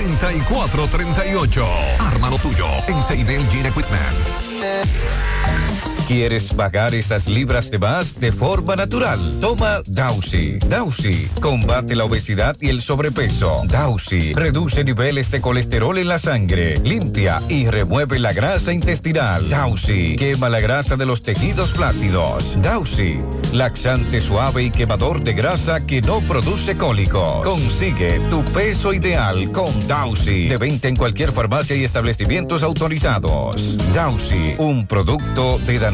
3438. Arma lo tuyo en Seibel Gene Equipment. ¿Quieres pagar esas libras de más de forma natural? Toma Dausi. Dausi combate la obesidad y el sobrepeso. Dausi reduce niveles de colesterol en la sangre, limpia y remueve la grasa intestinal. Dausi quema la grasa de los tejidos flácidos. Dausi, laxante suave y quemador de grasa que no produce cólicos. Consigue tu peso ideal con Dausi. De venta en cualquier farmacia y establecimientos autorizados. Dausi, un producto de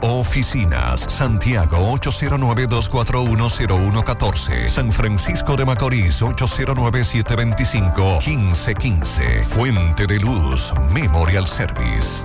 oficinas. Santiago 809-241-0114. San Francisco de Macorís 809-725-1515. Fuente de Luz Memorial Service.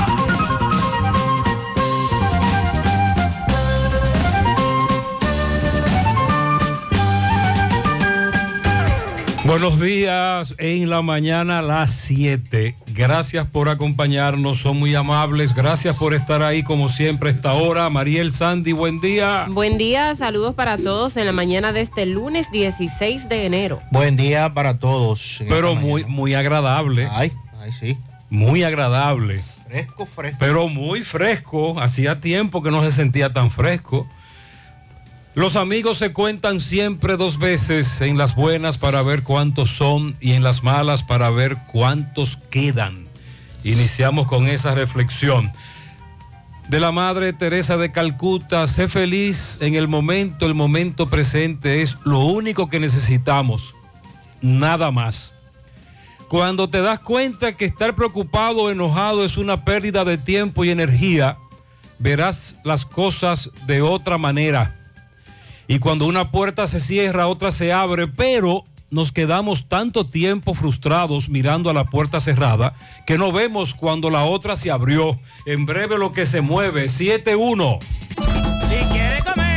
Buenos días en la mañana a las 7. Gracias por acompañarnos, son muy amables. Gracias por estar ahí como siempre a esta hora. Mariel Sandy, buen día. Buen día, saludos para todos en la mañana de este lunes 16 de enero. Buen día para todos. Pero muy, muy agradable. Ay, ay, sí. Muy agradable. Fresco, fresco. Pero muy fresco. Hacía tiempo que no se sentía tan fresco. Los amigos se cuentan siempre dos veces, en las buenas para ver cuántos son y en las malas para ver cuántos quedan. Iniciamos con esa reflexión. De la Madre Teresa de Calcuta, sé feliz en el momento, el momento presente es lo único que necesitamos, nada más. Cuando te das cuenta que estar preocupado o enojado es una pérdida de tiempo y energía, verás las cosas de otra manera. Y cuando una puerta se cierra, otra se abre, pero nos quedamos tanto tiempo frustrados mirando a la puerta cerrada que no vemos cuando la otra se abrió. En breve lo que se mueve, 7-1. Si quiere comer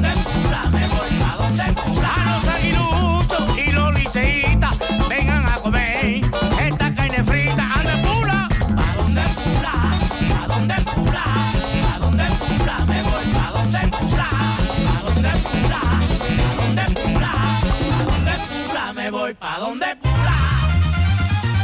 dónde cura, me voy pa' donde cura. A los aguiluchos y los liceitas, vengan a comer esta carne frita. A la cura, pa' donde cura, pa' donde cura, pa' donde cura, me voy pa' donde cura, pa' donde cura, pa' donde cura, pa' donde cura, me voy pa' donde cura.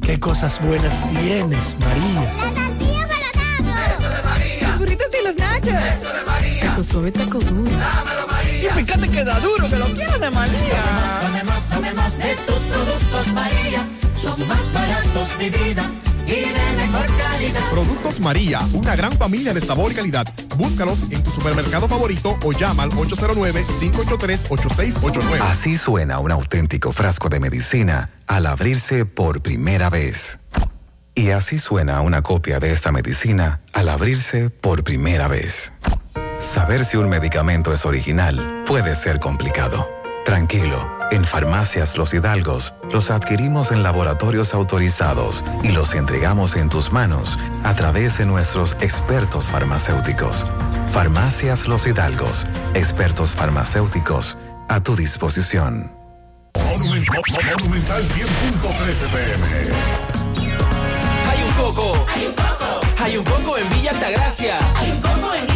Qué cosas buenas tienes, María. La tortilla para Eso de María. Los burritos y los nachos. Eso de María. Tu suave taco duro. Dámelo, María. Y fíjate que da duro, que lo quiero de María. Tomemos, tomemos de tus productos, María. Son más baratos de vida y de mejor calidad. Productos María, una gran familia de sabor y calidad. Búscalos en tu supermercado favorito o llama al 809-583-8689. Así suena un auténtico frasco de medicina al abrirse por primera vez. Y así suena una copia de esta medicina al abrirse por primera vez. Saber si un medicamento es original puede ser complicado. Tranquilo, en Farmacias Los Hidalgos los adquirimos en laboratorios autorizados y los entregamos en tus manos a través de nuestros expertos farmacéuticos. Farmacias Los Hidalgos, expertos farmacéuticos a tu disposición. Monumental 100.13 pm. Hay un coco. Hay un coco. Hay un coco en Villa Altagracia. Hay un coco en.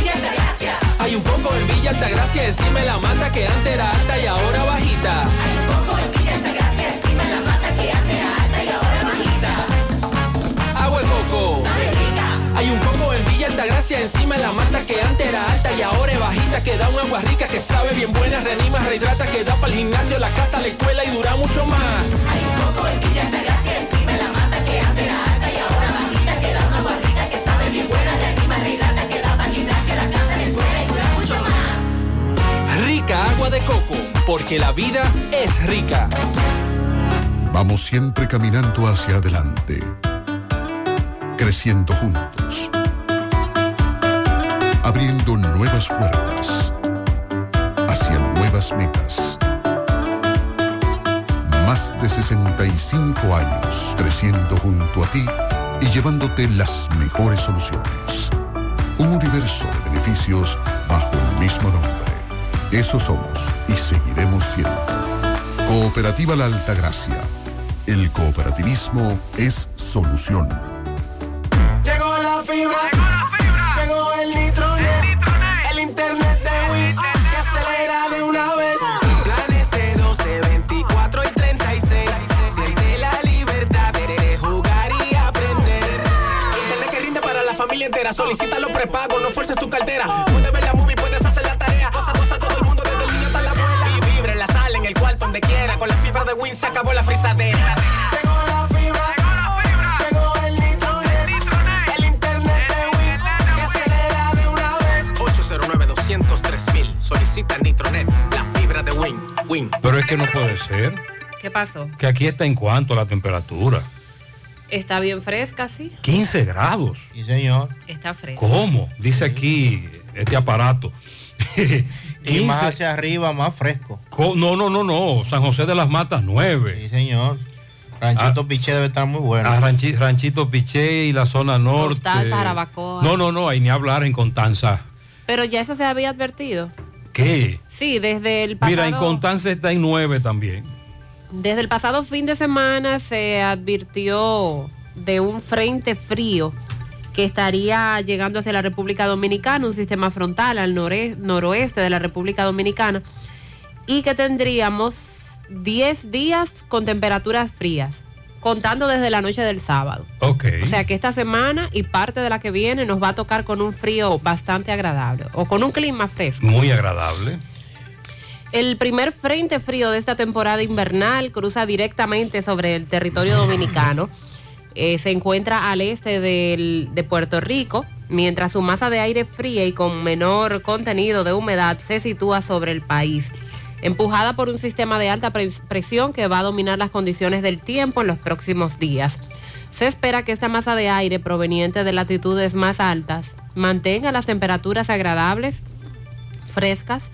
Hay un coco en Villa Altagracia encima de la mata que antes era alta y ahora bajita. Hay un coco en Villa Altagracia encima de la mata que antes era alta y ahora bajita. Agua de coco. Sabe rica. Hay un coco en Villa Altagracia encima de la mata que antes era alta y ahora es bajita que da un agua rica que sabe bien buena, reanima, rehidrata, que da para el gimnasio, la casa, la escuela y dura mucho más. Hay un coco en Villa Altagracia encima de la mata que antes era alta coco, porque la vida es rica. Vamos siempre caminando hacia adelante, creciendo juntos, abriendo nuevas puertas hacia nuevas metas. Más de 65 años creciendo junto a ti y llevándote las mejores soluciones. Un universo de beneficios bajo el mismo nombre. Eso somos y seguiremos siendo. Cooperativa La Altagracia. El cooperativismo es solución. Llegó la fibra, llegó el nitronet, el internet de Win que acelera de una vez. Planes de 12, 24 y 36. Siente la libertad de jugar y aprender. Internet que rinde para la familia entera. Solicita los prepagos, no fuerces tu cartera. Fibra de Win se acabó la frisadera. Llegó la fibra, llegó el nitronet, el internet de Win que acelera de una vez. 809 203 mil. Solicita Nitronet, la fibra de Win. Win. Pero es que no puede ser. ¿Qué pasó? Que aquí está en cuanto a la temperatura. Está bien fresca, sí. 15 grados. Sí, señor. Está fresca. ¿Cómo? Dice aquí este aparato. Y más 15. hacia arriba, más fresco. Co- No, no, no, no. San José de las Matas 9. Sí, señor. Ranchito Ah. Piché debe estar muy bueno. Ah, Ranchi- Ranchito Piché y la zona norte. Constanza, Jarabacoa. No, no, no, hay ni hablar en Constanza. Pero ya eso se había advertido. ¿Qué? Sí, desde el pasado, Mira, en Constanza está en 9 también. desde el pasado fin de semana se advirtió de un frente frío que estaría llegando hacia la República Dominicana, un sistema frontal al noroeste de la República Dominicana, y que tendríamos 10 días con temperaturas frías, contando desde la noche del sábado. Ok. O sea que esta semana y parte de la que viene nos va a tocar con un frío bastante agradable o con un clima fresco. Muy agradable. El primer frente frío de esta temporada invernal cruza directamente sobre el territorio dominicano. Eh, se encuentra al este del- de Puerto Rico, mientras su masa de aire fría y con menor contenido de humedad se sitúa sobre el país. empujada por un sistema de alta pres- presión que va a dominar las condiciones del tiempo en los próximos días. Se espera que esta masa de aire proveniente de latitudes más altas mantenga las temperaturas agradables, frescas,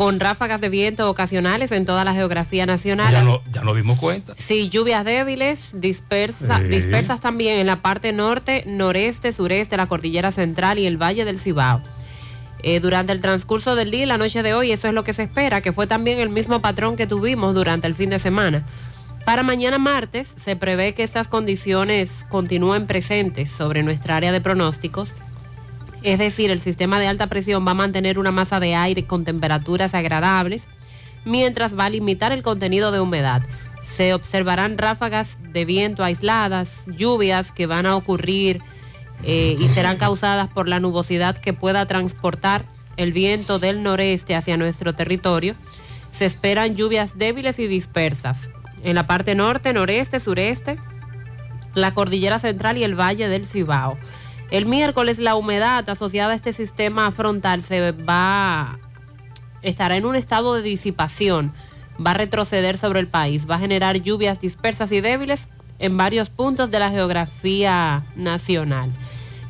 con ráfagas de viento ocasionales en toda la geografía nacional. Ya, no, ya nos dimos cuenta. Sí, lluvias débiles, dispersa- Sí. dispersas también en la parte norte, noreste, sureste, la cordillera central y el valle del Cibao. Eh, durante el transcurso del día y la noche de hoy, eso es lo que se espera, que fue también el mismo patrón que tuvimos durante el fin de semana. Para mañana martes se prevé que estas condiciones continúen presentes sobre nuestra área de pronósticos. Es decir, el sistema de alta presión va a mantener una masa de aire con temperaturas agradables, mientras va a limitar el contenido de humedad. Se observarán ráfagas de viento aisladas, lluvias que van a ocurrir eh, y serán causadas por la nubosidad que pueda transportar el viento del noreste hacia nuestro territorio. Se esperan lluvias débiles y dispersas en la parte norte, noreste, sureste, la cordillera central y el valle del Cibao. El miércoles la humedad asociada a este sistema frontal se va estará en un estado de disipación, va a retroceder sobre el país, va a generar lluvias dispersas y débiles en varios puntos de la geografía nacional.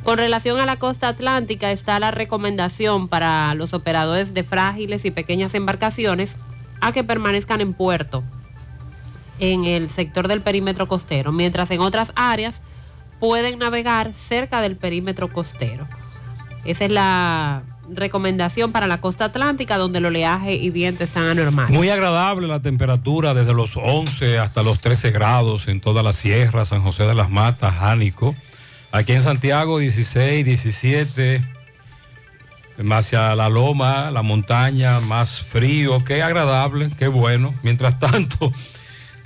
Con relación a la costa atlántica está la recomendación para los operadores de frágiles y pequeñas embarcaciones a que permanezcan en puerto en el sector del perímetro costero, mientras en otras áreas pueden navegar cerca del perímetro costero. Esa es la recomendación para la costa atlántica donde el oleaje y viento están anormales. Muy agradable la temperatura desde los 11 hasta los 13 grados en toda la sierra, San José de las Matas, Jánico. Aquí en Santiago 16, 17, más hacia la loma, la montaña, más frío, qué agradable, qué bueno. Mientras tanto,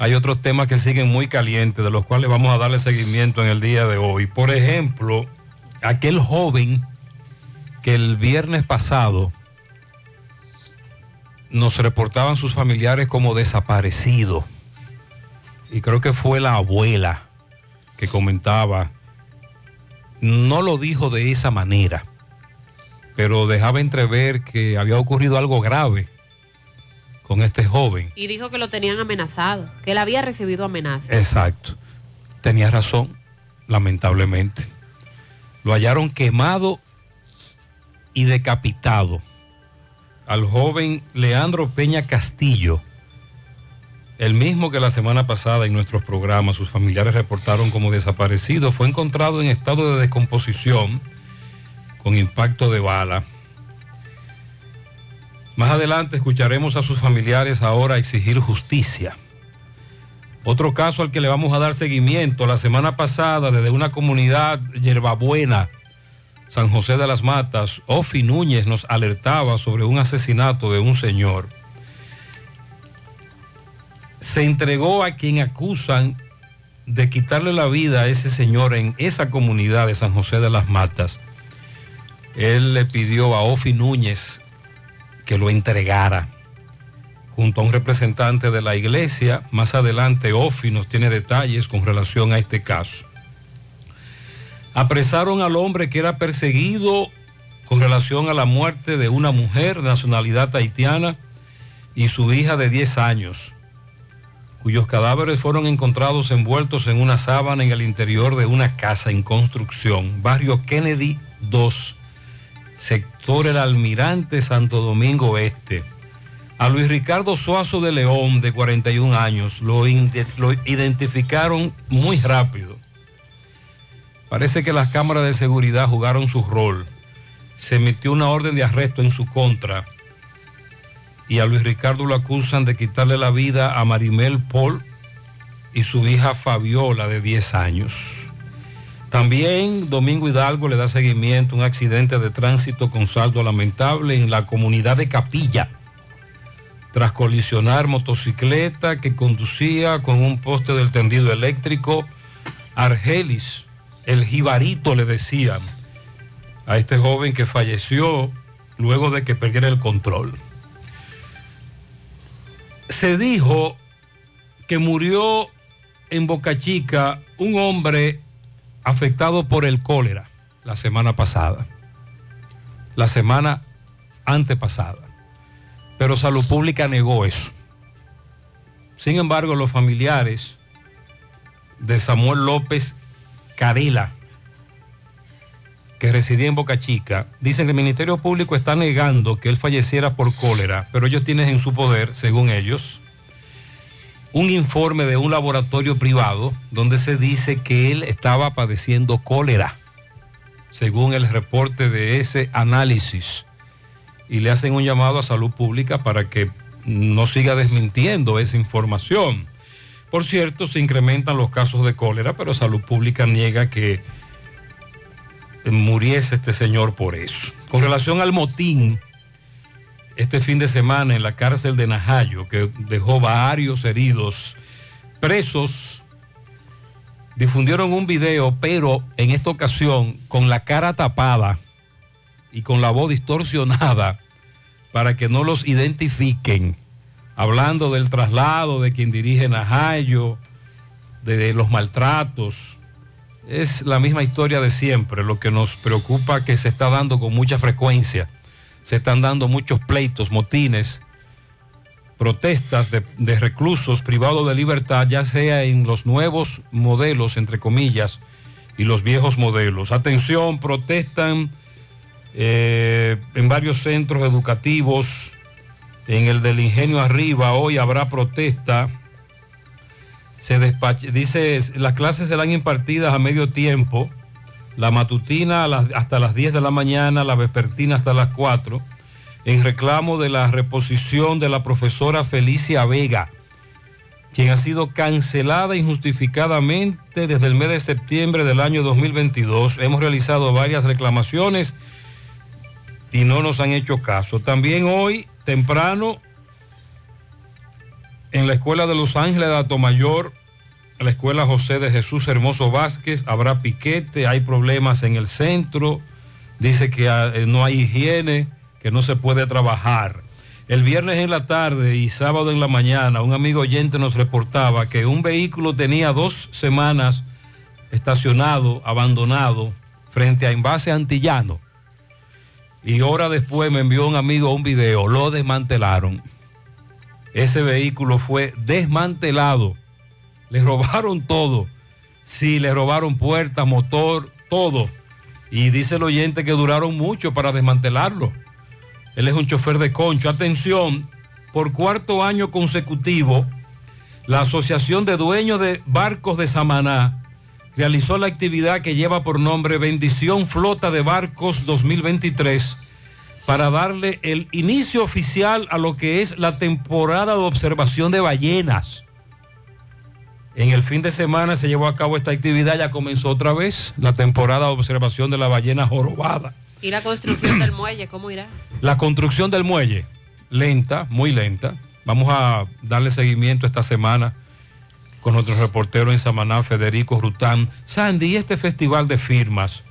hay otros temas que siguen muy calientes, de los cuales vamos a darle seguimiento en el día de hoy. Por ejemplo, aquel joven que el viernes pasado nos reportaban sus familiares como desaparecido. Y creo que fue la abuela que comentaba, no lo dijo de esa manera, pero dejaba entrever que había ocurrido algo grave con este joven. Y dijo que lo tenían amenazado, que él había recibido amenazas. Exacto. Tenía razón, lamentablemente. Lo hallaron quemado y decapitado. Al joven Leandro Peña Castillo, el mismo que la semana pasada en nuestros programas sus familiares reportaron como desaparecido, fue encontrado en estado de descomposición con impacto de bala. Más adelante escucharemos a sus familiares ahora exigir justicia. Otro caso al que le vamos a dar seguimiento, la semana pasada desde una comunidad yerbabuena, San José de las Matas, Ofi Núñez nos alertaba sobre un asesinato de un señor. Se entregó a quien acusan de quitarle la vida a ese señor en esa comunidad de San José de las Matas. Él le pidió a Ofi Núñez que lo entregara junto a un representante de la iglesia. Más adelante Ofi nos tiene detalles con relación a este caso. Apresaron al hombre que era perseguido con relación a la muerte de una mujer nacionalidad haitiana y su hija de 10 años, cuyos cadáveres fueron encontrados envueltos en una sábana en el interior de una casa en construcción, barrio Kennedy 2, sector El Almirante Santo Domingo Este. A Luis Ricardo Suazo de León, de 41 años, lo, lo identificaron muy rápido. Parece que las cámaras de seguridad jugaron su rol. Se emitió una orden de arresto en su contra y a Luis Ricardo lo acusan de quitarle la vida a Marimel Paul y su hija Fabiola de 10 años. También Domingo Hidalgo le da seguimiento a un accidente de tránsito con saldo lamentable en la comunidad de Capilla, tras colisionar motocicleta que conducía con un poste del tendido eléctrico. Argelis, el jibarito le decían a este joven que falleció luego de que perdiera el control. Se dijo que murió en Boca Chica un hombre afectado por el cólera la semana pasada, la semana antepasada. pero Salud Pública negó eso. Sin embargo, los familiares de Samuel López Carela, que residía en Boca Chica, dicen que el Ministerio Público está negando que él falleciera por cólera, pero ellos tienen en su poder, según ellos, un informe de un laboratorio privado donde se dice que él estaba padeciendo cólera, según el reporte de ese análisis. Y le hacen un llamado a salud pública para que no siga desmintiendo esa información. Por cierto, se incrementan los casos de cólera, pero salud pública niega que muriese este señor por eso. Con relación al motín, este fin de semana en la cárcel de Najayo, que dejó varios heridos presos, difundieron un video, pero en esta ocasión con la cara tapada y con la voz distorsionada para que no los identifiquen, hablando del traslado de quien dirige Najayo, de, los maltratos. Es la misma historia de siempre, lo que nos preocupa que se está dando con mucha frecuencia se están dando muchos pleitos, motines, protestas de, reclusos privados de libertad, ya sea en los nuevos modelos, entre comillas, y los viejos modelos. Atención, protestan eh, en varios centros educativos, en el del Ingenio Arriba, hoy habrá protesta. Se despache, dice, las clases serán impartidas a medio tiempo la matutina hasta las 10 de la mañana, la vespertina hasta las 4, en reclamo de la reposición de la profesora Felicia Vega, quien ha sido cancelada injustificadamente desde el mes de septiembre del año 2022. Hemos realizado varias reclamaciones y no nos han hecho caso. También hoy, temprano, en la Escuela de Los Ángeles de Atomayor, la escuela José de Jesús Hermoso Vázquez, habrá piquete, hay problemas en el centro, dice que eh, no hay higiene, que no se puede trabajar. El viernes en la tarde y sábado en la mañana, un amigo oyente nos reportaba que un vehículo tenía dos semanas estacionado, abandonado, frente a Envase Antillano. Y hora después me envió un amigo un video, lo desmantelaron. Ese vehículo fue desmantelado le robaron todo. Sí, le robaron puertas, motor, todo. Y dice el oyente que duraron mucho para desmantelarlo. Él es un chofer de concho. Atención, por cuarto año consecutivo, la Asociación de Dueños de Barcos de Samaná realizó la actividad que lleva por nombre Bendición Flota de Barcos 2023 para darle el inicio oficial a lo que es la temporada de observación de ballenas. En el fin de semana se llevó a cabo esta actividad, ya comenzó otra vez la temporada de observación de la ballena jorobada. ¿Y la construcción del muelle, cómo irá? La construcción del muelle, lenta, muy lenta. Vamos a darle seguimiento esta semana con nuestro reportero en Samaná, Federico Rután. Sandy, y este festival de firmas,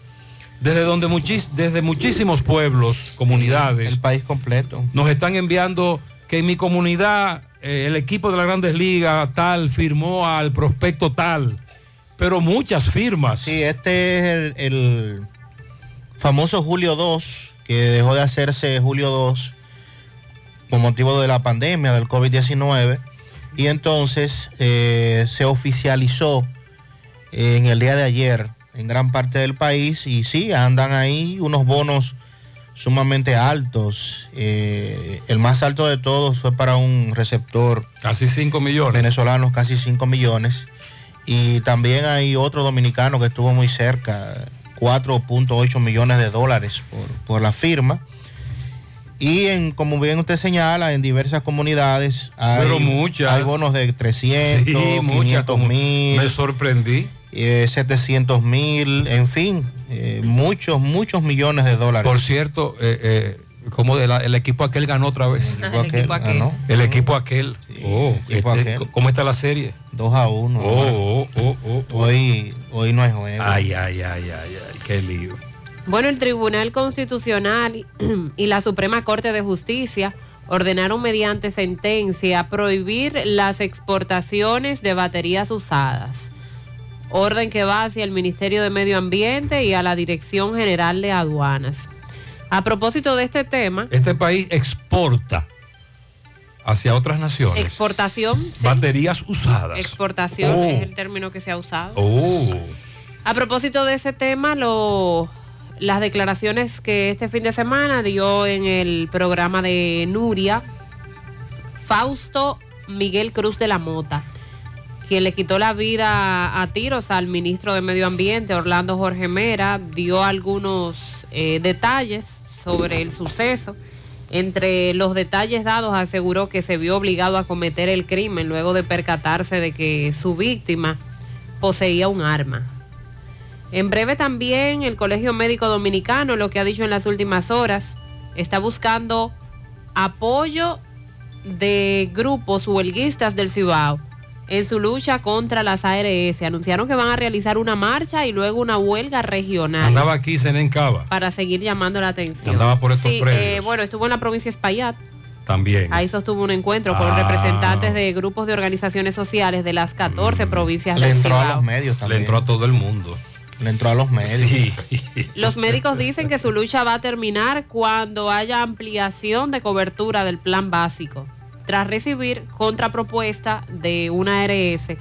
desde donde muchis, desde muchísimos pueblos, comunidades. El país completo. Nos están enviando que en mi comunidad eh, el equipo de las grandes ligas tal firmó al prospecto tal, pero muchas firmas. Sí, este es el, famoso Julio 2, que dejó de hacerse Julio 2 con motivo de la pandemia del COVID-19 y entonces eh, se oficializó en el día de ayer en gran parte del país. Y sí, andan ahí unos bonos sumamente altos. Eh, el más alto de todos fue para un receptor. Casi 5 millones. Venezolanos, casi 5 millones. Y también hay otro dominicano que estuvo muy cerca, 4.8 millones de dólares por, por, la firma. Y en, como bien usted señala, en diversas comunidades hay, Pero muchas. hay bonos de 300, Sí, 500 muchas, mil. Me sorprendí. Eh, 700 mil, en fin, eh, muchos, muchos millones de dólares. Por cierto, eh, eh, como de la- el equipo aquel ganó otra vez. El equipo El aquel. El equipo aquel. Oh, equipo este, aquel. ¿Cómo está la serie? 2 a 1. Oh, oh, oh, oh, oh. Hoy, hoy no es juego. Ay, ay, ay, ay, ay, qué lío. Bueno, el Tribunal Constitucional y la Suprema Corte de Justicia ordenaron mediante sentencia prohibir las exportaciones de baterías usadas. Orden que va hacia el Ministerio de Medio Ambiente y a la Dirección General de Aduanas. A propósito de este tema, Este país exporta hacia otras naciones. Exportación. sí. Baterías usadas. Exportación Oh. es el término que se ha usado. Oh. A propósito de ese tema, lo, las declaraciones que este fin de semana dio en el programa de Nuria, Fausto Miguel Cruz de la Mota, quien le quitó la vida a tiros al ministro de Medio Ambiente, Orlando Jorge Mera, dio algunos eh, detalles sobre el suceso. Entre los detalles dados aseguró que se vio obligado a cometer el crimen luego de percatarse de que su víctima poseía un arma. En breve también el Colegio Médico Dominicano, lo que ha dicho en las últimas horas, está buscando apoyo de grupos huelguistas del Cibao en su lucha contra las ARS. Anunciaron que van a realizar una marcha y luego una huelga regional Andaba aquí en Cava. para seguir llamando la atención. Andaba por estos Sí, predios. eh, bueno, estuvo en la provincia de Espaillat. También. Ahí sostuvo un encuentro con Ah. representantes de grupos de organizaciones sociales de las 14 provincias Le del entró a los medios Le también. entró a todo el mundo. Le entró a los medios. Los médicos dicen que su lucha va a terminar cuando haya ampliación de cobertura del plan básico, tras recibir contrapropuesta de una ARS.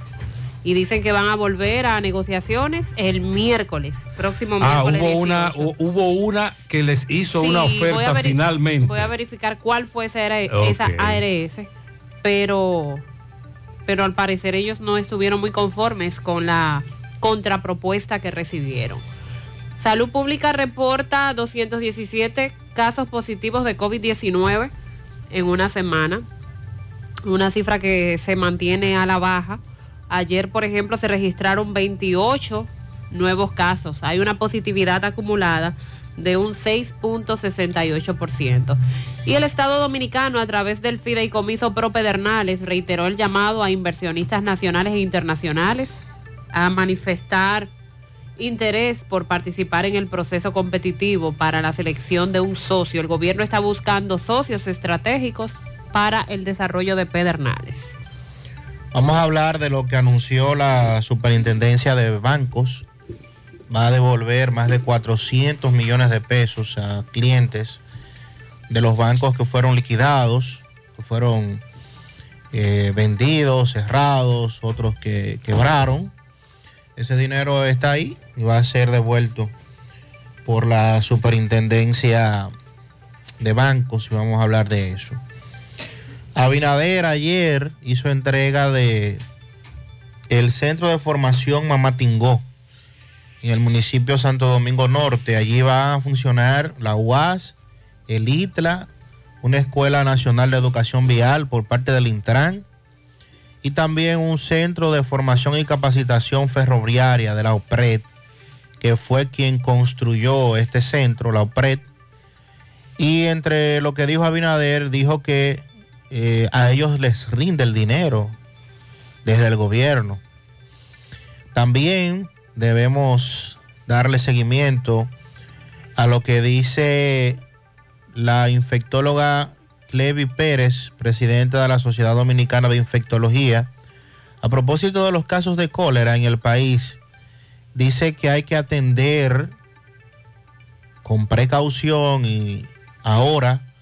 Y dicen que van a volver a negociaciones el miércoles, próximo Ah, miércoles. hubo una, 18. hu- hubo una que les hizo una Sí, oferta finalmente. Voy a verificar cuál fue esa, AR- Ok. esa ARS, pero, pero al parecer ellos no estuvieron muy conformes con la contrapropuesta que recibieron. Salud Pública reporta 217 casos positivos de COVID-19 en una semana, una cifra que se mantiene a la baja. Ayer, por ejemplo, se registraron 28 nuevos casos. Hay una positividad acumulada de un 6.68%. Y el Estado Dominicano, a través del Fideicomiso Pro Pedernales, reiteró el llamado a inversionistas nacionales e internacionales a manifestar interés por participar en el proceso competitivo para la selección de un socio. El gobierno está buscando socios estratégicos para el desarrollo de Pedernales. Vamos a hablar de lo que anunció la superintendencia de bancos. Va a devolver más de 400 millones de pesos a clientes de los bancos que fueron liquidados, que fueron eh, vendidos, cerrados, otros que quebraron. Ese dinero está ahí y va a ser devuelto por la superintendencia de bancos y vamos a hablar de eso. Abinader ayer hizo entrega de el Centro de Formación Mamatingó en el municipio Santo Domingo Norte. Allí va a funcionar la UAS, el ITLA, una Escuela Nacional de Educación Vial por parte del Intran y también un centro de formación y capacitación ferroviaria de la OPRED, que fue quien construyó este centro, la OPRED. Y entre lo que dijo Abinader, dijo que eh, a ellos les rinde el dinero desde el gobierno. También debemos darle seguimiento a lo que dice la infectóloga Clevi Pérez, presidenta de la Sociedad Dominicana de Infectología, a propósito de los casos de cólera en el país. Dice que hay que atender con precaución y ahora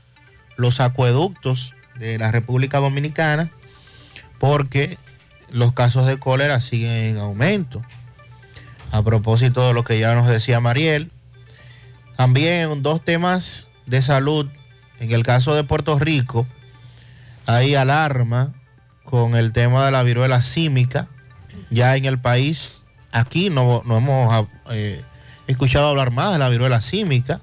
los acueductos de la República Dominicana porque los casos de cólera siguen en aumento. A propósito de lo que ya nos decía Mariel, también dos temas de salud. En el caso de Puerto Rico, hay alarma con el tema de la viruela símica. Ya en el país, aquí no, no hemos eh, escuchado hablar más de la viruela símica.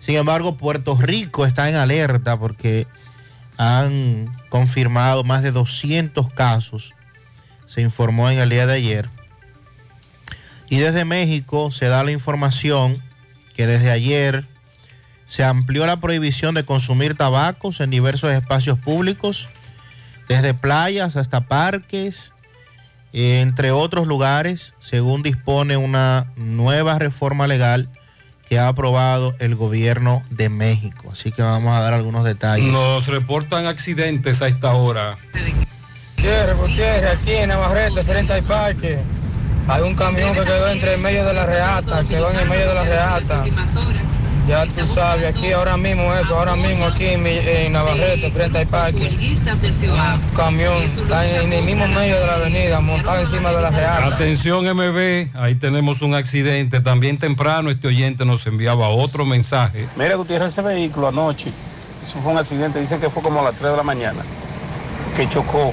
Sin embargo, Puerto Rico está en alerta porque han confirmado más de 200 casos, se informó en el día de ayer. Y desde México se da la información que desde ayer se amplió la prohibición de consumir tabacos en diversos espacios públicos, desde playas hasta parques, entre otros lugares, según dispone una nueva reforma legal que ha aprobado el gobierno de México. Así que vamos a dar algunos detalles. Nos reportan accidentes a esta hora. Gutiérrez, Gutiérrez, aquí en Navarrete, frente al parque. Hay un camión que quedó entre el medio de la reata, quedó en el medio de la reata. Ya tú sabes, aquí ahora mismo eso, ahora mismo aquí en, mi- en Navarrete, frente al parque, un camión está en, en el mismo medio de la avenida, montado encima de la real. Atención MB, ahí tenemos un accidente. También temprano este oyente nos enviaba otro mensaje. Mira, Gutiérrez, ese vehículo anoche, eso fue un accidente, dicen que fue como a las 3 de la mañana, que chocó.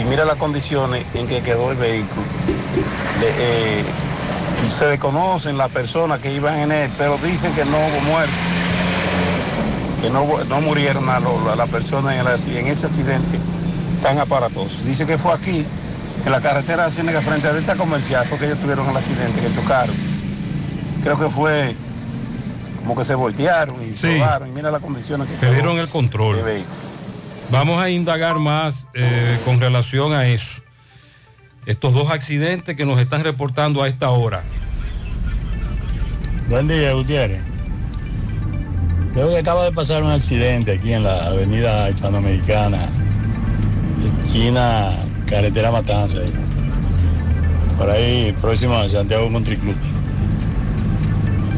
Y mira las condiciones en que quedó el vehículo. Le- eh, se desconocen las personas que iban en él, pero dicen que no hubo muertos, que no, no murieron a, lo- a las personas en, el acc- en ese accidente tan aparatoso. Dice que fue aquí, en la carretera de Ciénaga, frente a Delta Comercial, porque ellos tuvieron el accidente, que chocaron. Creo que fue como que se voltearon y Sí. robaron. Y mira las condiciones que Perdieron el control. Vamos a indagar más eh, con relación a eso. Estos dos accidentes que nos están reportando a esta hora. Buen día, Gutiérrez. Creo que acaba de pasar un accidente aquí en la avenida hispanoamericana, esquina carretera Matanza, por ahí próximo a Santiago Country Club.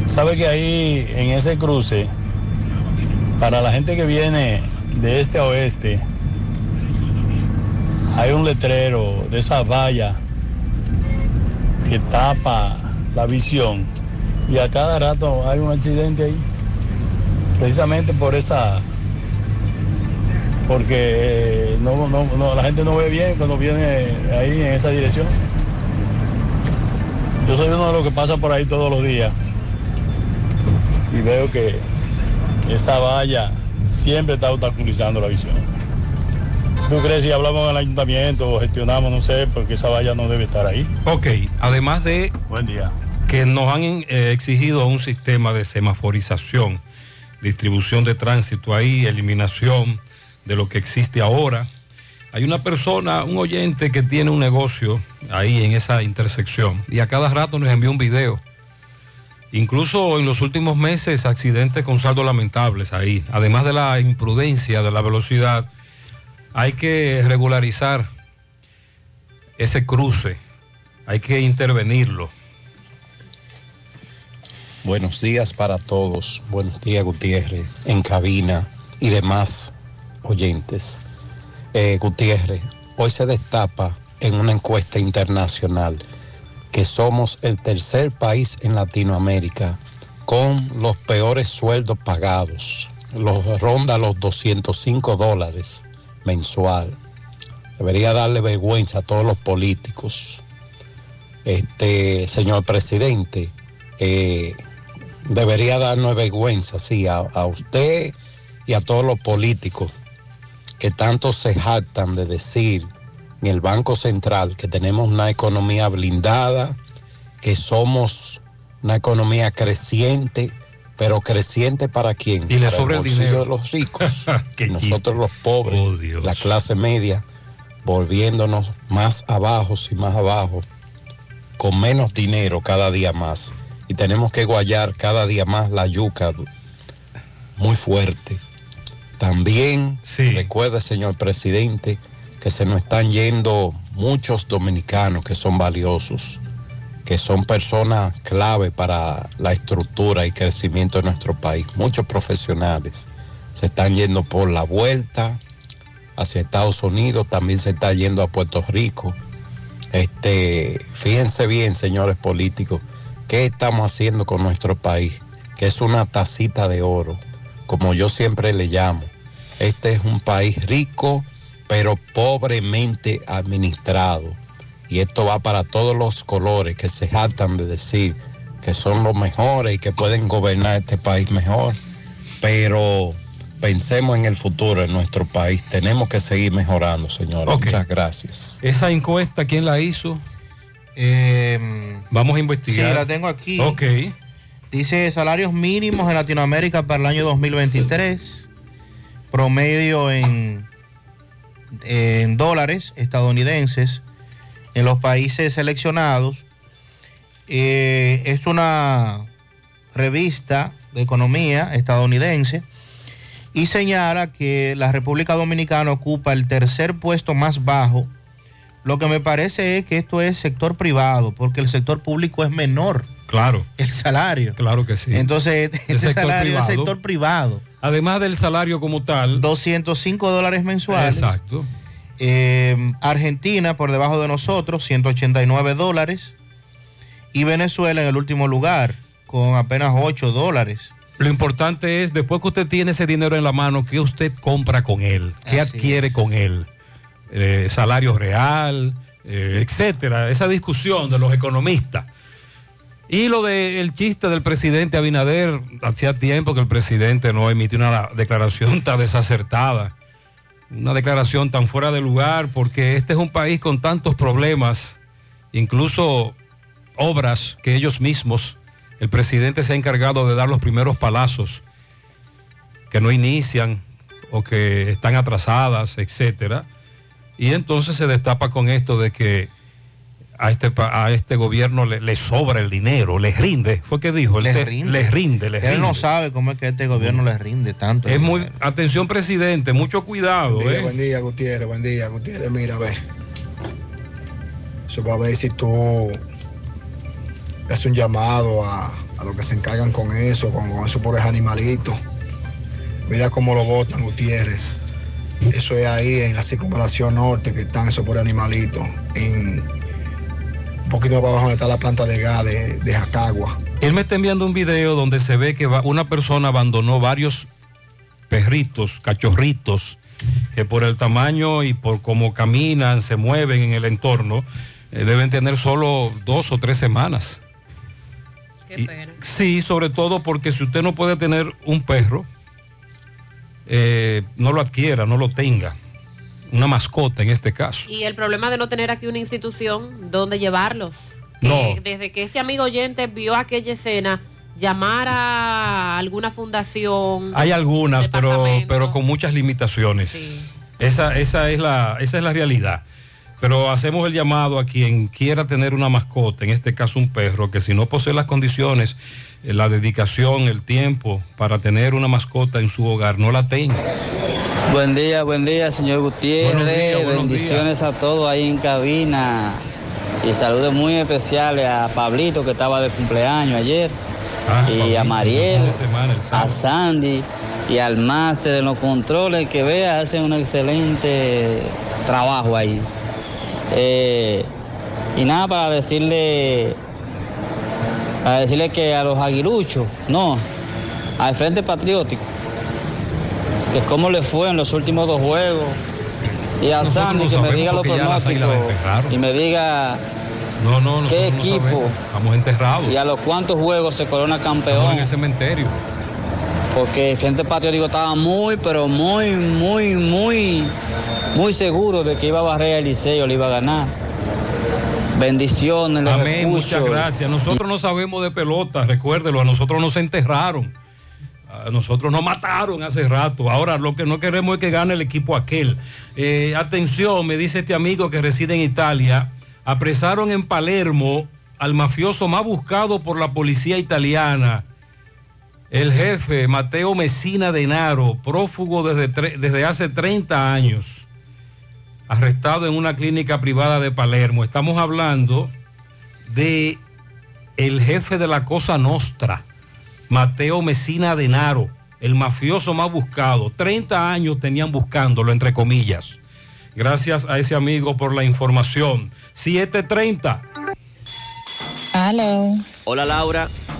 Sabe que ahí en ese cruce, para la gente que viene de este a oeste, hay un letrero de esa valla que tapa la visión. Y a cada rato hay un accidente ahí precisamente por esa porque eh, la gente no ve bien cuando viene ahí en esa dirección. Yo soy uno de los que pasa por ahí todos los días y veo que esa valla siempre está obstaculizando la visión ¿tú crees si hablamos en el ayuntamiento o gestionamos no sé porque esa valla no debe estar ahí Ok, además de Buen día. que nos han eh, exigido un sistema de semaforización, distribución de tránsito ahí, eliminación de lo que existe ahora. Hay una persona, un oyente que tiene un negocio ahí en esa intersección y a cada rato nos envía un video. Incluso en los últimos meses accidentes con saldos lamentables ahí. Además de la imprudencia de la velocidad, hay que regularizar ese cruce, hay que intervenirlo. Buenos días para todos. Buenos días, Gutiérrez, en cabina y demás oyentes. Eh, Gutiérrez, hoy se destapa en una encuesta internacional que somos el tercer país en Latinoamérica con los peores sueldos pagados. Los ronda los 205 dólares mensual. Debería darle vergüenza a todos los políticos. Este, señor presidente, eh, debería darnos vergüenza, sí, a, a usted y a todos los políticos que tanto se jactan de decir en el Banco Central que tenemos una economía blindada, que somos una economía creciente, pero creciente para quién? Y le para sobra el dinero. de los ricos. Y nosotros los pobres, la clase media, volviéndonos más abajo y más abajo, con menos dinero cada día más. Y tenemos que guayar cada día más la yuca muy fuerte. También recuerde, señor presidente, que se nos están yendo muchos dominicanos que son valiosos, que son personas clave para la estructura y crecimiento de nuestro país. Muchos profesionales se están yendo por la vuelta hacia Estados Unidos, también se está yendo a Puerto Rico. Este, fíjense bien, señores políticos, qué estamos haciendo con nuestro país, que es una tacita de oro, como yo siempre le llamo. Este es un país rico, pero pobremente administrado. Y esto va para todos los colores que se jactan de decir que son los mejores y que pueden gobernar este país mejor. Pero pensemos en el futuro en nuestro país. Tenemos que seguir mejorando, señores. Muchas gracias. Esa encuesta, ¿quién la hizo? Vamos a investigar. Sí, la tengo aquí. Ok. Dice salarios mínimos en Latinoamérica para el año 2023, promedio en, en dólares estadounidenses en los países seleccionados. Eh, es una revista de economía estadounidense y señala que la República Dominicana ocupa el tercer puesto más bajo. Lo que me parece es que esto es sector privado, porque el sector público es menor. Claro. El salario. Claro que sí. Entonces, El este sector salario es privado. sector privado. Además del salario como tal. 205 dólares mensuales. Exacto. Eh, Argentina por debajo de nosotros, 189 dólares. Y Venezuela en el último lugar, con apenas 8 dólares. Lo importante es, después que usted tiene ese dinero en la mano, ¿qué usted compra con él? ¿Qué Así adquiere con él? Eh, salario real, eh, etcétera. Esa discusión de los economistas. Y lo del chiste del presidente Abinader, hacía tiempo que el presidente no emitió una declaración tan desacertada, una declaración tan fuera de lugar, porque este es un país con tantos problemas, incluso obras que ellos mismos, el presidente se ha encargado de dar los primeros palazos, que no inician o que están atrasadas, etcétera. Y entonces se destapa con esto de que a este, a este gobierno le, le sobra el dinero, les rinde. Fue que dijo, Les les rinde. les rinde, les Él rinde. no sabe cómo es que este gobierno le rinde tanto. Es muy, atención presidente, mucho cuidado. Buen día, ¿eh? buen día, Gutiérrez, buen día, Gutiérrez. Mira, ve. Eso va a ver si tú haces un llamado a, a los que se encargan con eso, con, con esos pobres animalitos. Mira cómo lo botan, Gutiérrez. Eso es ahí en la circunvalación norte que están esos pobres animalitos. En, un poquito más para abajo donde está la planta de gas de, de Jacagua. Él me está enviando un video donde se ve que va- una persona abandonó varios perritos, cachorritos, que por el tamaño y por cómo caminan, se mueven en el entorno, eh, deben tener solo dos o tres semanas. Y- sí, sobre todo porque si usted no puede tener un perro, eh, no lo adquiera, no lo tenga. Una mascota en este caso. Y el problema de no tener aquí una institución donde llevarlos. Que No. Desde que este amigo oyente vio aquella escena, llamar a alguna fundación. Hay algunas, pero, pero con muchas limitaciones. Esa, esa, es la, esa es la realidad. Pero hacemos el llamado a quien quiera tener una mascota, en este caso un perro, que si no posee las condiciones, la dedicación, el tiempo para tener una mascota en su hogar, no la tenga. Buen día, buen día, señor Gutiérrez. Días, Bendiciones a todos ahí en cabina. Y saludos muy especiales a Pablito que estaba de cumpleaños ayer. Ah, y a Mariel, semana, a. Sandy y al máster en los controles que vea, hacen un excelente trabajo ahí. Eh, y nada, para decirle, para decirle que a los aguiluchos, no, al Frente Patriótico, que cómo le fue en los últimos dos juegos. Y a Nosotros Sandy que me diga los pronósticos y me diga No, no, qué equipo sabemos. Estamos enterrados. y a los cuantos juegos se corona Estamos campeón. en el cementerio. Porque el Frente Patriótico estaba muy, pero muy, muy, muy, muy seguro de que iba a barrer el Liceo, le iba a ganar. Bendiciones, Amén, escucho. muchas gracias. Nosotros no sabemos de pelota, recuérdelo, a nosotros nos enterraron. A nosotros nos mataron hace rato. Ahora lo que no queremos es que gane el equipo aquel. Eh, atención, me dice este amigo que reside en Italia. Apresaron en Palermo al mafioso más buscado por la policía italiana. El jefe Mateo Messina Denaro, prófugo desde, desde hace 30 años, arrestado en una clínica privada de Palermo. Estamos hablando de el jefe de la Cosa Nostra, Mateo Messina Denaro, el mafioso más buscado. 30 años tenían buscándolo, entre comillas. Gracias a ese amigo por la información. 730. Aló. Hola Laura,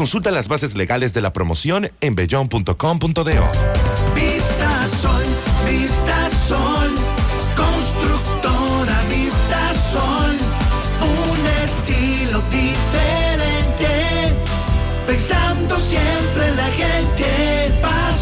Consulta las bases legales de la promoción en bellón.com.do. Vista Sol, Vista Sol, constructora Vista Sol, un estilo diferente, pensando siempre en la gente,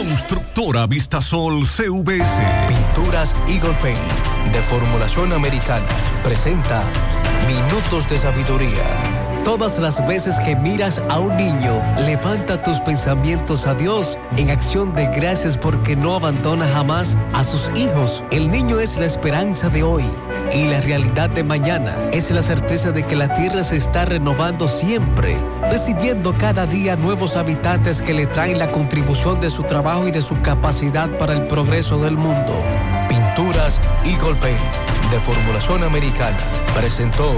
Constructora Vistasol CVS. Pinturas Eagle Paint de formulación americana presenta Minutos de Sabiduría. Todas las veces que miras a un niño, levanta tus pensamientos a Dios en acción de gracias porque no abandona jamás a sus hijos. El niño es la esperanza de hoy y la realidad de mañana es la certeza de que la tierra se está renovando siempre, recibiendo cada día nuevos habitantes que le traen la contribución de su trabajo y de su capacidad para el progreso del mundo. Pinturas Eagle Paint de formulación americana presentó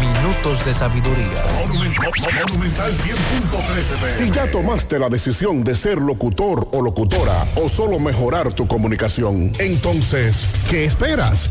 Minutos de Sabiduría. Si ya tomaste la decisión de ser locutor o locutora o solo mejorar tu comunicación, entonces, ¿qué esperas?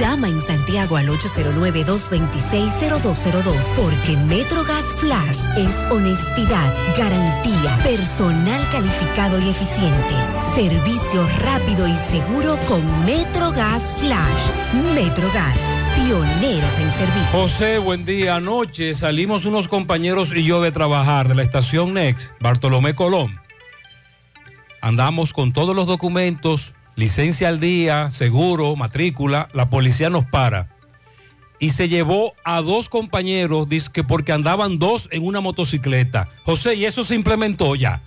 Llama en Santiago al 809-226-0202 porque MetroGas Flash es honestidad, garantía, personal calificado y eficiente, servicio rápido y seguro con MetroGas Flash. MetroGas, pioneros en servicio. José, buen día. Anoche salimos unos compañeros y yo de trabajar de la estación Next, Bartolomé Colón. Andamos con todos los documentos, licencia al día, seguro, matrícula. La policía nos para. Y se llevó a dos compañeros, dice que porque andaban dos en una motocicleta. José, ¿y eso se implementó ya?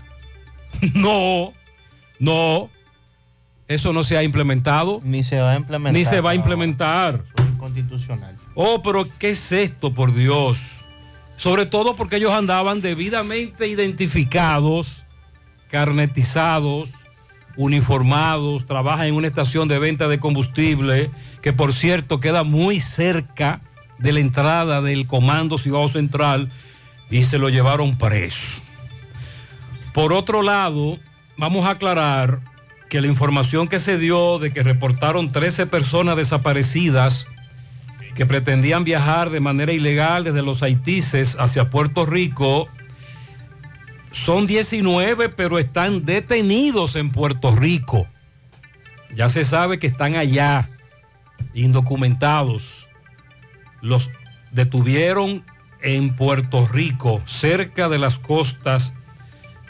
no, no. Eso no se ha implementado. Ni se va a implementar. Ni se va a no. implementar. Constitucional. Oh, pero ¿qué es esto, por Dios? Sobre todo porque ellos andaban debidamente identificados, carnetizados, uniformados, trabajan en una estación de venta de combustible, que por cierto queda muy cerca de la entrada del Comando Cibao Central, y se lo llevaron preso. Por otro lado, vamos a aclarar que la información que se dio de que reportaron 13 personas desaparecidas que pretendían viajar de manera ilegal desde los Haitises hacia Puerto Rico, son 19, pero están detenidos en Puerto Rico. Ya se sabe que están allá, indocumentados. Los detuvieron en Puerto Rico, cerca de las costas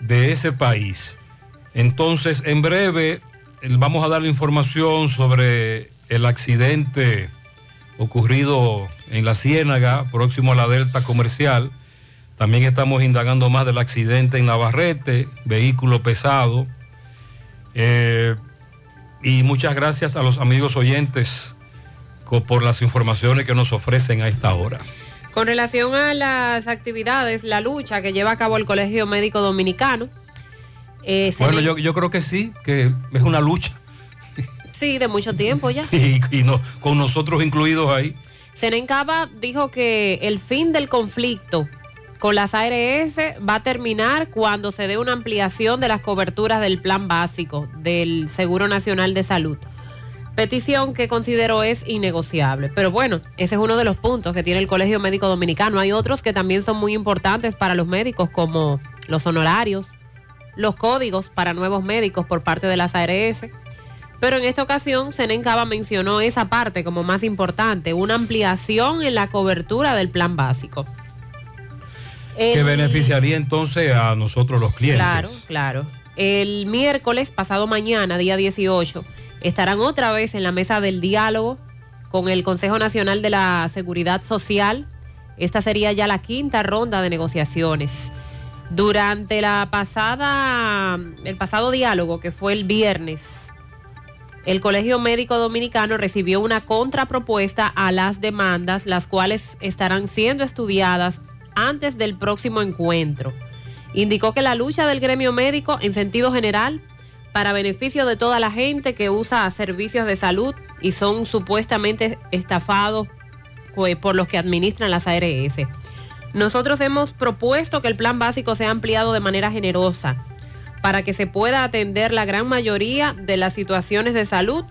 de ese país. Entonces, en breve, vamos a dar la información sobre el accidente ocurrido en la Ciénaga, próximo a la Delta Comercial. También estamos indagando más del accidente en Navarrete, vehículo pesado. Eh, y muchas gracias a los amigos oyentes por las informaciones que nos ofrecen a esta hora. Con relación a las actividades, la lucha que lleva a cabo el Colegio Médico Dominicano. eh, Bueno, yo, yo creo que sí, que es una lucha Sí, de mucho tiempo ya. y, y no, con nosotros incluidos ahí. Senencaba dijo que el fin del conflicto con las ARS va a terminar cuando se dé una ampliación de las coberturas del plan básico del Seguro Nacional de Salud. Petición que considero es innegociable. Pero bueno, ese es uno de los puntos que tiene el Colegio Médico Dominicano. Hay otros que también son muy importantes para los médicos, como los honorarios, los códigos para nuevos médicos por parte de las ARS. Pero en esta ocasión, Senencaba mencionó esa parte como más importante, una ampliación en la cobertura del plan básico. Que El- beneficiaría entonces a nosotros los clientes. Claro, claro. El miércoles, pasado mañana, día 18, estarán otra vez en la mesa del diálogo con el Consejo Nacional de la Seguridad Social. Esta sería ya la quinta ronda de negociaciones. Durante la pasada, el pasado diálogo, que fue el viernes, el Colegio Médico Dominicano recibió una contrapropuesta a las demandas, las cuales estarán siendo estudiadas antes del próximo encuentro. Indicó que la lucha del gremio médico en sentido general para beneficio de toda la gente que usa servicios de salud y son supuestamente estafados pues, por los que administran las ARS. Nosotros hemos propuesto que el plan básico sea ampliado de manera generosa para que se pueda atender la gran mayoría de las situaciones de salud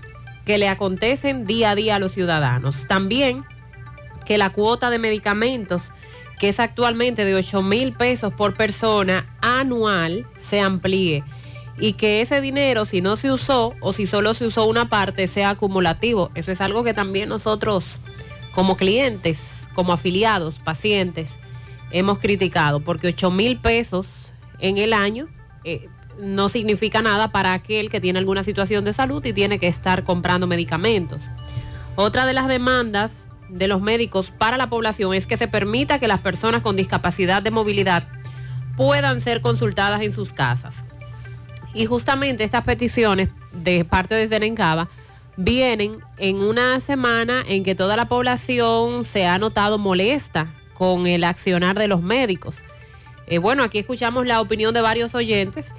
que le acontecen día a día a los ciudadanos. También que la cuota de medicamentos, que es actualmente de 8 mil pesos por persona anual, se amplíe y que ese dinero, si no se usó o si solo se usó una parte, sea acumulativo. Eso es algo que también nosotros, como clientes, como afiliados, pacientes, hemos criticado, porque 8 mil pesos en el año eh, no significa nada para aquel que tiene alguna situación de salud y tiene que estar comprando medicamentos. Otra de las demandas de los médicos para la población es que se permita que las personas con discapacidad de movilidad puedan ser consultadas en sus casas. Y justamente estas peticiones de parte de Serencaba vienen en una semana en que toda la población se ha notado molesta con el accionar de los médicos. Eh, bueno, aquí escuchamos la opinión de varios oyentes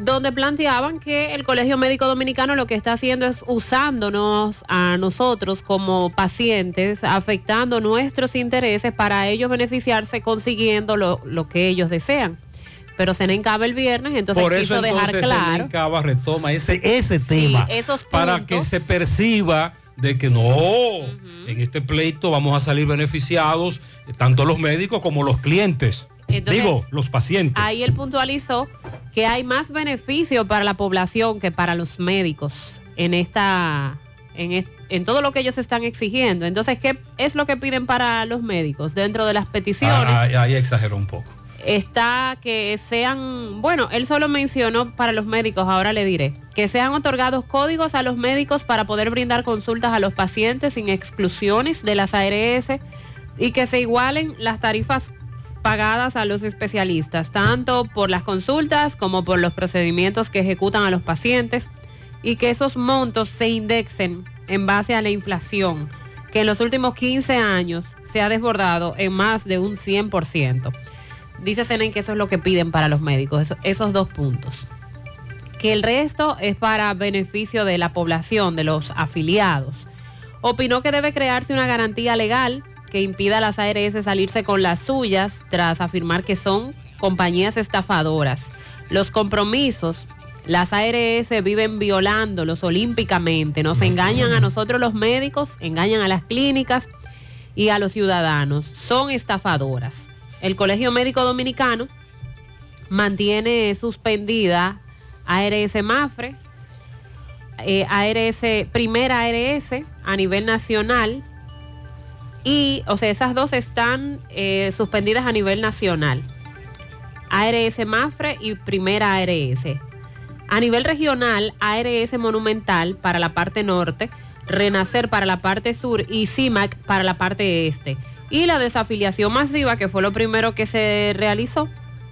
donde planteaban que el Colegio Médico Dominicano lo que está haciendo es usándonos a nosotros como pacientes, afectando nuestros intereses para ellos beneficiarse consiguiendo lo, lo que ellos desean. Pero se encaba el viernes, entonces Por quiso eso dejar entonces claro. Senencaba retoma ese, ese tema esos para que se perciba de que no, en este pleito vamos a salir beneficiados eh, tanto los médicos como los clientes. Entonces, Digo, los pacientes. Ahí él puntualizó que hay más beneficio para la población que para los médicos en esta en, est- en todo lo que ellos están exigiendo. Entonces, ¿qué es lo que piden para los médicos? Dentro de las peticiones Ah, ahí, ahí exageró un poco. está que sean, bueno, él solo mencionó para los médicos, ahora le diré, que sean otorgados códigos a los médicos para poder brindar consultas a los pacientes sin exclusiones de las ARS y que se igualen las tarifas pagadas a los especialistas, tanto por las consultas como por los procedimientos que ejecutan a los pacientes y que esos montos se indexen en base a la inflación, que en los últimos 15 años se ha desbordado en más de un 100%. Dice Senen que eso es lo que piden para los médicos, eso- esos dos puntos. Que el resto es para beneficio de la población, de los afiliados. Opinó que debe crearse una garantía legal que impida a las ARS salirse con las suyas tras afirmar que son compañías estafadoras. Los compromisos, las ARS viven violándolos olímpicamente, nos engañan a nosotros los médicos, engañan a las clínicas y a los ciudadanos. Son estafadoras. El Colegio Médico Dominicano mantiene suspendida ARS Mafre, eh, ARS, primera ARS a nivel nacional y, o sea, esas dos están eh, suspendidas a nivel nacional. ARS Mafre y primera ARS. A nivel regional, ARS Monumental para la parte norte, Renacer para la parte sur y CIMAC para la parte este. Y la desafiliación masiva, que fue lo primero que se realizó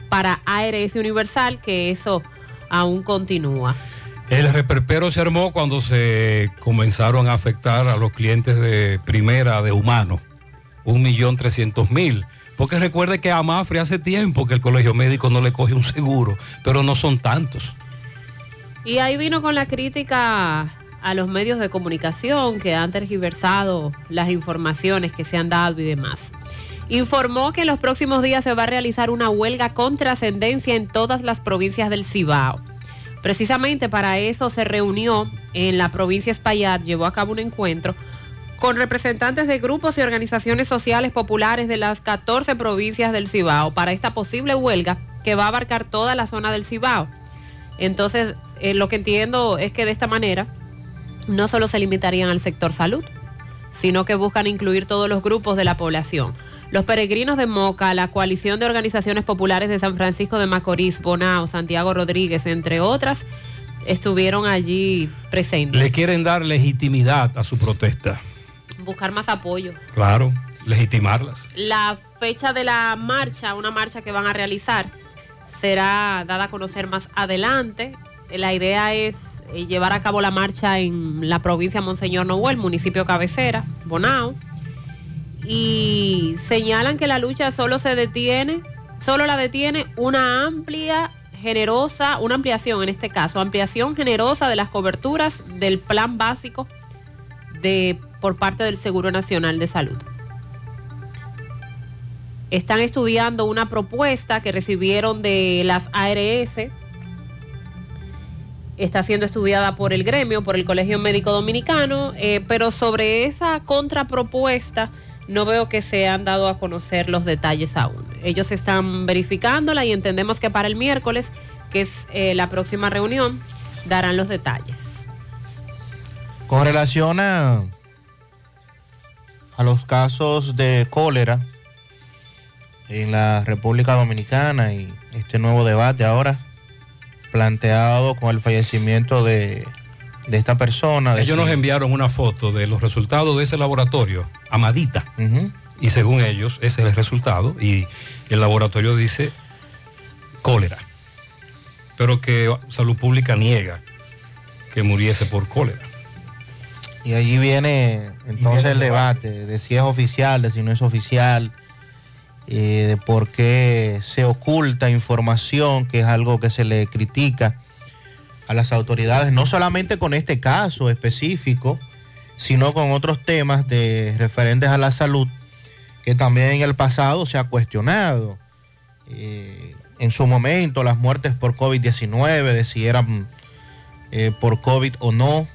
para ARS Universal, que eso aún continúa. El reperpero se armó cuando se comenzaron a afectar a los clientes de primera de humano, un millón trescientos mil. Porque recuerde que a Mafre hace tiempo que el colegio médico no le coge un seguro, pero no son tantos. Y ahí vino con la crítica a los medios de comunicación que han tergiversado las informaciones que se han dado y demás. Informó que en los próximos días se va a realizar una huelga con trascendencia en todas las provincias del Cibao. Precisamente para eso se reunió en la provincia Espaillat, llevó a cabo un encuentro con representantes de grupos y organizaciones sociales populares de las 14 provincias del Cibao para esta posible huelga que va a abarcar toda la zona del Cibao. Entonces, eh, lo que entiendo es que de esta manera no solo se limitarían al sector salud, sino que buscan incluir todos los grupos de la población. Los peregrinos de Moca, la coalición de organizaciones populares de San Francisco de Macorís, Bonao, Santiago Rodríguez, entre otras, estuvieron allí presentes. Le quieren dar legitimidad a su protesta. buscar más apoyo. Claro, legitimarlas. La fecha de la marcha, una marcha que van a realizar, será dada a conocer más adelante. La idea es eh, llevar a cabo la marcha en la provincia de Monseñor Noel, municipio cabecera, Bonao. Y señalan que la lucha solo se detiene, solo la detiene una amplia, generosa, una ampliación en este caso, ampliación generosa de las coberturas del plan básico de, por parte del Seguro Nacional de Salud. Están estudiando una propuesta que recibieron de las ARS. Está siendo estudiada por el gremio, por el Colegio Médico Dominicano, eh, pero sobre esa contrapropuesta no veo que se han dado a conocer los detalles aún. Ellos están verificándola y entendemos que para el miércoles, que es eh, la próxima reunión, darán los detalles. Con relación a, a los casos de cólera en la República Dominicana y este nuevo debate ahora planteado con el fallecimiento de, de esta persona. de Ellos nos enviaron una foto de los resultados de ese laboratorio, Amadita. Y según ellos, ese es el resultado. Y el laboratorio dice cólera. Pero que Salud Pública niega que muriese por cólera. Y allí viene entonces viene el el debate de si es oficial, de si no es oficial, eh, de por qué se oculta información, que es algo que se le critica a las autoridades, no solamente con este caso específico, sino con otros temas de referentes a la salud, que también en el pasado se ha cuestionado. Eh, en su momento, las muertes por COVID-19, de si eran eh, por COVID o no,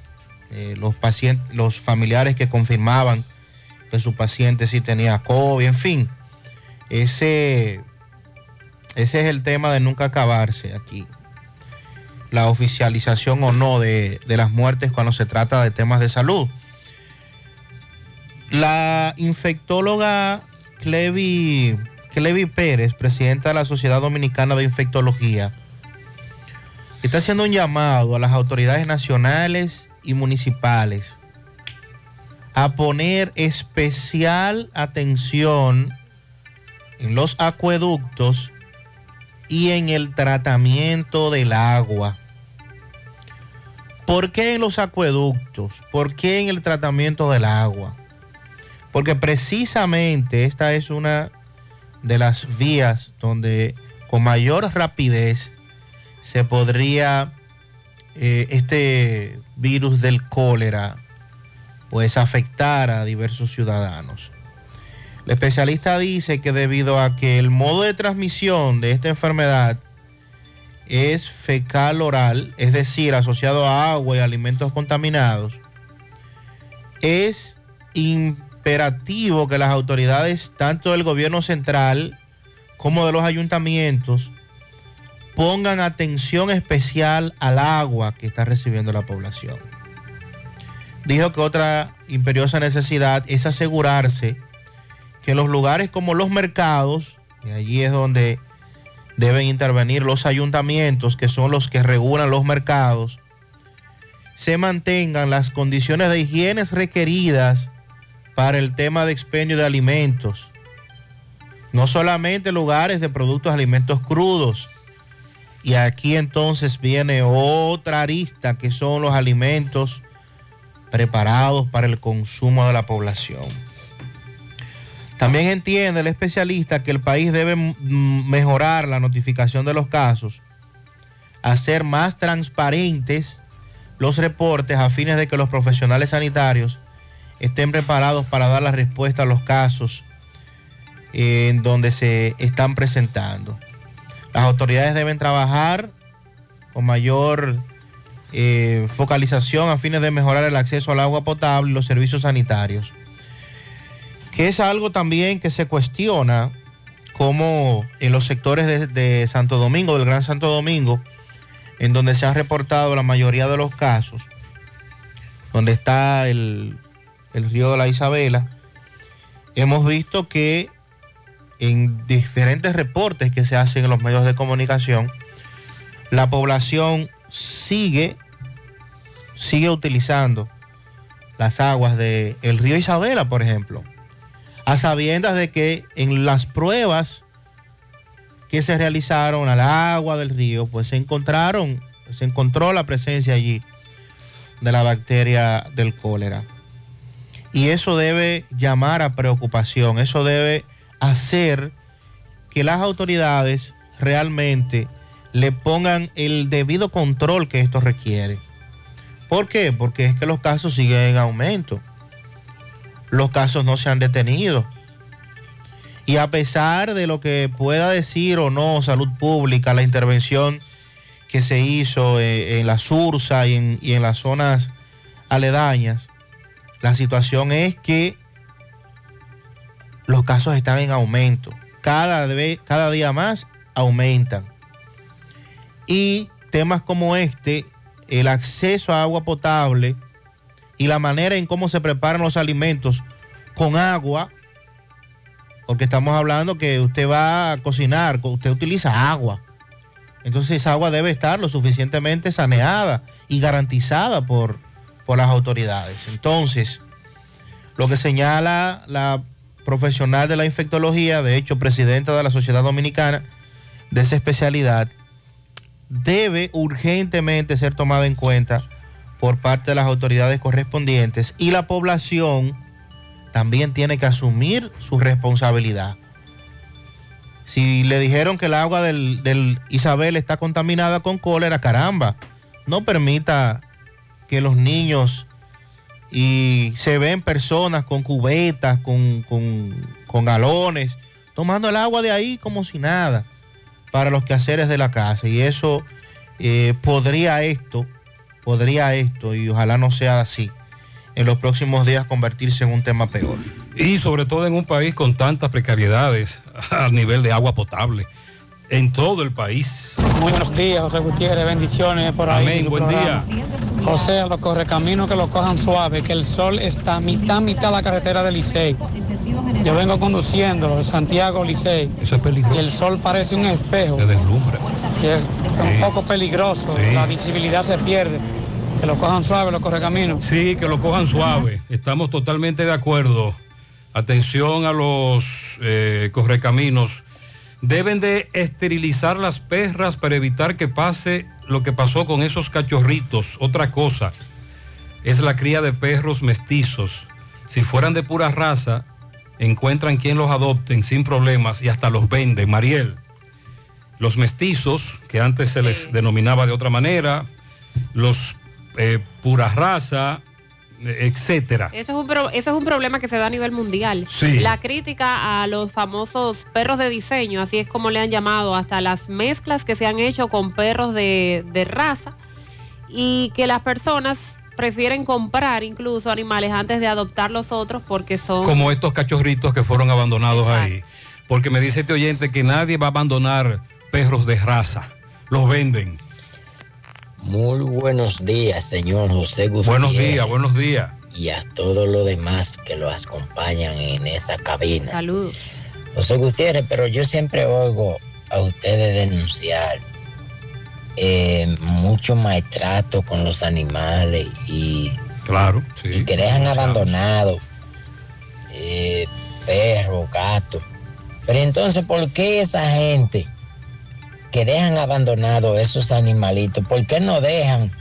eh, los pacientes, los familiares que confirmaban que su paciente sí tenía COVID, en fin, ese, ese es el tema de nunca acabarse aquí. La oficialización o no de, las muertes cuando se trata de temas de salud. La infectóloga Clevi, Clevi Pérez, presidenta de la Sociedad Dominicana de Infectología, está haciendo un llamado a las autoridades nacionales y municipales a poner especial atención en los acueductos y en el tratamiento del agua. ¿Por qué en los acueductos? ¿Por qué en el tratamiento del agua? Porque precisamente esta es una de las vías donde con mayor rapidez se podría eh, este virus del cólera pues afectar a diversos ciudadanos. El especialista dice que debido a que el modo de transmisión de esta enfermedad es fecal oral, es decir, asociado a agua y alimentos contaminados, es imperativo que las autoridades, tanto del gobierno central como de los ayuntamientos, pongan atención especial al agua que está recibiendo la población. Dijo que otra imperiosa necesidad es asegurarse que los lugares como los mercados, y allí es donde deben intervenir los ayuntamientos, que son los que regulan los mercados, se mantengan las condiciones de higiene requeridas para el tema de expendio de alimentos. No solamente lugares de productos alimentos crudos. Y aquí entonces viene otra arista que son los alimentos preparados para el consumo de la población. También entiende el especialista que el país debe mejorar la notificación de los casos, hacer más transparentes los reportes a fines de que los profesionales sanitarios estén preparados para dar la respuesta a los casos eh, en donde se están presentando. Las autoridades deben trabajar con mayor eh, focalización a fines de mejorar el acceso al agua potable y los servicios sanitarios que es algo también que se cuestiona como en los sectores de, Santo Domingo, del Gran Santo Domingo, en donde se han reportado la mayoría de los casos, donde está el, el río de la Isabela, hemos visto que en diferentes reportes que se hacen en los medios de comunicación, la población sigue, sigue utilizando las aguas del el río Isabela, por ejemplo, a sabiendas de que en las pruebas que se realizaron al agua del río, pues se encontraron, se encontró la presencia allí de la bacteria del cólera. Y eso debe llamar a preocupación, eso debe hacer que las autoridades realmente le pongan el debido control que esto requiere. ¿Por qué? Porque es que los casos siguen en aumento. Los casos no se han detenido. Y a pesar de lo que pueda decir o no salud pública, la intervención que se hizo eh, en, la Sursa y en, y en las zonas aledañas, la situación es que los casos están en aumento. Cada, ve- cada día más aumentan. Y temas como este, el acceso a agua potable y la manera en cómo se preparan los alimentos con agua, porque estamos hablando que usted va a cocinar, usted utiliza agua. Entonces esa agua debe estar lo suficientemente saneada y garantizada por, por las autoridades. Entonces, lo que señala la profesional de la infectología, de hecho presidenta de la Sociedad Dominicana de esa especialidad, debe urgentemente ser tomada en cuenta por parte de las autoridades correspondientes y la población también tiene que asumir su responsabilidad. Si le dijeron que el agua del, del Isabel está contaminada con cólera, caramba, no permita que los niños y se ven personas con cubetas, con, con- con galones, tomando el agua de ahí como si nada para los quehaceres de la casa. Y eso eh, podría esto, podría esto, y ojalá no sea así, en los próximos días convertirse en un tema peor. Y sobre todo en un país con tantas precariedades a nivel de agua potable. En todo el país. Muy buenos días, José Gutiérrez, bendiciones por ahí. Amén, buen programa. José, a los correcaminos que lo cojan suave, que el sol está mitad, mitad la carretera de Licey. Yo vengo conduciendo Santiago Licey. Eso es peligroso. Y el sol parece un espejo. Te deslumbra. Y es un poco peligroso, la visibilidad se pierde. Que lo cojan suave los correcaminos. Sí, que lo cojan suave. Estamos totalmente de acuerdo. Atención a los eh, correcaminos. Deben de esterilizar las perras para evitar que pase lo que pasó con esos cachorritos. Otra cosa es la cría de perros mestizos. Si fueran de pura raza, encuentran quien los adopten sin problemas y hasta los venden. Mariel, los mestizos, que antes se les denominaba de otra manera, los eh, pura raza, etcétera. Eso es, un pro- eso es un problema que se da a nivel mundial. Sí. La crítica a los famosos perros de diseño, así es como le han llamado, hasta las mezclas que se han hecho con perros de, de raza y que las personas prefieren comprar incluso animales antes de adoptar los otros porque son... como estos cachorritos que fueron abandonados ahí. Porque me dice este oyente que nadie va a abandonar perros de raza. Los venden. Muy buenos días, señor José Gutiérrez. Buenos días, buenos días. Y a todos los demás que lo acompañan en esa cabina. Saludos. José Gutiérrez, pero yo siempre oigo a ustedes denunciar eh, mucho maltrato con los animales y, claro, y que dejan abandonados eh, perros, gatos. Pero entonces, ¿por qué esa gente que dejan abandonados esos animalitos, por qué no dejan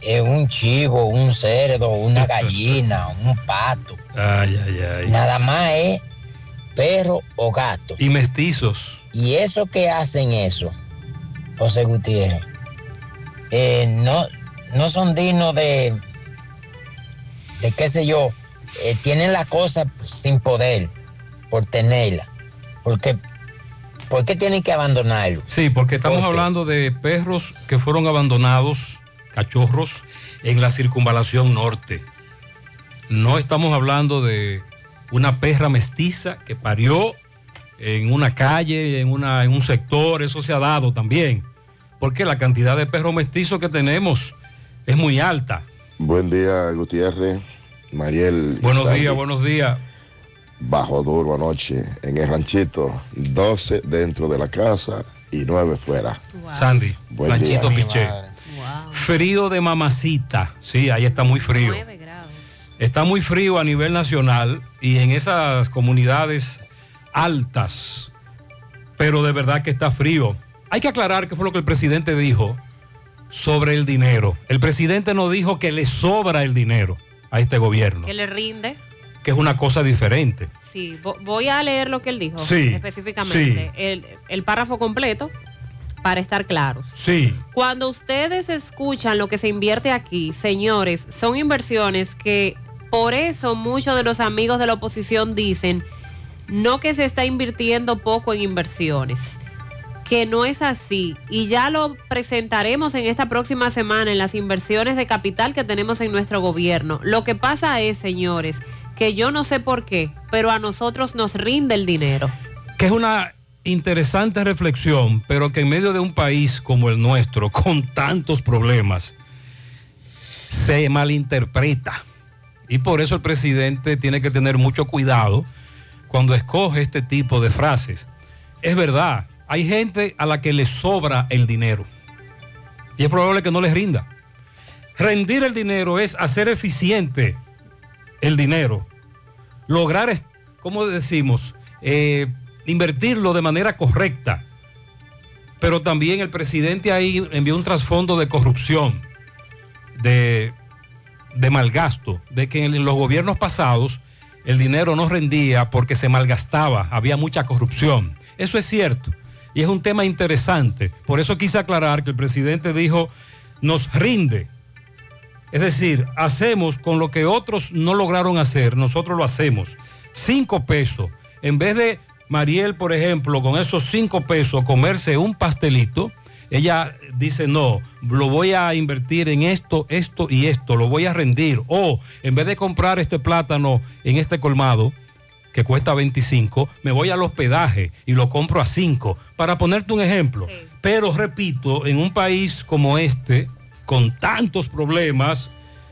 eh, un chivo, un cerdo, una gallina, un pato? Ay, ay, ay. Nada más es perro o gato. Y mestizos. Y eso que hacen eso, José Gutiérrez, eh, no, no son dignos de, de qué sé yo, eh, tienen la cosa sin poder por tenerla. Porque, ¿Por qué tienen que abandonarlo? Sí, porque estamos hablando de perros que fueron abandonados, cachorros, en la circunvalación norte. No estamos hablando de una perra mestiza que parió en una calle, en, una, en un sector, eso se ha dado también. Porque la cantidad de perros mestizos que tenemos es muy alta. Buen día, Gutiérrez, Mariel. Buenos días, buenos días. Bajo duro anoche en el ranchito, 12 dentro de la casa y 9 fuera. Sandy, Buen Ranchito día. Piché. Frío de mamacita. Sí, ahí está muy frío. Está muy frío a nivel nacional y en esas comunidades altas, pero de verdad que está frío. Hay que aclarar qué fue lo que el presidente dijo sobre el dinero. El presidente no dijo que le sobra el dinero a este gobierno, Que le rinde. Que es una cosa diferente. Sí, vo- voy a leer lo que él dijo Sí, específicamente. El, el párrafo completo para estar claros. Sí, Cuando ustedes escuchan lo que se invierte aquí, señores, son inversiones que por eso muchos de los amigos de la oposición dicen no que se está invirtiendo poco en inversiones, que no es así. Y ya lo presentaremos en esta próxima semana en las inversiones de capital que tenemos en nuestro gobierno. Lo que pasa es, señores, que yo no sé por qué, pero a nosotros nos rinde el dinero. que es una interesante reflexión, pero que en medio de un país como el nuestro, con tantos problemas, se malinterpreta. Y por eso el presidente tiene que tener mucho cuidado cuando escoge este tipo de frases. Es verdad, hay gente a la que le sobra el dinero. Y es probable que no les rinda. Rendir el dinero es hacer eficiente el dinero. Lograr, ¿cómo decimos? Eh, invertirlo de manera correcta. Pero también el presidente ahí envió un trasfondo de corrupción, de, de malgasto, de que en los gobiernos pasados el dinero no rendía porque se malgastaba, había mucha corrupción. Eso es cierto y es un tema interesante. Por eso quise aclarar que el presidente dijo, nos rinde. Es decir, hacemos con lo que otros no lograron hacer, nosotros lo hacemos. Cinco pesos. En vez de Mariel, por ejemplo, con esos cinco pesos comerse un pastelito, ella dice, no, lo voy a invertir en esto, esto y esto, lo voy a rendir. O en vez de comprar este plátano en este colmado, que cuesta 25, me voy al hospedaje y lo compro a 5, para ponerte un ejemplo. Pero repito, en un país como este, con tantos problemas,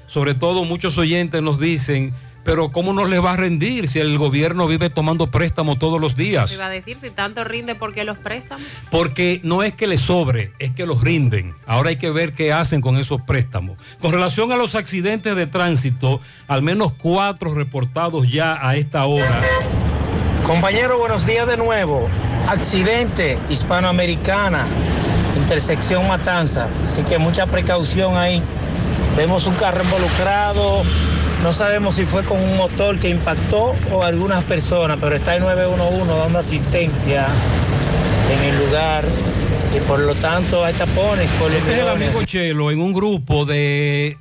sobre todo muchos oyentes nos dicen, pero ¿cómo no les va a rendir si el gobierno vive tomando préstamos todos los días? Iba a decir, si tanto rinde, ¿por qué los préstamos? Porque no es que les sobre, es que los rinden. Ahora hay que ver qué hacen con esos préstamos. Con relación a los accidentes de tránsito, al menos cuatro reportados ya a esta hora. Compañero, buenos días de nuevo. Accidente hispanoamericana, intersección Matanza. Así que mucha precaución ahí. Vemos un carro involucrado. No sabemos si fue con un motor que impactó o algunas personas, pero está el 911 dando asistencia en el lugar. Y por lo tanto hay tapones. Ese es el amigo Chelo en un grupo de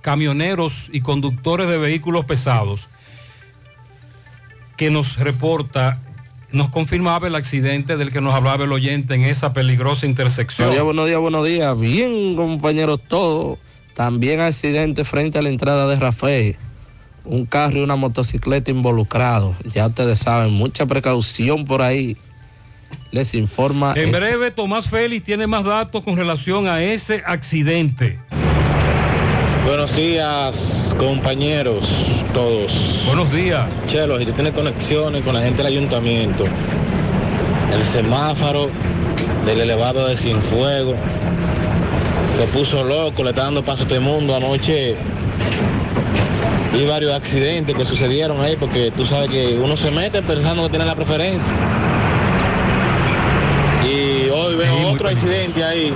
camioneros y conductores de vehículos pesados que nos reporta, nos confirmaba el accidente del que nos hablaba el oyente en esa peligrosa intersección. Buenos días, buenos días, buenos días. Bien, compañeros, todos. También accidente frente a la entrada de Rafael. Un carro y una motocicleta involucrados. Ya ustedes saben, mucha precaución por ahí. Les informa. En breve, Tomás Félix tiene más datos con relación a ese accidente. Buenos días, compañeros, todos. Buenos días. Chelo, si tú tienes conexiones con la gente del ayuntamiento, el semáforo del elevado de Cienfuegos se puso loco, le está dando paso a el mundo anoche. Vi varios accidentes que sucedieron ahí porque tú sabes que uno se mete pensando que tiene la preferencia. Y hoy veo otro accidente ahí.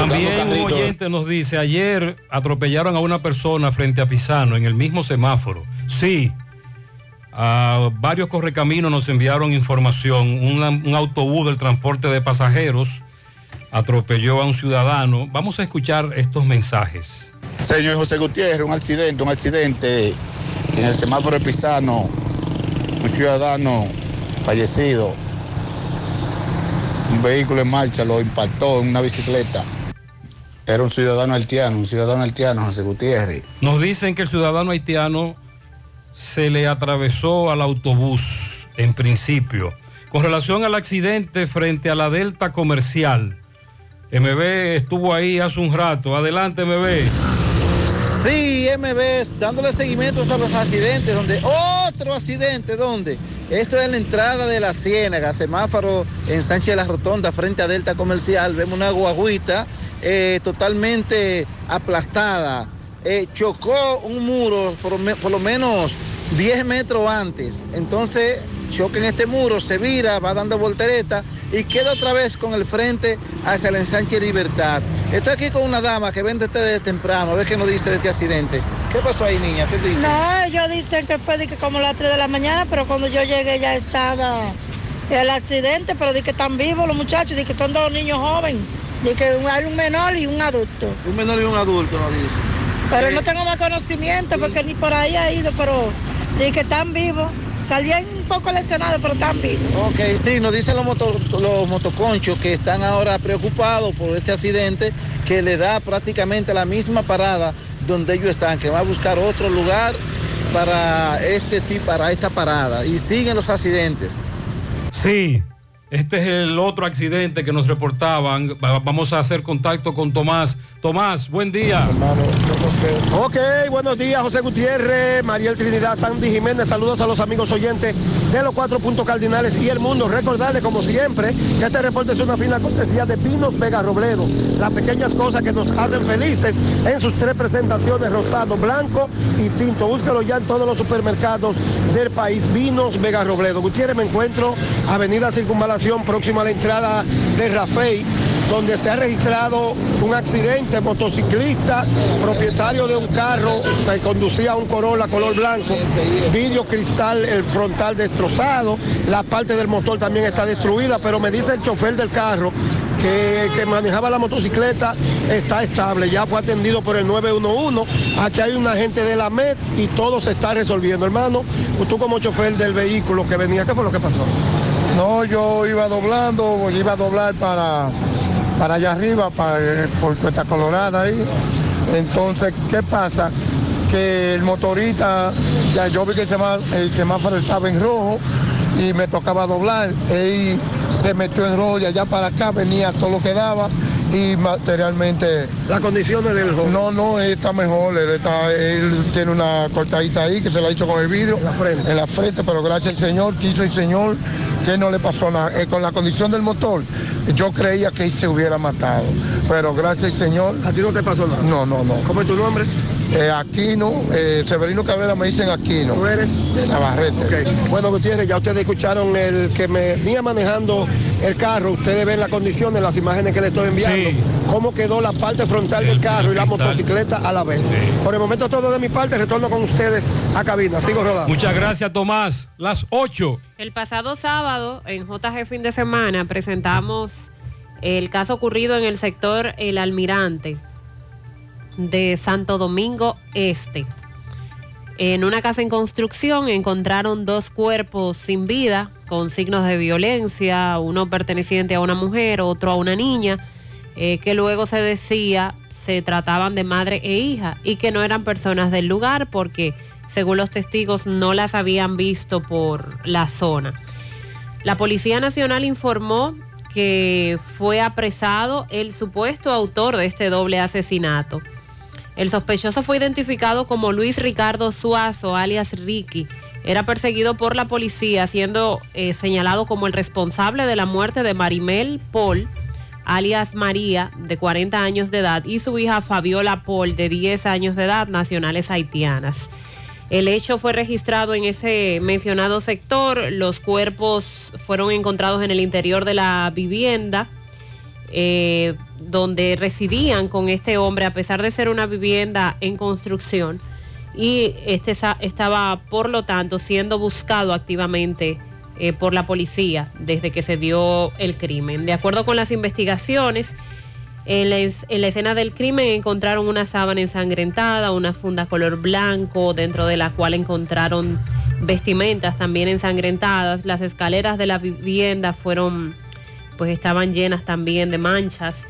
También un oyente nos dice, ayer atropellaron a una persona frente a Pisano en el mismo semáforo. Sí, a varios correcaminos nos enviaron información. Una- un autobús del transporte de pasajeros atropelló a un ciudadano. Vamos a escuchar estos mensajes. Señor José Gutiérrez, un accidente, un accidente en el semáforo de Pisano, un ciudadano fallecido, un vehículo en marcha lo impactó en una bicicleta. Era un ciudadano haitiano, un ciudadano haitiano, José Gutiérrez. Nos dicen que el ciudadano haitiano se le atravesó al autobús en principio. Con relación al accidente frente a la Delta Comercial, MB estuvo ahí hace un rato. Adelante, MB. Sí, MB, dándole seguimiento a los accidentes, donde otro accidente, ¿dónde? Esto es la entrada de la Ciénaga, semáforo en Sánchez de la Rotonda, frente a Delta Comercial. Vemos una guaguita eh, totalmente aplastada eh, chocó un muro por, lo menos 10 metros antes. Entonces choca en este muro, se vira, va dando voltereta y queda otra vez con el frente hacia el ensanche Libertad. Estoy aquí con una dama que vende este desde temprano, a ver qué nos dice de este accidente. ¿Qué pasó ahí, niña? ¿Qué te dice? No, ellos dicen que fue de que como las 3 de la mañana, pero cuando yo llegué ya estaba el accidente, pero di que están vivos los muchachos, di que son dos niños jóvenes, di que hay un menor y un adulto. Un menor y un adulto nos dice. Pero no tengo más conocimiento porque ni por ahí ha ido, pero di que están vivos. Salían un poco lesionados, pero están vivos. Ok, sí, nos dicen los, moto- los motoconchos que están ahora preocupados por este accidente que le da prácticamente la misma parada donde ellos están, que va a buscar otro lugar para, este, para esta parada. Y siguen los accidentes. Sí, este es el otro accidente que nos reportaban. Va- Vamos a hacer contacto con Tomás. Tomás, buen día. Ok, buenos días, José Gutiérrez, Mariel Trinidad, Sandy Jiménez, saludos a los amigos oyentes de los cuatro puntos cardinales y el mundo. Recordarles, como siempre, que este reporte es una fina cortesía de Vinos Vega Robledo, las pequeñas cosas que nos hacen felices en sus tres presentaciones, rosado, blanco y tinto. Búsquelo ya en todos los supermercados del país, Vinos Vega Robledo. Gutiérrez, me encuentro Avenida Circunvalación, próxima a la entrada de Rafey donde se ha registrado un accidente, motociclista, propietario de un carro que conducía un Corolla color blanco, vidrio cristal, el frontal destrozado, la parte del motor también está destruida, pero me dice el chofer del carro que, que manejaba la motocicleta está estable, ya fue atendido por el 911, aquí hay un agente de la MED y todo se está resolviendo. Hermano, tú como chofer del vehículo que venía, ¿qué fue lo que pasó? No, yo iba doblando, iba a doblar para, para allá arriba, para, eh, por Cuesta Colorada ahí. Entonces, ¿qué pasa? Que el motorista, ya yo vi que el semá- el semáforo estaba en rojo y me tocaba doblar. Él se metió en rojo de allá para acá, venía todo lo que daba y materialmente... ¿Las condiciones del joven? No, no, él está mejor, él, está, él tiene una cortadita ahí que se la hizo con el vidrio. En la frente. En la frente, pero gracias al Señor, quiso el Señor que no le pasó nada. Eh, con la condición del motor, yo creía que él se hubiera matado, pero gracias al Señor... ¿A ti no te pasó nada? No, no, no. ¿Cómo es tu nombre? Eh, Aquino, eh, Severino Cabrera me dicen Aquino. ¿Tú eres? De Navarrete. Ok. Bueno, Gutiérrez, ya ustedes escucharon el que me venía manejando el carro. Ustedes ven las condiciones, las imágenes que le estoy enviando. Cómo quedó la parte frontal del carro y la motocicleta a la vez. Por el momento todo de mi parte, retorno con ustedes a cabina. Sigo rodando. Muchas gracias, Tomás. Las 8. El pasado sábado, en JG Fin de Semana, presentamos el caso ocurrido en el sector El Almirante de Santo Domingo Este. En una casa en construcción encontraron dos cuerpos sin vida con signos de violencia, uno perteneciente a una mujer, otro a una niña, eh, que luego se decía se trataban de madre e hija y que no eran personas del lugar porque, según los testigos, no las habían visto por la zona. La Policía Nacional informó que fue apresado el supuesto autor de este doble asesinato. El sospechoso fue identificado como Luis Ricardo Suazo, alias Ricky. Era perseguido por la policía, siendo eh, señalado como el responsable de la muerte de Marimel Paul, alias María, de 40 años de edad, y su hija Fabiola Paul, de 10 años de edad, nacionales haitianas. El hecho fue registrado en ese mencionado sector. Los cuerpos fueron encontrados en el interior de la vivienda eh, donde residían con este hombre, a pesar de ser una vivienda en construcción. Y este estaba, por lo tanto, siendo buscado activamente eh, por la policía desde que se dio el crimen. De acuerdo con las investigaciones, en la escena del crimen encontraron una sábana ensangrentada, una funda color blanco, dentro de la cual encontraron vestimentas también ensangrentadas. Las escaleras de la vivienda fueron, pues estaban llenas también de manchas.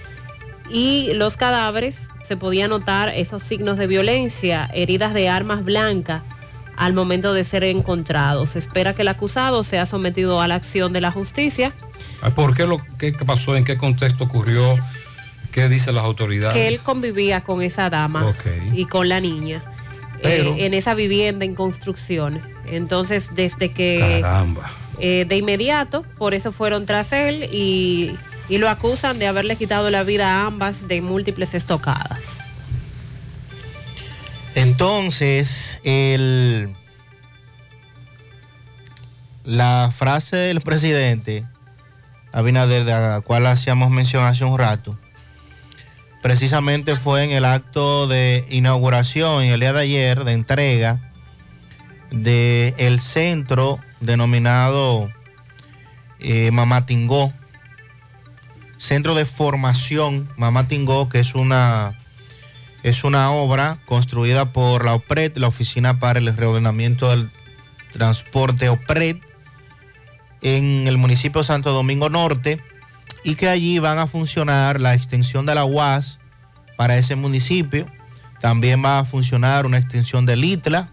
Y los cadáveres se podía notar esos signos de violencia, heridas de armas blancas al momento de ser encontrados. Se espera que el acusado sea sometido a la acción de la justicia. Ah, ¿Por qué lo qué pasó? ¿En qué contexto ocurrió? ¿Qué dicen las autoridades? que él convivía con esa dama y con la niña Pero- eh, en esa vivienda en construcción. Entonces, desde que Caramba. Eh, de inmediato, por eso fueron tras él y, y lo acusan de haberle quitado la vida a ambas de múltiples estocadas. Entonces, el, la frase del presidente Abinader, de la cual hacíamos mención hace un rato, precisamente fue en el acto de inauguración, el día de ayer, de entrega del el centro denominado eh, centro de formación Mamatingó, que es una, es una obra construida por la OPRED, la Oficina para el Reordenamiento del Transporte OPRED, en el municipio de Santo Domingo Norte, y que allí van a funcionar la extensión de la UAS para ese municipio. También va a funcionar una extensión del ITLA,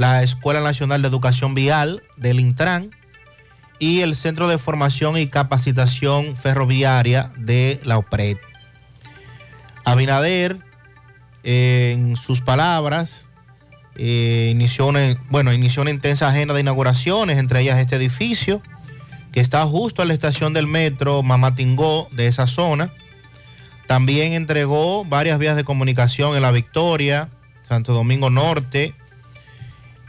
la Escuela Nacional de Educación Vial del Intran y el Centro de Formación y Capacitación Ferroviaria de la OPRED. Abinader, en sus palabras, eh, inició, una, bueno, inició una intensa agenda de inauguraciones, entre ellas este edificio, que está justo a la estación del metro Mamatingó de esa zona. También entregó varias vías de comunicación en La Victoria, Santo Domingo Norte,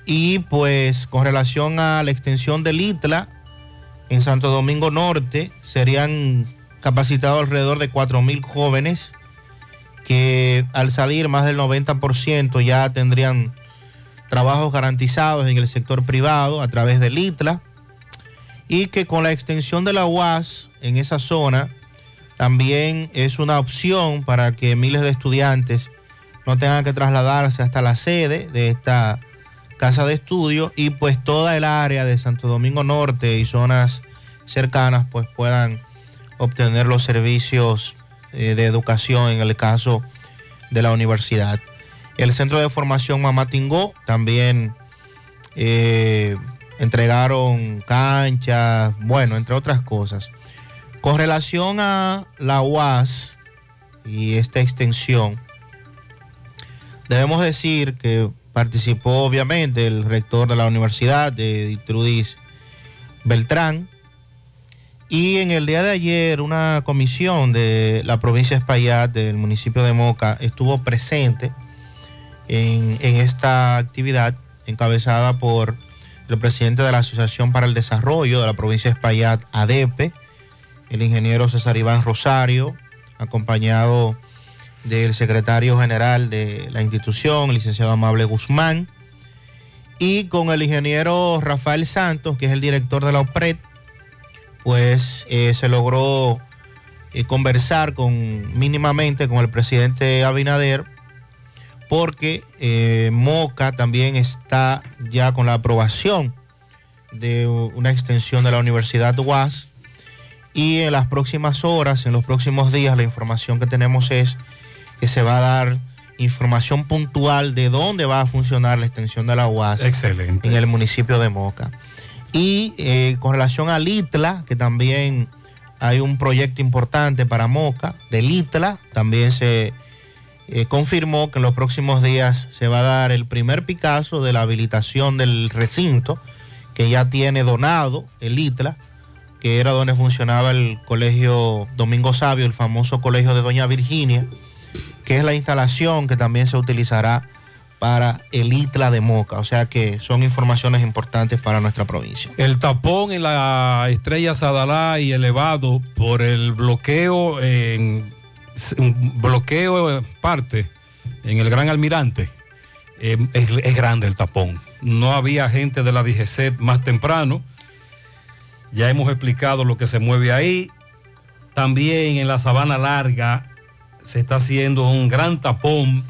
y pues con relación a la extensión del ITLA en Santo Domingo Norte, serían capacitados alrededor de 4.000 jóvenes que al salir más del 90% ya tendrían trabajos garantizados en el sector privado a través del ITLA. Y que con la extensión de la UAS en esa zona también es una opción para que miles de estudiantes no tengan que trasladarse hasta la sede de esta casa de estudio y pues toda el área de Santo Domingo Norte y zonas cercanas pues puedan obtener los servicios eh, de educación en el caso de la universidad. El Centro de Formación Mamatingó también eh, entregaron canchas, bueno, entre otras cosas. Con relación a la UAS y esta extensión, debemos decir que participó obviamente el rector de la universidad, de Trudis Beltrán, y en el día de ayer una comisión de la provincia de Espaillat, del municipio de Moca, estuvo presente en, en esta actividad encabezada por el presidente de la Asociación para el Desarrollo de la provincia de Espaillat, ADEPE, el ingeniero César Iván Rosario, acompañado del secretario general de la institución, el licenciado Amable Guzmán, y con el ingeniero Rafael Santos, que es el director de la OPRED, pues eh, se logró eh, conversar con mínimamente con el presidente Abinader, porque eh, Moca también está ya con la aprobación de una extensión de la Universidad UAS y en las próximas horas, en los próximos días, la información que tenemos es que se va a dar información puntual de dónde va a funcionar la extensión de la UAS Excelente. en el municipio de Moca. Y eh, con relación al ITLA, que también hay un proyecto importante para Moca, del ITLA, también se eh, confirmó que en los próximos días se va a dar el primer Picasso de la habilitación del recinto, que ya tiene donado el ITLA, que era donde funcionaba el colegio Domingo Sabio, el famoso colegio de Doña Virginia, que es la instalación que también se utilizará para el ITLA de Moca. O sea que son informaciones importantes para nuestra provincia. El tapón en la estrella Sadalá y elevado por el bloqueo en bloqueo parte en el Gran Almirante. Eh, es, es grande el tapón. No había gente de la DGCET más temprano. Ya hemos explicado lo que se mueve ahí. También en la Sabana Larga se está haciendo un gran tapón.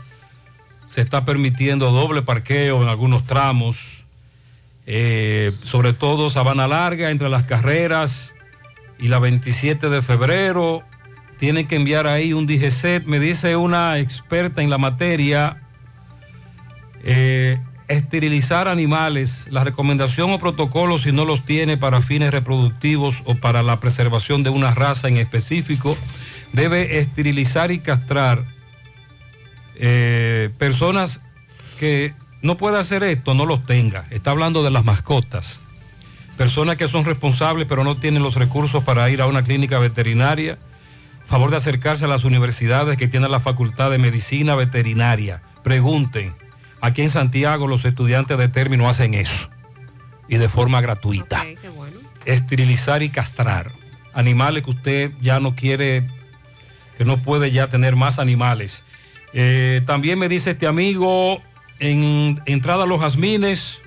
Se está permitiendo doble parqueo en algunos tramos. Eh, sobre todo Sabana Larga, entre las carreras y la 27 de febrero. Tienen que enviar ahí un DGCET. Me dice una experta en la materia. eh, esterilizar animales, la recomendación o protocolo si no los tiene para fines reproductivos o para la preservación de una raza en específico, debe esterilizar y castrar eh, personas que no puede hacer esto, no los tenga. Está hablando de las mascotas. Personas que son responsables pero no tienen los recursos para ir a una clínica veterinaria. Favor de acercarse a las universidades que tienen la facultad de medicina veterinaria. Pregunten Aquí en Santiago los estudiantes de término hacen eso y de forma gratuita. Ok, qué bueno. Esterilizar y castrar animales que usted ya no quiere, que no puede ya tener más animales. Eh, también me dice este amigo, en entrada a los jazmines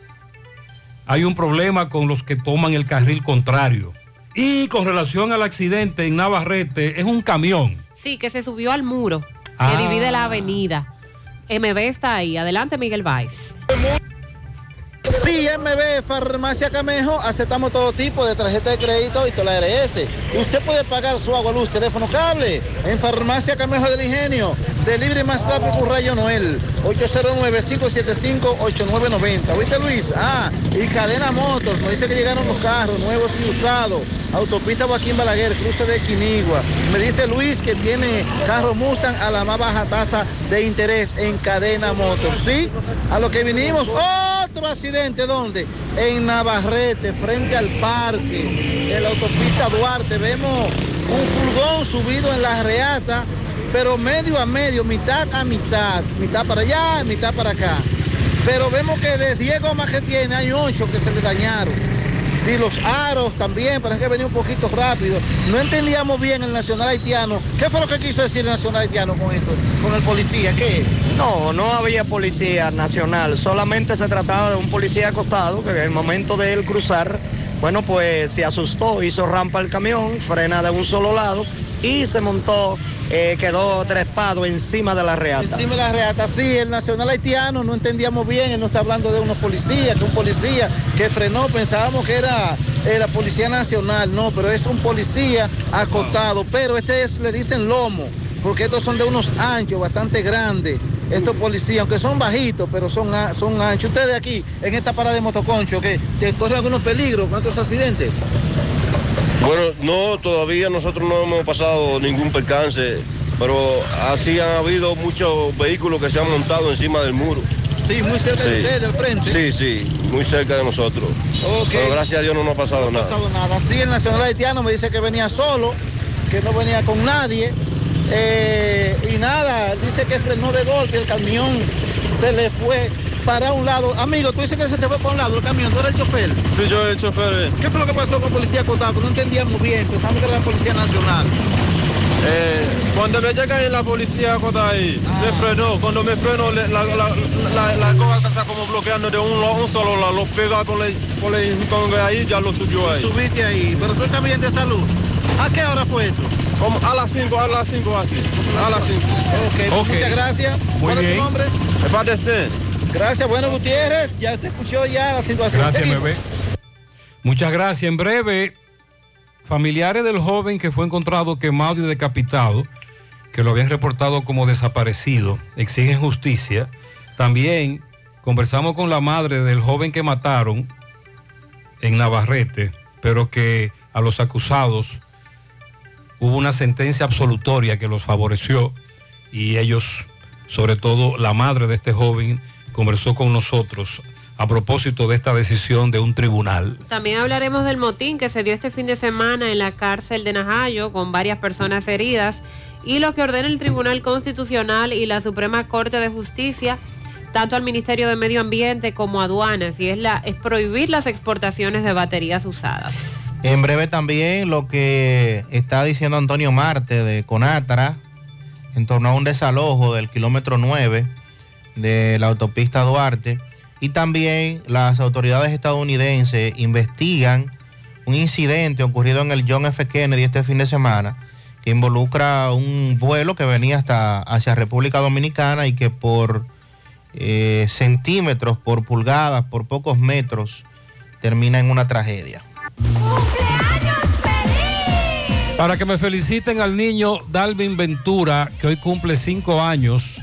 hay un problema con los que toman el carril contrario. Y con relación al accidente en Navarrete, es un camión. Sí, que se subió al muro que Ah. divide la avenida. MB está ahí. Adelante, Miguel Valls. Sí, MB, Farmacia Camejo, aceptamos todo tipo de tarjeta de crédito y toda la ARS. Usted puede pagar su agua, luz, teléfono, cable en Farmacia Camejo del Ingenio. Delivery más rápido Rayo Noel. 809-575-8990. ¿Oíste, Luis? Ah, y Cadena Motos. Nos dice que llegaron los carros nuevos y usados. Autopista Joaquín Balaguer, cruce de Quinigua. Me dice Luis que tiene carros Mustang a la más baja tasa de interés en Cadena Motos. ¿Sí? A lo que vinimos. Otro accidente, ¿dónde? En Navarrete, frente al parque, en la autopista Duarte. Vemos un furgón subido en la reata, pero medio a medio, mitad a mitad. Mitad para allá, mitad para acá. Pero vemos que de 10 gomas que tiene, hay 8 que se le dañaron. Sí, los aros también, parece que venía un poquito rápido. No entendíamos bien el nacional haitiano. ¿Qué fue lo que quiso decir el nacional haitiano con esto? Con el policía, ¿qué? No, no había policía nacional, solamente se trataba de un policía acostado que en el momento de él cruzar, bueno, pues se asustó, hizo rampa el camión, frena de un solo lado y se montó, eh, quedó trepado encima de la reata. Encima de la reata, sí, el nacional haitiano no entendíamos bien, él no está hablando de unos policías, que un policía que frenó, pensábamos que era la policía nacional, no, pero es un policía acostado, pero este es, le dicen lomo, porque estos son de unos anchos, bastante grandes, estos policías, aunque son bajitos, pero son, son anchos. Ustedes aquí, en esta parada de motoconcho, que corren algunos peligros, ¿cuántos accidentes? Bueno, no, todavía nosotros no hemos pasado ningún percance, pero así han habido muchos vehículos que se han montado encima del muro. Sí, muy cerca de ustedes, del frente. Sí, sí, muy cerca de nosotros. Pero gracias a Dios no nos ha pasado No ha nada. pasado nada. Sí, el nacional haitiano me dice que venía solo, que no venía con nadie. eh, y nada, dice que frenó de golpe, el camión se le fue para un lado. Amigo, tú dices que se te fue para un lado el camión, tú eres el chofer. Sí, yo el chofer. ¿Qué fue lo que pasó con la policía acotado? Que no entendíamos bien, pensamos que era la policía nacional. Eh, cuando me llega ahí la policía cosa ahí, me frenó. Cuando me frenó, la, la, la, la cosa está como bloqueando de un, un solo lado. Lo pega con el, con el con el ahí, ya lo subió ahí. Subiste ahí, pero tú estás bien de salud. ¿A qué hora fue esto? Como a las 5, a las 5 aquí. A las 5. Ok, pues muchas gracias. ¿Cuál es tu nombre? Gracias, bueno Gutiérrez, ya te escuchó ya la situación. Gracias, bebé. Muchas gracias. En breve, familiares del joven que fue encontrado quemado y decapitado, que lo habían reportado como desaparecido, exigen justicia. También conversamos con la madre del joven que mataron en Navarrete, pero que a los acusados hubo una sentencia absolutoria que los favoreció y ellos, sobre todo la madre de este joven, conversó con nosotros a propósito de esta decisión de un tribunal. También hablaremos del motín que se dio este fin de semana en la cárcel de Najayo con varias personas heridas y lo que ordena el Tribunal Constitucional y la Suprema Corte de Justicia tanto al Ministerio de Medio Ambiente como a aduanas y es la es prohibir las exportaciones de baterías usadas. En breve también lo que está diciendo Antonio Marte de Conatra en torno a un desalojo del kilómetro 9 de la autopista Duarte. Y también las autoridades estadounidenses investigan un incidente ocurrido en el John F. Kennedy este fin de semana que involucra un vuelo que venía hasta hacia República Dominicana y que por eh, centímetros, por pulgadas, por pocos metros, termina en una tragedia. Para que me feliciten al niño Dalvin Ventura, que hoy cumple cinco años,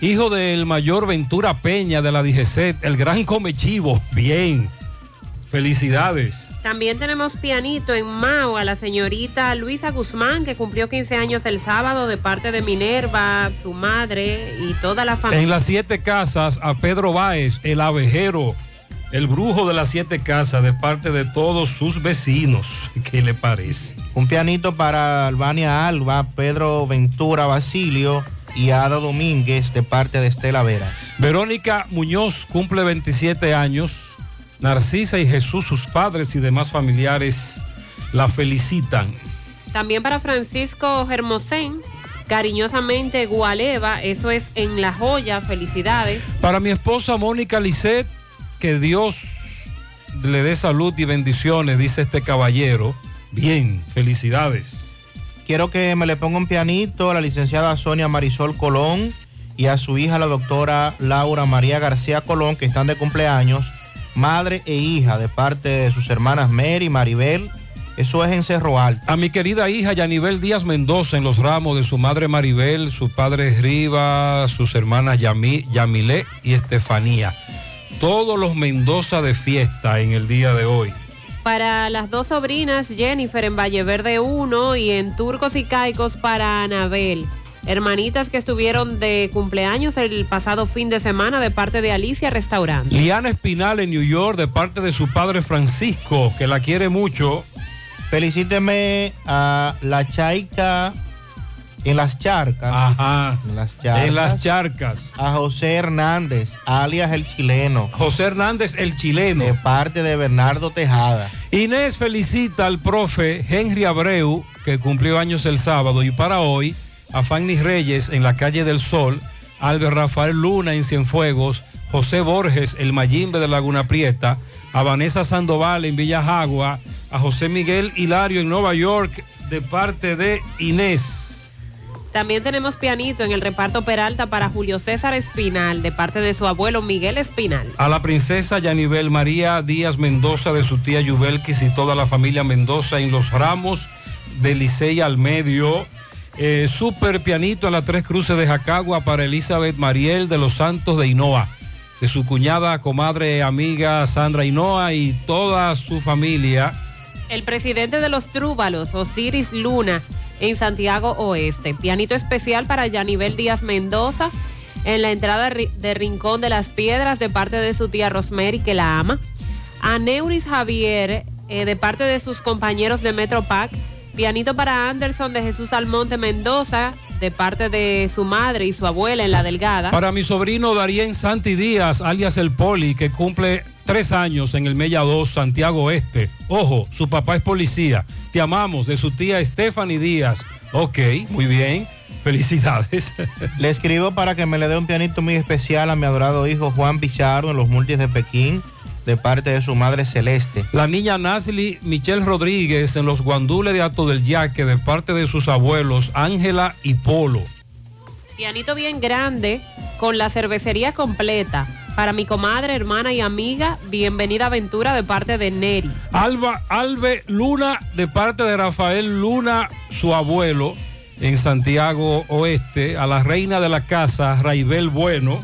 hijo del mayor Ventura Peña de la DGC, el gran comechivo. Bien, felicidades. También tenemos pianito en Mao a la señorita Luisa Guzmán, que cumplió 15 años el sábado de parte de Minerva, su madre y toda la familia. En las siete casas, a Pedro Báez, el abejero, el brujo de las siete casas, de parte de todos sus vecinos. ¿Qué le parece? Un pianito para Albania Alba, Pedro Ventura Basilio, y Ada Domínguez de parte de Estela Veras. Verónica Muñoz cumple 27 años. Narcisa y Jesús, sus padres y demás familiares la felicitan. También para Francisco Germosén, cariñosamente Gualeva, eso es en La Joya, felicidades. Para mi esposa Mónica Lisset, que Dios le dé salud y bendiciones, dice este caballero. Bien, felicidades. Quiero que me le ponga un pianito a la licenciada Sonia Marisol Colón y a su hija la doctora Laura María García Colón, que están de cumpleaños, madre e hija de parte de sus hermanas Mary Maribel. Eso es en Cerro Alto. A mi querida hija Yanibel Díaz Mendoza en los ramos de su madre Maribel, su padre Rivas, sus hermanas Yami, y Estefanía. Todos los Mendoza de fiesta en el día de hoy. Para las dos sobrinas, Jennifer en Valle Verde 1 y en Turcos y Caicos para Anabel. Hermanitas que estuvieron de cumpleaños el pasado fin de semana de parte de Alicia Restaurante. Liana Espinal en New York de parte de su padre Francisco, que la quiere mucho. Felicíteme a la Chaica en las charcas. Ajá. En las charcas. En las charcas. A José Hernández, alias el chileno. José Hernández, el chileno. De parte de Bernardo Tejada. Inés felicita al profe Henry Abreu, que cumplió años el sábado, y para hoy a Fanny Reyes en la calle del Sol, Albert Rafael Luna en Cienfuegos, José Borges, el Mayimbe de Laguna Prieta, a Vanessa Sandoval en Villa Jagua, a José Miguel Hilario en Nueva York de parte de Inés. También tenemos pianito en el reparto Peralta para Julio César Espinal, de parte de su abuelo Miguel Espinal. A la princesa Yanibel María Díaz Mendoza de su tía Yubelquis y toda la familia Mendoza en los ramos de Licey al medio. Eh, super pianito a la Tres Cruces de Jacagua para Elizabeth Mariel de los Santos de Hinoa, de su cuñada, comadre, amiga Sandra Hinoa y toda su familia. El presidente de los Trúbalos, Osiris Luna, en Santiago Oeste. Pianito especial para Yanibel Díaz Mendoza en la entrada de Rincón de las Piedras de parte de su tía Rosemary que la ama. A Neuris Javier eh, de parte de sus compañeros de Metropac. Pianito para Anderson de Jesús Almonte Mendoza de parte de su madre y su abuela en La Delgada. Para mi sobrino Darien Santi Díaz, alias El Poli, que cumple tres años en el Mella 2, Santiago Oeste. Ojo, su papá es policía. Te amamos, de su tía Stephanie Díaz. Ok, muy bien. Felicidades. Le escribo para que me le dé un pianito muy especial a mi adorado hijo Juan Pichardo en los multis de Pekín, de parte de su madre Celeste. La niña Nasli Michelle Rodríguez en los guandules de Ato del Yaque, de parte de sus abuelos Ángela y Polo. Pianito bien grande, con la cervecería completa. Para mi comadre, hermana y amiga, bienvenida aventura de parte de Neri. Alba Albe Luna de parte de Rafael Luna, su abuelo, en Santiago Oeste. A la reina de la casa, Raibel Bueno.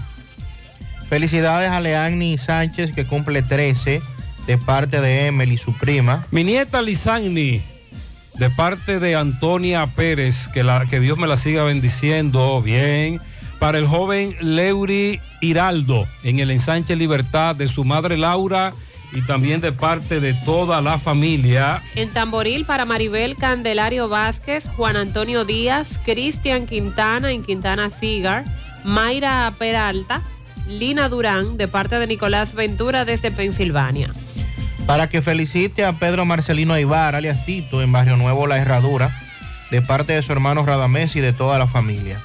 Felicidades a Leanni Sánchez que cumple 13 de parte de Emily, su prima. Mi nieta Lisani, de parte de Antonia Pérez, que, la, que Dios me la siga bendiciendo. Bien. Para el joven Leury Hiraldo, en el ensanche Libertad, de su madre Laura y también de parte de toda la familia. En Tamboril para Maribel Candelario Vázquez, Juan Antonio Díaz, Cristian Quintana en Quintana Cigar, Mayra Peralta, Lina Durán, de parte de Nicolás Ventura desde Pensilvania. Para que felicite a Pedro Marcelino Ibar, alias Tito, en Barrio Nuevo La Herradura, de parte de su hermano Radamés y de toda la familia.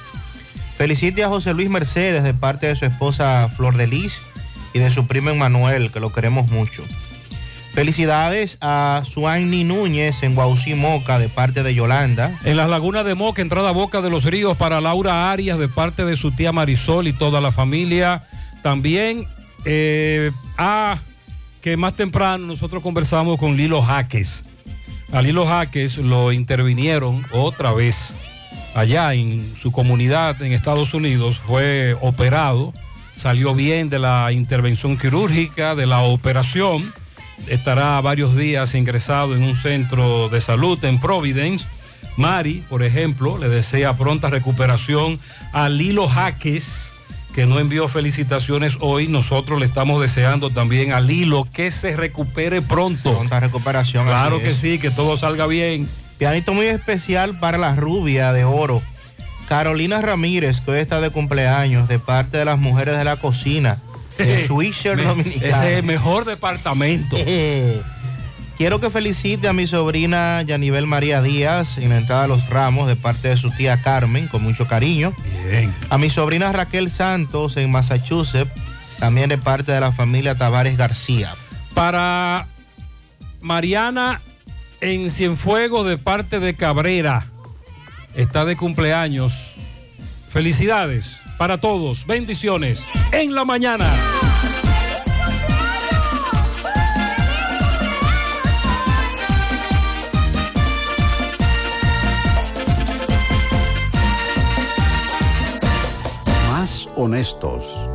Felicite a José Luis Mercedes, de parte de su esposa Flor de Lis y de su primo Manuel, que lo queremos mucho. Felicidades a Suaini Núñez en Guausí Moca de parte de Yolanda. En las lagunas de Moca, entrada Boca de los Ríos para Laura Arias de parte de su tía Marisol y toda la familia. También eh, a que más temprano nosotros conversamos con Lilo Jaques. A Lilo Jaques lo intervinieron otra vez allá en su comunidad en Estados Unidos. Fue operado, salió bien de la intervención quirúrgica, de la operación estará varios días ingresado en un centro de salud en Providence. Mari, por ejemplo, le desea pronta recuperación a Lilo Jaques, que no envió felicitaciones hoy. Nosotros le estamos deseando también a Lilo que se recupere pronto. Pronta recuperación. Claro que sí, que todo salga bien. Pianito muy especial para la rubia de oro. Carolina Ramírez, que hoy está de cumpleaños, de parte de las mujeres de la cocina, Swisher Dominicana. Ese es el mejor departamento. Quiero que felicite a mi sobrina Yanibel María Díaz en la entrada de los ramos de parte de su tía Carmen, con mucho cariño. Bien. A mi sobrina Raquel Santos en Massachusetts, también de parte de la familia Tavares García. Para Mariana en Cienfuegos de parte de Cabrera. Está de cumpleaños. Felicidades para todos. Bendiciones. En la mañana. Más honestos.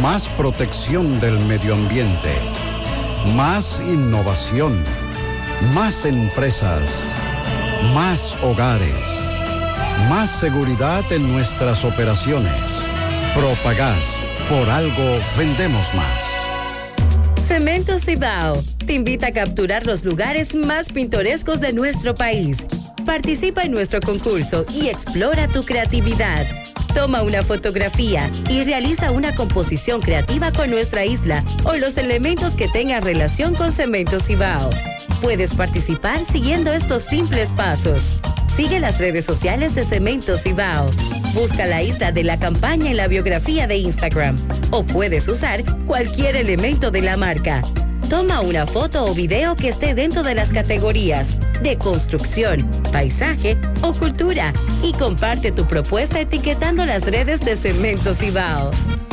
Más protección del medio ambiente. Más innovación. Más empresas. Más hogares. Más seguridad en nuestras operaciones. Propagás. Por algo vendemos más. Cemento Cibao te invita a capturar los lugares más pintorescos de nuestro país. Participa en nuestro concurso y explora tu creatividad. Toma una fotografía y realiza una composición creativa con nuestra isla o los elementos que tengan relación con Cemento Cibao. Puedes participar siguiendo estos simples pasos. Sigue las redes sociales de Cemento Cibao. Busca la isla de la campaña en la biografía de Instagram. O puedes usar cualquier elemento de la marca. Toma una foto o video que esté dentro de las categorías de construcción, paisaje o cultura y comparte tu propuesta etiquetando las redes de Cemento Cibao.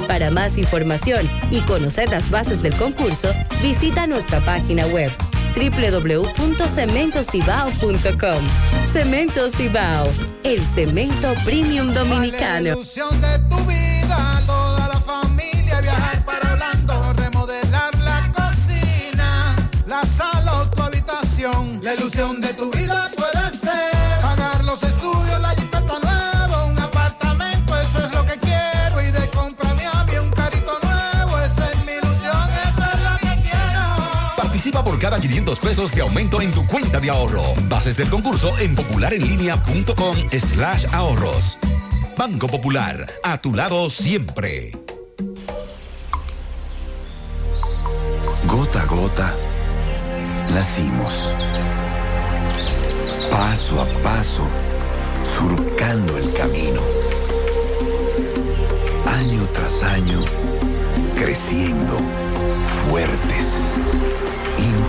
Para más información y conocer las bases del concurso, visita nuestra página web www.cementocibao.com. Cemento Cibao, el cemento premium La dominicano. ilusión de tu vida, toda la familia viajar para Orlando, remodelar la cocina, la sala o tu habitación. La ilusión de tu vida ser cada 500 pesos de aumento en tu cuenta de ahorro. Bases del concurso en popularenlinea.com slash ahorros. Banco Popular, a tu lado siempre. Gota a gota, nacimos. Paso a paso, surcando el camino. Año tras año, creciendo, fuertes,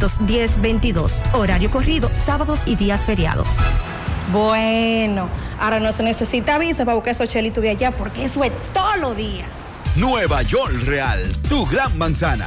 1-210-22. Horario corrido, sábados y días feriados. Bueno, ahora no se necesita visa para buscar esos chelitos de allá porque eso es todos los días. Nueva York Real, tu gran manzana.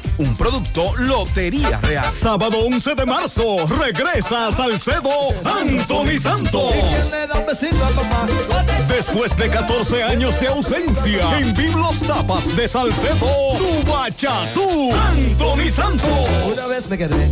Un producto Lotería Real. Sábado 11 de marzo, regresa a Salcedo Anthony Santos. Después de 14 años de ausencia, en Biblos Tapas de Salcedo, tu bachatú, Anthony Santos. Una vez me quedé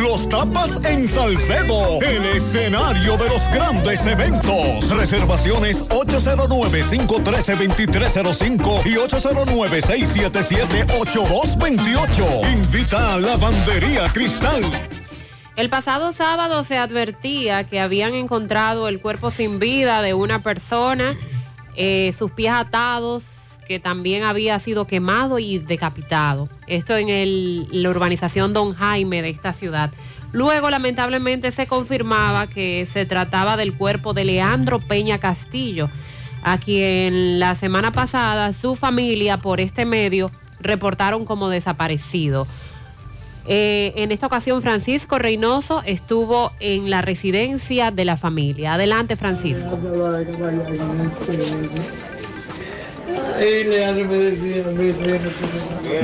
Biblos Tapas en Salcedo. El escenario de los grandes eventos. Reservaciones 809-513-2305 y 809-677-8228. Invita a Lavandería Cristal. El pasado sábado se advertía que habían encontrado el cuerpo sin vida de una persona, eh, sus pies atados, que también había sido quemado y decapitado. Esto en el- la urbanización Don Jaime de esta ciudad. Luego, lamentablemente, se confirmaba que se trataba del cuerpo de Leandro Peña Castillo, a quien la semana pasada su familia, por este medio, reportaron como desaparecido. Eh, en esta ocasión, Francisco Reynoso estuvo en la residencia de la familia. Adelante, Francisco.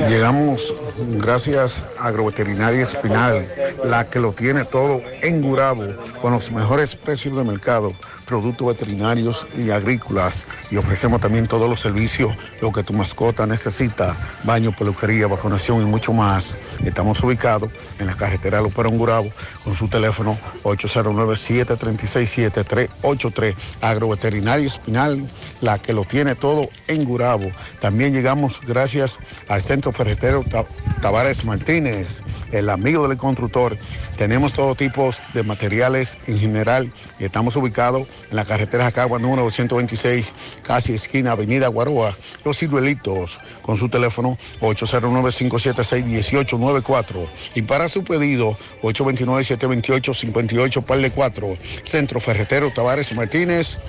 Llegamos gracias a Agroveterinaria Espinal, la que lo tiene todo en Gurabo, con los mejores precios de mercado, productos veterinarios y agrícolas. Y ofrecemos también todos los servicios, lo que tu mascota necesita, baño, peluquería, vacunación y mucho más. Estamos ubicados en la carretera Luperón Gurabo, con su teléfono 809-736-7383. Agroveterinaria Espinal, la que lo tiene todo en Gurabo. También llegamos gracias al Centro Ferretero Ta- Tavares Martínez, el amigo del constructor. Tenemos todo tipo de materiales en general y estamos ubicados en la carretera Jacagua número 226, casi esquina Avenida Guaroa, Los Ciruelitos, con su teléfono 809-576-1894. Y para su pedido, 829-728-58, par de 4, Centro Ferretero Tavares Martínez,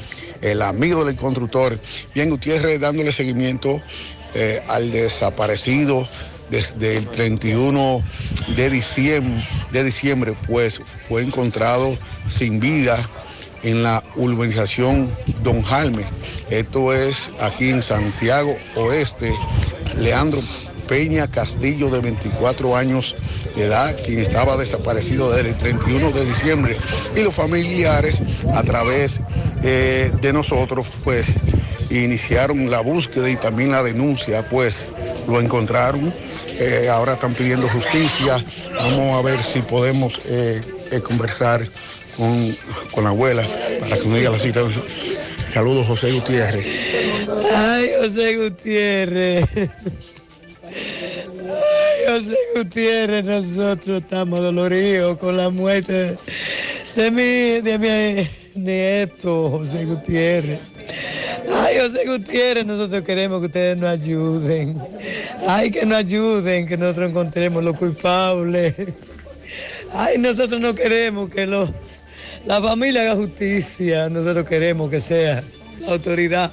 el amigo del constructor. Bien, Gutiérrez dándole seguimiento eh, al desaparecido desde el 31 de diciembre, de diciembre, pues fue encontrado sin vida en la urbanización Don Jalme. Esto es aquí en Santiago Oeste. Leandro Peña Castillo, de 24 años de edad, quien estaba desaparecido desde el 31 de diciembre. Y los familiares, a través eh, de nosotros, pues iniciaron la búsqueda y también la denuncia, pues lo encontraron. Eh, ahora están pidiendo justicia. Vamos a ver si podemos eh, conversar con, con la abuela para que nos diga la situación. Saludos, José Gutiérrez. Ay, José Gutiérrez. Ay, José Gutiérrez, nosotros estamos doloridos con la muerte de mi, de mi nieto, José Gutiérrez. Ay, José Gutiérrez, nosotros queremos que ustedes nos ayuden. Ay, que nos ayuden, que nosotros encontremos los culpables. Ay, nosotros no queremos que lo- la familia haga justicia, nosotros queremos que sea la autoridad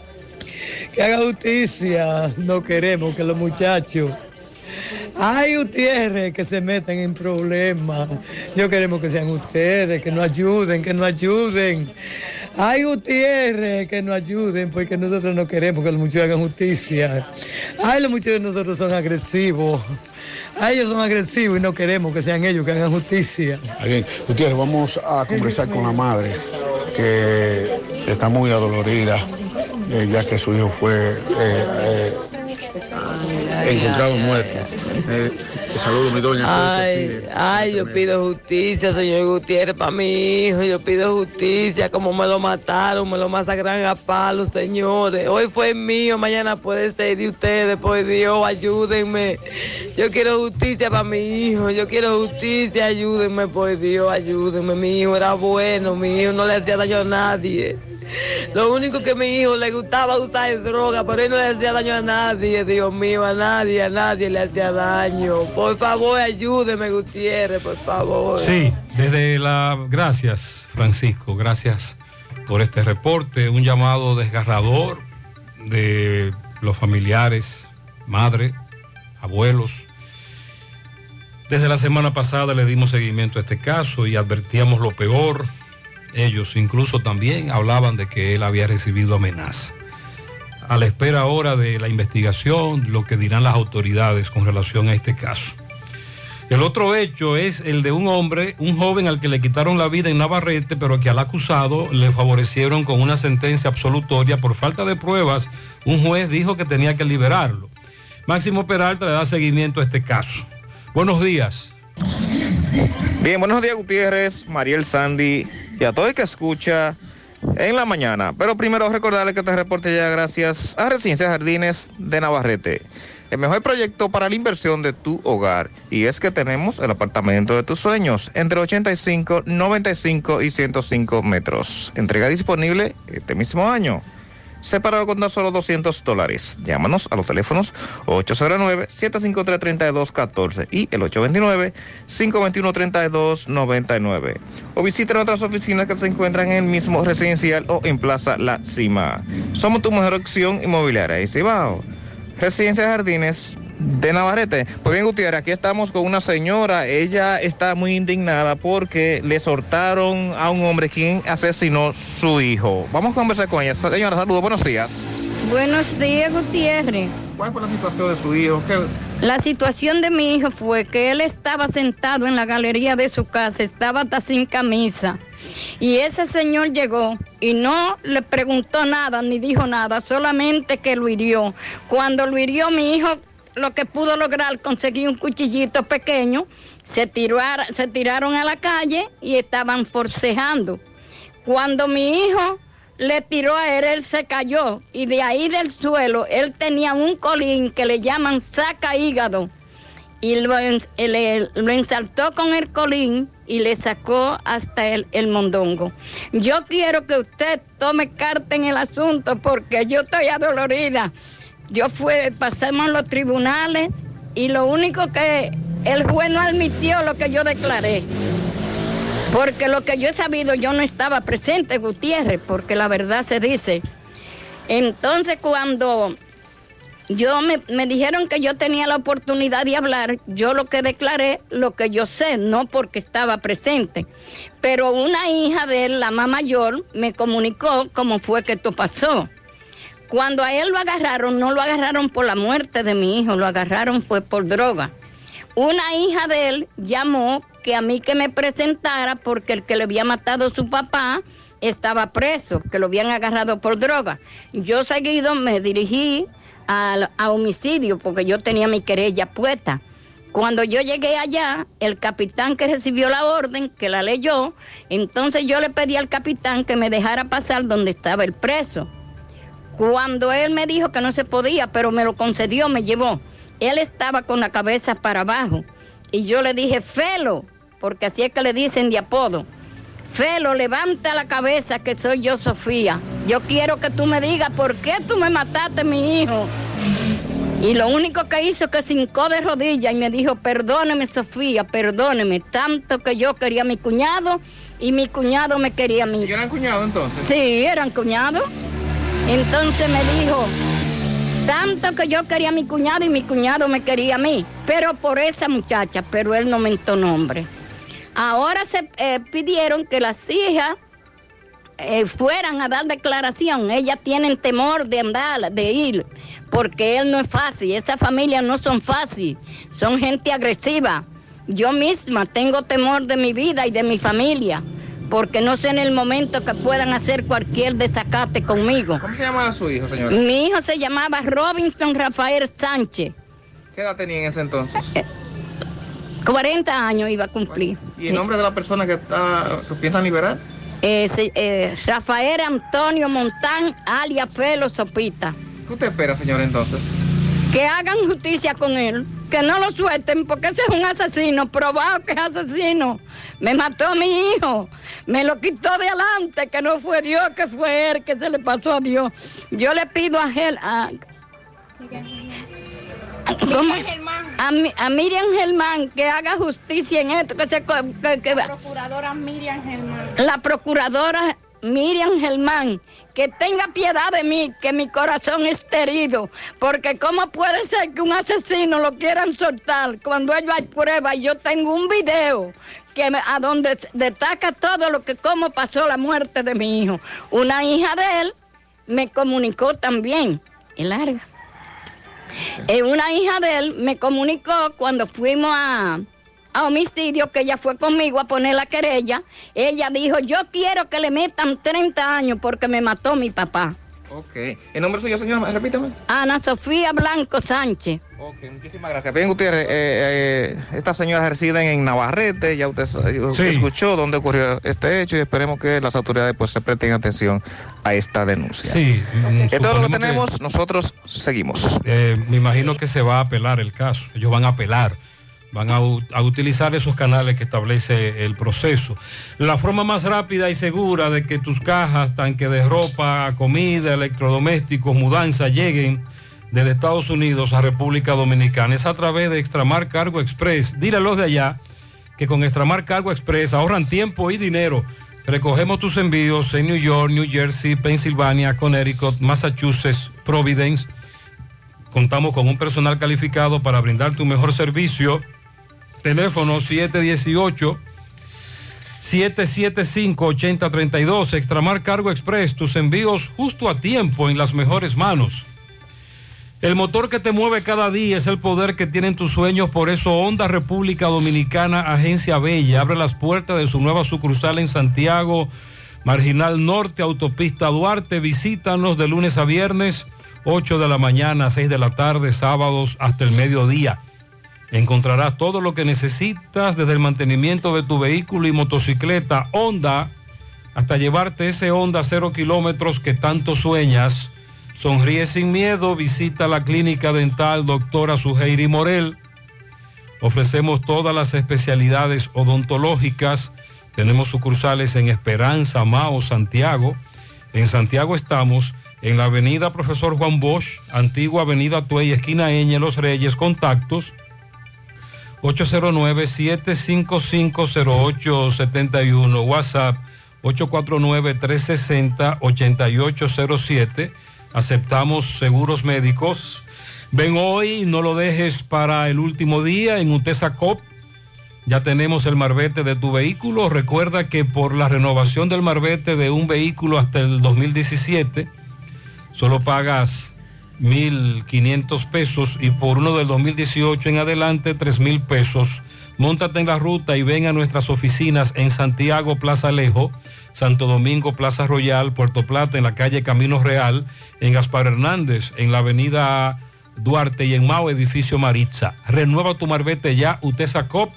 que haga justicia. No queremos que los muchachos, ay Gutiérrez, que se metan en problemas. Yo queremos que sean ustedes, que nos ayuden, que nos ayuden. Ay Gutiérrez, que nos ayuden, porque nosotros no queremos que los muchachos hagan justicia. Ay, los muchachos de nosotros son agresivos. Ay, ellos son agresivos y no queremos que sean ellos que hagan justicia. Bien. Gutiérrez, vamos a conversar con la madre, que está muy adolorida, eh, ya que su hijo fue eh, eh, encontrado muerto. Te saludo, mi doña. Ay, ay, yo pido justicia, señor Gutiérrez, para mi hijo. Yo pido justicia, como me lo mataron, me lo masacran a palos, señores. Hoy fue mío, mañana puede ser de ustedes, por Dios, ayúdenme. Yo quiero justicia para mi hijo, yo quiero justicia, ayúdenme, por Dios, ayúdenme. Mi hijo era bueno, mi hijo no le hacía daño a nadie. Lo único que a mi hijo le gustaba usar es droga, pero él no le hacía daño a nadie, Dios mío, a nadie, a nadie le hacía daño. Por favor, ayúdeme, Gutiérrez, por favor. Sí, desde la... Gracias, Francisco, gracias por este reporte, un llamado desgarrador de los familiares, madre, abuelos. Desde la semana pasada le dimos seguimiento a este caso y advertíamos lo peor. Ellos incluso también hablaban de que él había recibido amenaza. A la espera ahora de la investigación, lo que dirán las autoridades con relación a este caso. El otro hecho es el de un hombre, un joven al que le quitaron la vida en Navarrete, pero que al acusado le favorecieron con una sentencia absolutoria por falta de pruebas. Un juez dijo que tenía que liberarlo. Máximo Peralta le da seguimiento a este caso. Buenos días. Bien, buenos días Gutiérrez, Mariel Sandy y a todo el que escucha en la mañana. Pero primero recordarle que este reporte llega gracias a Residencia Jardines de Navarrete. El mejor proyecto para la inversión de tu hogar. Y es que tenemos el apartamento de tus sueños entre 85, 95 y 105 metros. Entrega disponible este mismo año. Separado con tan solo 200 dólares. Llámanos a los teléfonos 809-753-3214 y el 829-521-3299. O visita nuestras oficinas que se encuentran en el mismo residencial o en Plaza La Cima. Somos tu mejor opción inmobiliaria. Y Cibao. Residencia Jardines de Navarrete. Pues bien, Gutiérrez, aquí estamos con una señora. Ella está muy indignada porque le soltaron a un hombre quien asesinó su hijo. Vamos a conversar con ella. Señora, saludos, buenos días. Buenos días, Gutiérrez. ¿Cuál fue la situación de su hijo? ¿Qué- La situación de mi hijo fue que él estaba sentado en la galería de su casa, estaba hasta sin camisa. Y ese señor llegó y no le preguntó nada ni dijo nada, solamente que lo hirió. Cuando lo hirió mi hijo, lo que pudo lograr, conseguir un cuchillito pequeño, se, se tiraron a la calle y estaban forcejando. Cuando mi hijo le tiró a él, él se cayó y de ahí del suelo él tenía un colín que le llaman saca hígado y lo, le- lo ensaltó con el colín y le sacó hasta el, el mondongo. Yo quiero que usted tome carta en el asunto porque yo estoy adolorida. Yo fui, pasamos los tribunales y lo único que el juez no admitió lo que yo declaré. Porque lo que yo he sabido, yo no estaba presente, Gutiérrez, porque la verdad se dice. Entonces, cuando yo me, me dijeron que yo tenía la oportunidad de hablar, yo lo que declaré, lo que yo sé, no porque estaba presente. Pero una hija de él, la mamá mayor, me comunicó cómo fue que esto pasó. Cuando a él lo agarraron, no lo agarraron por la muerte de mi hijo, lo agarraron pues por droga. Una hija de él llamó que a mí que me presentara porque el que le había matado a su papá estaba preso, que lo habían agarrado por droga. Yo seguido me dirigí al- a, homicidio porque yo tenía mi querella puesta. Cuando yo llegué allá, el capitán que recibió la orden, que la leyó, entonces yo le pedí al capitán que me dejara pasar donde estaba el preso. Cuando él me dijo que no se podía, pero me lo concedió, me llevó. Él estaba con la cabeza para abajo. Y yo le dije, Felo, porque así es que le dicen de apodo. Felo, levanta la cabeza que soy yo, Sofía. Yo quiero que tú me digas por qué tú me mataste, mi hijo. Y lo único que hizo que se hincó de rodillas y me dijo, perdóneme, Sofía, perdóneme, tanto que yo quería a mi cuñado y mi cuñado me quería a mí. ¿Y eran cuñados entonces? Sí, eran cuñados. Entonces me dijo, tanto que yo quería a mi cuñado y mi cuñado me quería a mí, pero por esa muchacha, pero él no mentó nombre. Ahora se eh, pidieron que las hijas eh, fueran a dar declaración. Ellas tienen temor de andar, de ir, porque él no es fácil. Esa familia no son fácil, son gente agresiva. Yo misma tengo temor de mi vida y de mi familia, porque no sé en el momento que puedan hacer cualquier desacate conmigo. ¿Cómo se llama su hijo, señora? Mi hijo se llamaba Robinson Rafael Sánchez. ¿Qué edad tenía en ese entonces? 40 años iba a cumplir. ¿Y el nombre de la persona que, está, que piensan liberar? Eh, eh, Rafael Antonio Montán, alias Felo Sopita. ¿Qué usted espera, señor, entonces? Que hagan justicia con él, que no lo suelten porque ese es un asesino, probado que es asesino. Me mató a mi hijo, me lo quitó de adelante, que no fue Dios, que fue él, que se le pasó a Dios. Yo le pido a él, a, ¿Cómo? A, a Miriam Germán que haga justicia en esto, que se... Que, que- Procuradora Miriam Germán. la procuradora Miriam Germán, que tenga piedad de mí, que mi corazón esté herido, porque cómo puede ser que un asesino lo quieran soltar cuando ellos hay pruebas y yo tengo un video que me- a donde destaca todo lo que cómo pasó la muerte de mi hijo. Una hija de él me comunicó también, y larga. Eh, una hija de él me comunicó cuando fuimos a, a homicidio, que ella fue conmigo a poner la querella. Ella dijo, yo quiero que le metan 30 años porque me mató mi papá. Ok. ¿El nombre suyo, señor? Repítame. Ana Sofía Blanco Sánchez. Ok, muchísimas gracias. Bien, Gutiérrez, eh, eh, estas señoras residen en Navarrete, ya usted, usted Sí. escuchó dónde ocurrió este hecho y esperemos que las autoridades pues se presten atención a esta denuncia. Sí. mm, Es todo lo que tenemos, nosotros seguimos. Eh, me imagino que se va a apelar el caso. Ellos van a apelar. Van a, utilizar esos canales que establece el proceso. La forma más rápida y segura de que tus cajas, tanque de ropa, comida, electrodomésticos, mudanza lleguen desde Estados Unidos a República Dominicana es a través de Extramar Cargo Express. Dile a los de allá que con Extramar Cargo Express ahorran tiempo y dinero. Recogemos tus envíos en New York, New Jersey, Pensilvania, Connecticut, Massachusetts, Providence. Contamos con un personal calificado para brindar tu mejor servicio. Teléfono 718 775-8032. Extramar Cargo Express. Tus envíos justo a tiempo en las mejores manos. El motor que te mueve cada día es el poder que tienen tus sueños. Por eso Honda República Dominicana, Agencia Bella, abre las puertas de su nueva sucursal en Santiago, Marginal Norte, Autopista Duarte. Visítanos de lunes a viernes, 8 de la mañana, 6 de la tarde, sábados hasta el mediodía. Encontrarás todo lo que necesitas desde el mantenimiento de tu vehículo y motocicleta Honda hasta llevarte ese Honda cero kilómetros que tanto sueñas. Sonríe sin miedo, visita la clínica dental doctora Suheiri Morel. Ofrecemos todas las especialidades odontológicas. Tenemos sucursales en Esperanza, Mao, Santiago. En Santiago estamos en la avenida Profesor Juan Bosch, antigua avenida Tuey, esquina Eñe, Los Reyes, contactos 809-755-0871, WhatsApp 849-360-8807. Aceptamos seguros médicos. Ven hoy, no lo dejes para el último día en Utesa Cop. Ya tenemos el marbete de tu vehículo. Recuerda que por la renovación del marbete de un vehículo hasta el 2017, solo pagas 1.500 pesos y por uno del 2018 en adelante 3.000 pesos. Móntate en la ruta y ven a nuestras oficinas en Santiago, Plaza Alejo, Santo Domingo, Plaza Royal, Puerto Plata, en la calle Camino Real, en Gaspar Hernández, en la avenida Duarte y en Mao, edificio Maritza. Renueva tu marbete ya, Utesa Cop,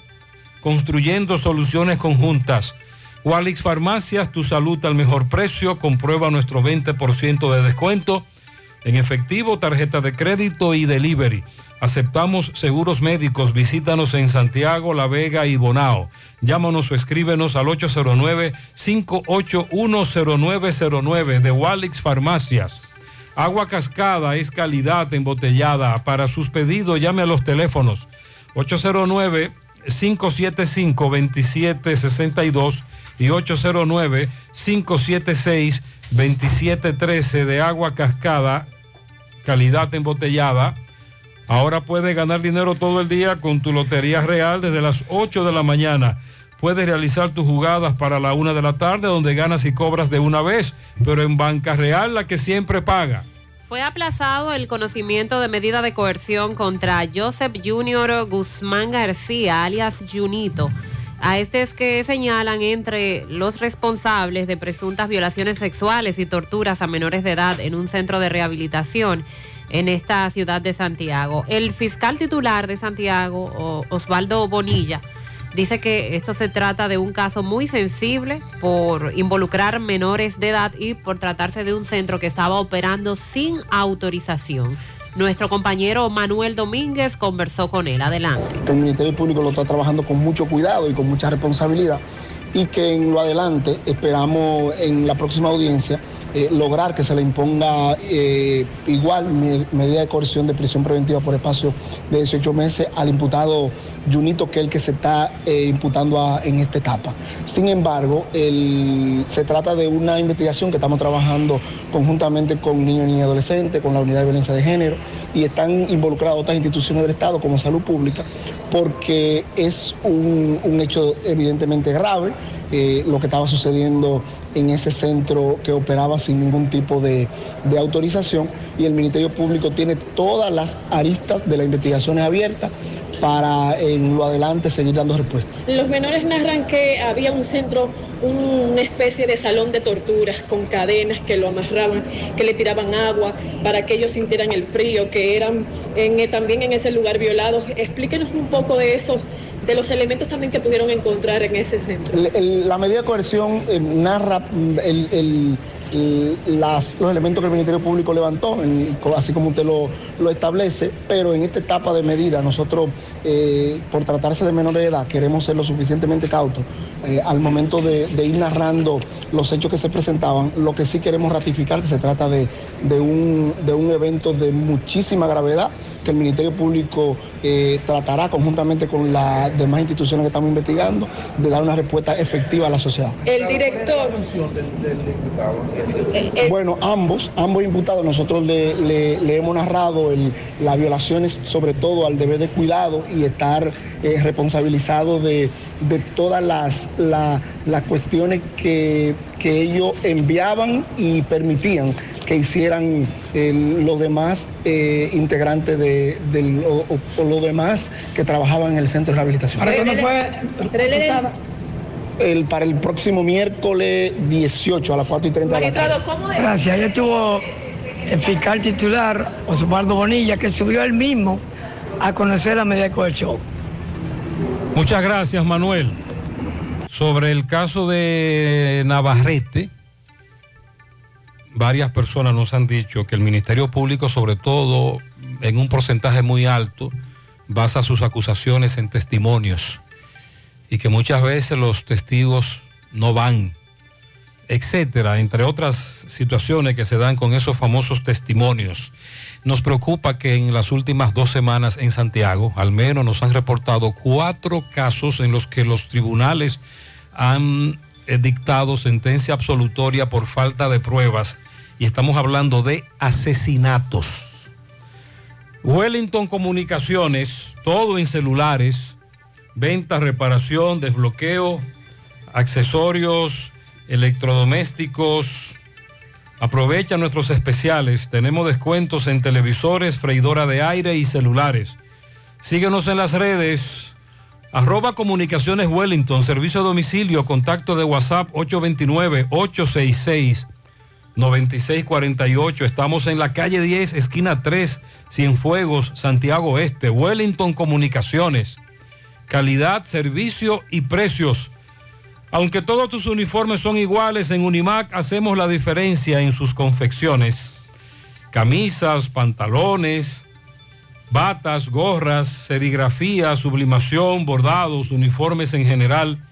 construyendo soluciones conjuntas. Walix Farmacias, tu salud al mejor precio, comprueba nuestro 20% de descuento en efectivo, tarjeta de crédito y delivery. Aceptamos seguros médicos. Visítanos en Santiago, La Vega y Bonao. Llámanos o escríbenos al 809-5810909 de Walix Farmacias. Agua cascada es calidad embotellada. Para sus pedidos llame a los teléfonos 809-575-2762 y 809-576-2713 de agua cascada, calidad embotellada. Ahora puedes ganar dinero todo el día con tu Lotería Real desde las 8 de la mañana. Puedes realizar tus jugadas para la una de la tarde donde ganas y cobras de una vez, pero en Banca Real la que siempre paga. Fue aplazado el conocimiento de medida de coerción contra Joseph Junior Guzmán García, alias Junito. A este es que señalan entre los responsables de presuntas violaciones sexuales y torturas a menores de edad en un centro de rehabilitación. en esta ciudad de Santiago. El fiscal titular de Santiago, Osvaldo Bonilla, dice que esto se trata de un caso muy sensible por involucrar menores de edad y por tratarse de un centro que estaba operando sin autorización. Nuestro compañero Manuel Domínguez conversó con él. Adelante. el Ministerio Público lo está trabajando con mucho cuidado y con mucha responsabilidad y que en lo adelante esperamos en la próxima audiencia eh, lograr que se le imponga eh, igual me- medida de coerción de prisión preventiva por espacio de 18 meses al imputado Junito, que es el que se está eh, imputando en esta etapa. Sin embargo, se trata de una investigación que estamos trabajando conjuntamente con niños y adolescentes, con la unidad de violencia de género, y están involucradas otras instituciones del Estado como salud pública, porque es un, hecho evidentemente grave lo que estaba sucediendo en ese centro que operaba sin ningún tipo de, de autorización y el Ministerio Público tiene todas las aristas de las investigaciones abiertas para en lo adelante seguir dando respuestas. Los menores narran que había un centro, una especie de salón de torturas con cadenas que lo amarraban, que le tiraban agua para que ellos sintieran el frío, que eran eh, también en ese lugar violados. Explíquenos un poco de eso, de los elementos también que pudieron encontrar en ese centro. La medida de coerción eh, narra mm, el- las- los elementos que el Ministerio Público levantó, así como usted lo, lo establece, pero en esta etapa de medida nosotros, eh, por tratarse de menores de edad, queremos ser lo suficientemente cautos eh, al momento de, de ir narrando los hechos que se presentaban. Lo que sí queremos ratificar que se trata de, de un, de un evento de muchísima gravedad que el Ministerio Público eh, tratará conjuntamente con las demás instituciones que estamos investigando de dar una respuesta efectiva a la sociedad. El director. Bueno, ambos, ambos imputados, nosotros le, le- le hemos narrado el- las violaciones, sobre todo al deber de cuidado y estar eh, responsabilizado de, de todas las, la- las cuestiones que, que ellos enviaban y permitían que hicieran eh, los demás eh, integrantes de, del- o, o- o los demás que trabajaban en el centro de rehabilitación. ¿Para cuándo fue El, para el próximo miércoles 18 a las 4 y 30 de la tarde. Gracias. Ayer estuvo el fiscal titular, Osvaldo Bonilla, que subió él mismo a conocer la medida de coerción. Muchas gracias, Manuel. Sobre el caso de Navarrete, varias personas nos han dicho que el Ministerio Público, sobre todo en un porcentaje muy alto, basa sus acusaciones en testimonios y que muchas veces los testigos no van, etcétera, entre otras situaciones que se dan con esos famosos testimonios. Nos preocupa que en las últimas dos semanas en Santiago, al menos nos han reportado cuatro casos en los que los tribunales han eh, dictado sentencia absolutoria por falta de pruebas y estamos hablando de asesinatos. Wellington Comunicaciones, todo en celulares, venta, reparación, desbloqueo, accesorios, electrodomésticos. Aprovecha nuestros especiales. Tenemos descuentos en televisores, freidora de aire y celulares. Síguenos en las redes. Arroba Comunicaciones Wellington, servicio a domicilio, contacto de WhatsApp 829-866-9648. Estamos en la calle 10, esquina 3, Cienfuegos, Santiago Este. Wellington Comunicaciones. Calidad, servicio y precios. Aunque todos tus uniformes son iguales, en Unimac hacemos la diferencia en sus confecciones. Camisas, pantalones, batas, gorras, serigrafía, sublimación, bordados, uniformes en general.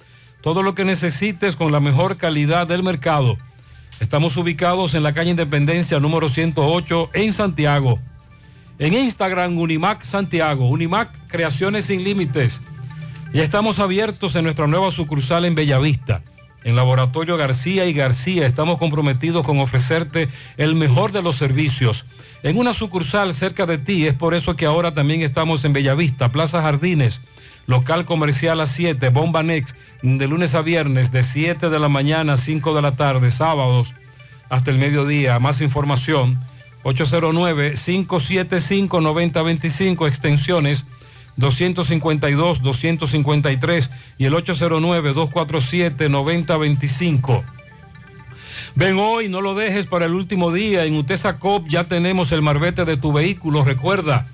Todo lo que necesites con la mejor calidad del mercado. Estamos ubicados en la calle Independencia número 108 en Santiago. En Instagram, Unimac Santiago. Unimac Creaciones Sin Límites. Ya estamos abiertos en nuestra nueva sucursal en Bellavista, en Laboratorio García y García. Estamos comprometidos con ofrecerte el mejor de los servicios. En una sucursal cerca de ti, es por eso que ahora también estamos en Bellavista, Plaza Jardines, local comercial a 7, Bomba Next, de lunes a viernes, de 7 de la mañana a 5 de la tarde, sábados hasta el mediodía. Más información, 809-575-9025, extensiones 252, 253 y el 809-247-9025. Ven hoy, no lo dejes para el último día. En Utesa Cop ya tenemos el marbete de tu vehículo. Recuerda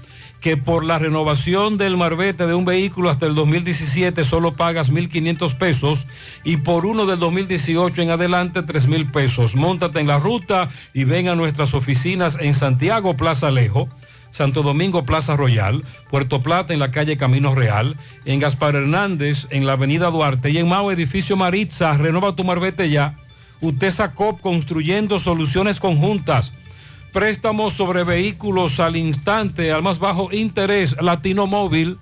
que por la renovación del marbete de un vehículo hasta el 2017 solo pagas 1.500 pesos y por uno del 2018 en adelante 3.000 pesos. Móntate en la ruta y ven a nuestras oficinas en Santiago Plaza Alejo. Santo Domingo Plaza Royal, Puerto Plata en la calle Camino Real, en Gaspar Hernández en la avenida Duarte y en Mao Edificio Maritza, renova tu marbete ya. Utesa Cop construyendo soluciones conjuntas. Préstamos sobre vehículos al instante, al más bajo interés, Latino Móvil,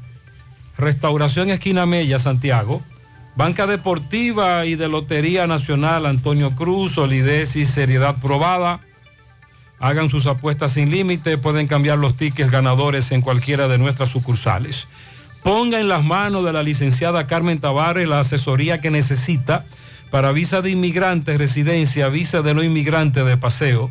Restauración Esquina Mella, Santiago, Banca Deportiva y de Lotería Nacional, Antonio Cruz, solidez y seriedad probada. Hagan sus apuestas sin límite, pueden cambiar los tickets ganadores en cualquiera de nuestras sucursales. Ponga en las manos de la licenciada Carmen Tavares la asesoría que necesita para visa de inmigrante, residencia, visa de no inmigrante de paseo,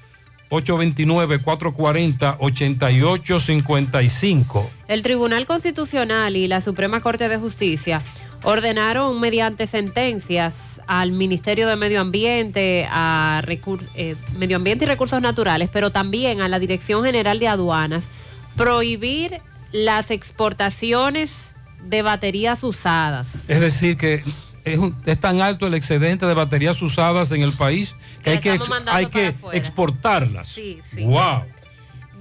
829-440-8855. El Tribunal Constitucional y la Suprema Corte de Justicia ordenaron mediante sentencias al Ministerio de Medio Ambiente, a Recur- eh, Medio Ambiente y Recursos Naturales, pero también a la Dirección General de Aduanas, prohibir las exportaciones de baterías usadas. Es decir, que es, un- es tan alto el excedente de baterías usadas en el país que hay que, hay que afuera. exportarlas. Sí, sí. ¡Wow!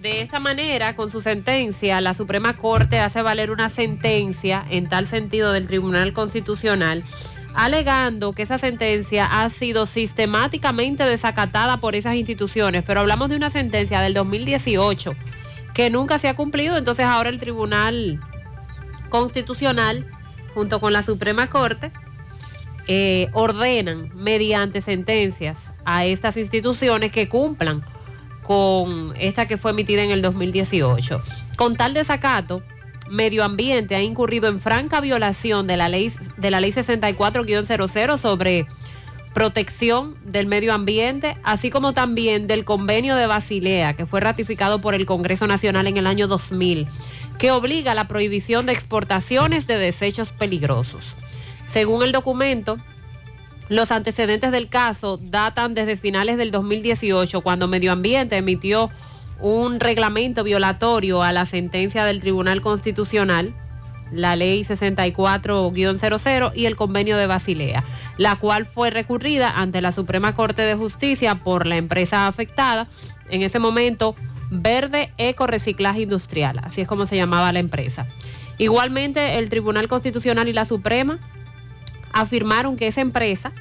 De esta manera, con su sentencia, la Suprema Corte hace valer una sentencia en tal sentido del Tribunal Constitucional, alegando que esa sentencia ha sido sistemáticamente desacatada por esas instituciones. Pero hablamos de una sentencia del 2018 que nunca se ha cumplido, entonces ahora el Tribunal Constitucional, junto con la Suprema Corte, eh, ordenan mediante sentencias a estas instituciones que cumplan con esta que fue emitida en el 2018. Con tal desacato, Medio Ambiente ha incurrido en franca violación de la ley, de la ley 64-00 sobre protección del medio ambiente, así como también del convenio de Basilea, que fue ratificado por el Congreso Nacional en el año 2000, que obliga a la prohibición de exportaciones de desechos peligrosos. Según el documento, los antecedentes del caso datan desde finales del 2018, cuando Medio Ambiente emitió un reglamento violatorio a la sentencia del Tribunal Constitucional, la ley 64-00 y el convenio de Basilea, la cual fue recurrida ante la Suprema Corte de Justicia por la empresa afectada, en ese momento Verde Eco Reciclaje Industrial, así es como se llamaba la empresa. Igualmente, el Tribunal Constitucional y la Suprema afirmaron que esa empresa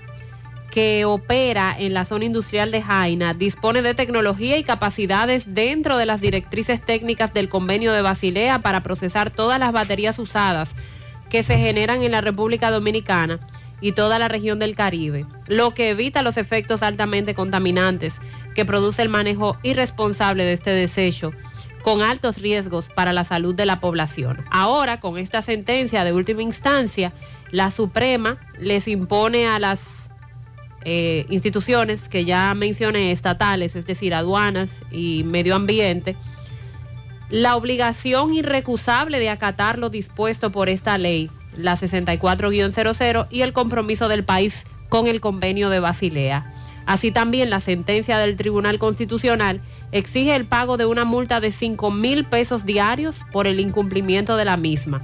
que opera en la zona industrial de Jaina dispone de tecnología y capacidades dentro de las directrices técnicas del convenio de Basilea para procesar todas las baterías usadas que se generan en la República Dominicana y toda la región del Caribe, lo que evita los efectos altamente contaminantes que produce el manejo irresponsable de este desecho con altos riesgos para la salud de la población. Ahora, con esta sentencia de última instancia, la Suprema les impone a las eh, instituciones que ya mencioné, estatales, es decir, aduanas y medio ambiente, la obligación irrecusable de acatar lo dispuesto por esta ley, la 64-00, y el compromiso del país con el convenio de Basilea. Así también la sentencia del Tribunal Constitucional exige el pago de una multa de 5 mil pesos diarios por el incumplimiento de la misma.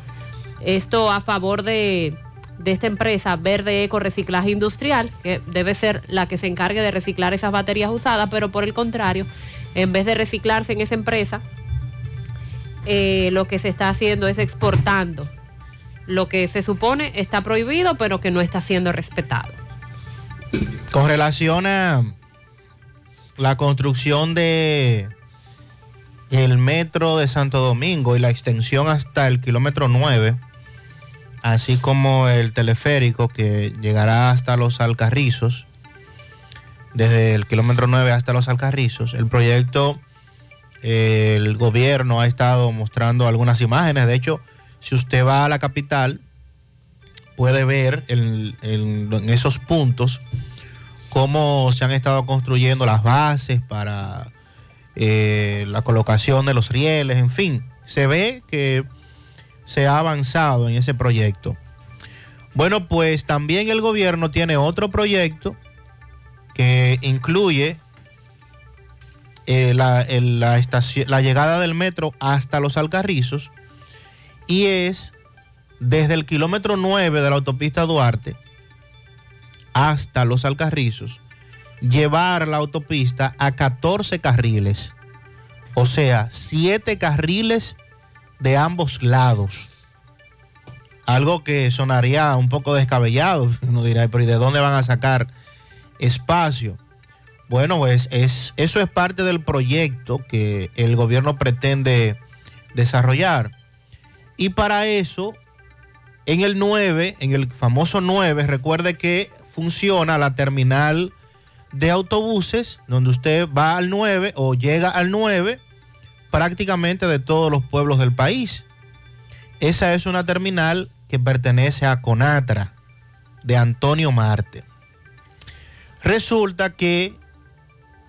Esto a favor de, de esta empresa Verde Eco Reciclaje Industrial, que debe ser la que se encargue de reciclar esas baterías usadas, pero por el contrario, en vez de reciclarse en esa empresa, eh, lo que se está haciendo es exportando lo que se supone está prohibido, pero que no está siendo respetado. Con relación a la construcción de el metro de Santo Domingo y la extensión hasta el kilómetro 9, así como el teleférico que llegará hasta los Alcarrizos, desde el kilómetro 9 hasta los Alcarrizos, el proyecto, eh, el gobierno ha estado mostrando algunas imágenes, de hecho, si usted va a la capital, puede ver en, esos puntos cómo se han estado construyendo las bases para eh, la colocación de los rieles, en fin, se ve que se ha avanzado en ese proyecto. Bueno, pues también el gobierno tiene otro proyecto que incluye eh, la, la estación- la llegada del metro hasta los Alcarrizos y es desde el kilómetro 9 de la autopista Duarte hasta los Alcarrizos, llevar la autopista a 14 carriles, o sea, 7 carriles de ambos lados. Algo que sonaría un poco descabellado, uno dirá, pero ¿y de dónde van a sacar espacio? Bueno, pues es, eso es parte del proyecto que el gobierno pretende desarrollar. Y para eso, en el 9, en el famoso 9, recuerde que funciona la terminal de autobuses, donde usted va al 9 o llega al 9 prácticamente de todos los pueblos del país. Esa es una terminal que pertenece a Conatra, de Antonio Marte. Resulta que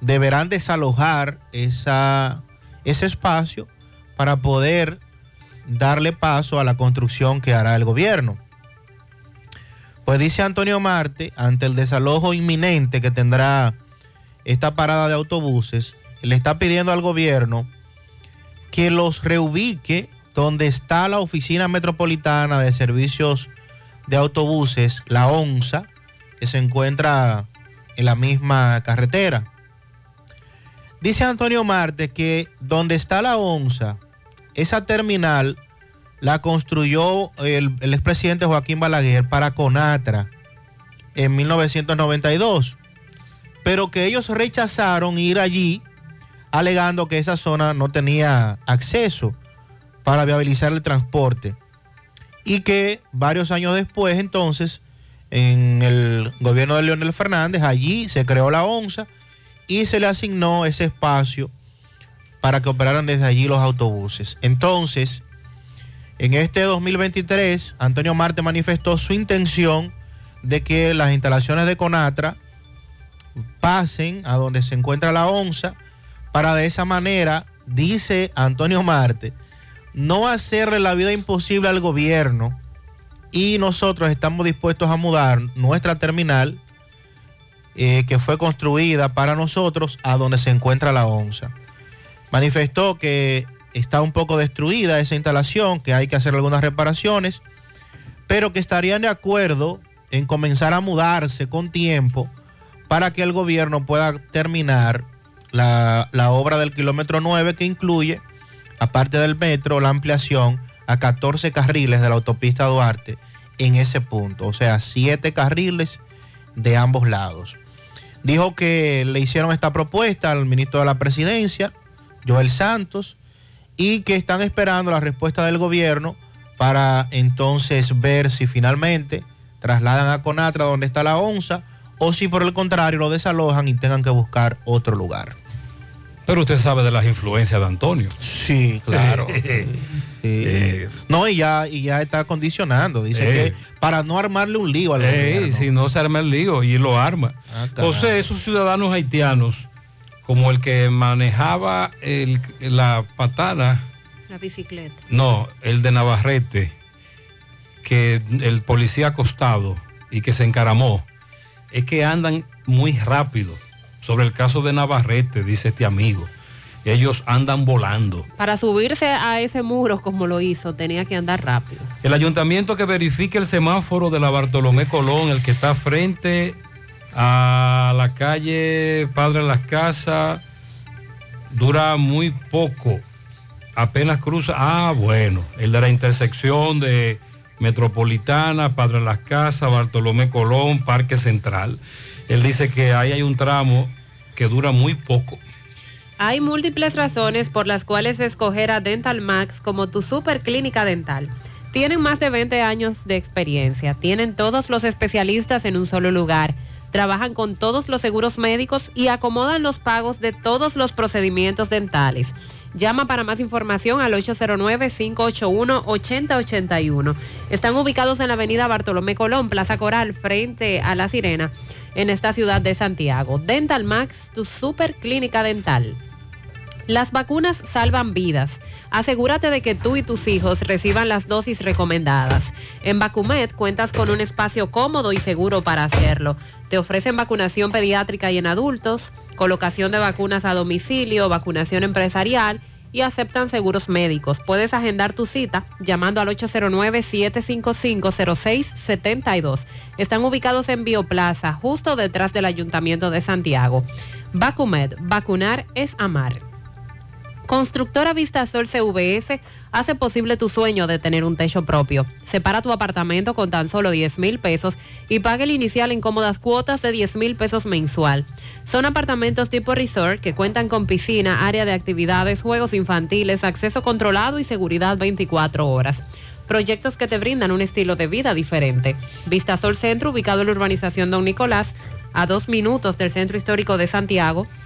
deberán desalojar esa, ese espacio para poder darle paso a la construcción que hará el gobierno. Pues dice Antonio Marte, ante el desalojo inminente que tendrá esta parada de autobuses, le está pidiendo al gobierno que los reubique donde está la Oficina Metropolitana de Servicios de Autobuses, la ONSA, que se encuentra en la misma carretera. Dice Antonio Marte que donde está la ONSA, esa terminal la construyó el, expresidente Joaquín Balaguer para Conatra en 1992, pero que ellos rechazaron ir allí alegando que esa zona no tenía acceso para viabilizar el transporte y que varios años después entonces en el gobierno de Leonel Fernández allí se creó la ONSA y se le asignó ese espacio para que operaran desde allí los autobuses. Entonces, en este 2023, Antonio Marte manifestó su intención de que las instalaciones de Conatra pasen a donde se encuentra la ONSA para de esa manera, dice Antonio Marte, no hacerle la vida imposible al gobierno y nosotros estamos dispuestos a mudar nuestra terminal eh, que fue construida para nosotros a donde se encuentra la ONSA. Manifestó que está un poco destruida esa instalación, que hay que hacer algunas reparaciones, pero que estarían de acuerdo en comenzar a mudarse con tiempo para que el gobierno pueda terminar la, obra del kilómetro 9 que incluye, aparte del metro, la ampliación a 14 carriles de la autopista Duarte en ese punto, o sea, 7 carriles de ambos lados. Dijo que le hicieron esta propuesta al ministro de la Presidencia, Joel Santos, y que están esperando la respuesta del gobierno para entonces ver si finalmente trasladan a Conatra donde está la ONSA o si por el contrario lo desalojan y tengan que buscar otro lugar. Pero usted sabe de las influencias de Antonio. Sí, claro. Sí. no, y ya, y ya está condicionando. Dice Eh. que para no armarle un lío al gobierno. si no se arma el lío y lo arma. Ah. José, esos ciudadanos haitianos, como el que manejaba el- la patana, La bicicleta. no, el de Navarrete, que el policía acostado y que se encaramó, es que andan muy rápido. Sobre el caso de Navarrete, dice este amigo, ellos andan volando. Para subirse a ese muro como lo hizo, tenía que andar rápido. El ayuntamiento que verifique el semáforo de la Bartolomé Colón, el que está frente a la calle Padre Las Casas, dura muy poco. Apenas cruza. Ah, bueno, el de la intersección de Metropolitana, Padre Las Casas, Bartolomé Colón, Parque Central. Él dice que ahí hay un tramo que dura muy poco. Hay múltiples razones por las cuales escoger a Dental Max como tu super clínica dental. Tienen más de 20 años de experiencia, tienen todos los especialistas en un solo lugar, trabajan con todos los seguros médicos y acomodan los pagos de todos los procedimientos dentales. Llama para más información al 809-581-8081. Están ubicados en la avenida Bartolomé Colón, Plaza Coral, frente a La Sirena, en esta ciudad de Santiago. Dental Max, tu super clínica dental. Las vacunas salvan vidas. Asegúrate de que tú y tus hijos reciban las dosis recomendadas. En Vacumet cuentas con un espacio cómodo y seguro para hacerlo. Te ofrecen vacunación pediátrica y en adultos, colocación de vacunas a domicilio, vacunación empresarial y aceptan seguros médicos. Puedes agendar tu cita llamando al 809-755-0672. Están ubicados en Bioplaza, justo detrás del Ayuntamiento de Santiago. Vacumed, vacunar es amar. Constructora Vistasol CVS hace posible tu sueño de tener un techo propio. Separa tu apartamento con tan solo 10 mil pesos y pague el inicial en cómodas cuotas de 10 mil pesos mensual. Son apartamentos tipo resort que cuentan con piscina, área de actividades, juegos infantiles, acceso controlado y seguridad 24 horas. Proyectos que te brindan un estilo de vida diferente. Vistasol Centro, ubicado en la urbanización Don Nicolás, a dos minutos del Centro Histórico de Santiago.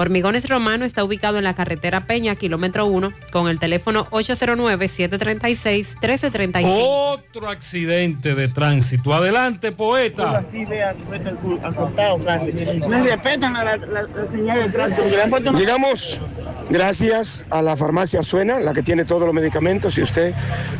Hormigones Romano está ubicado en la carretera Peña, kilómetro 1, con el teléfono 809-736-1335. Otro accidente de tránsito. Adelante, poeta. Así vean, acostado casi. Me respetan la, la, la señal de tránsito. Llegamos gracias a la farmacia Suena, la que tiene todos los medicamentos. Si usted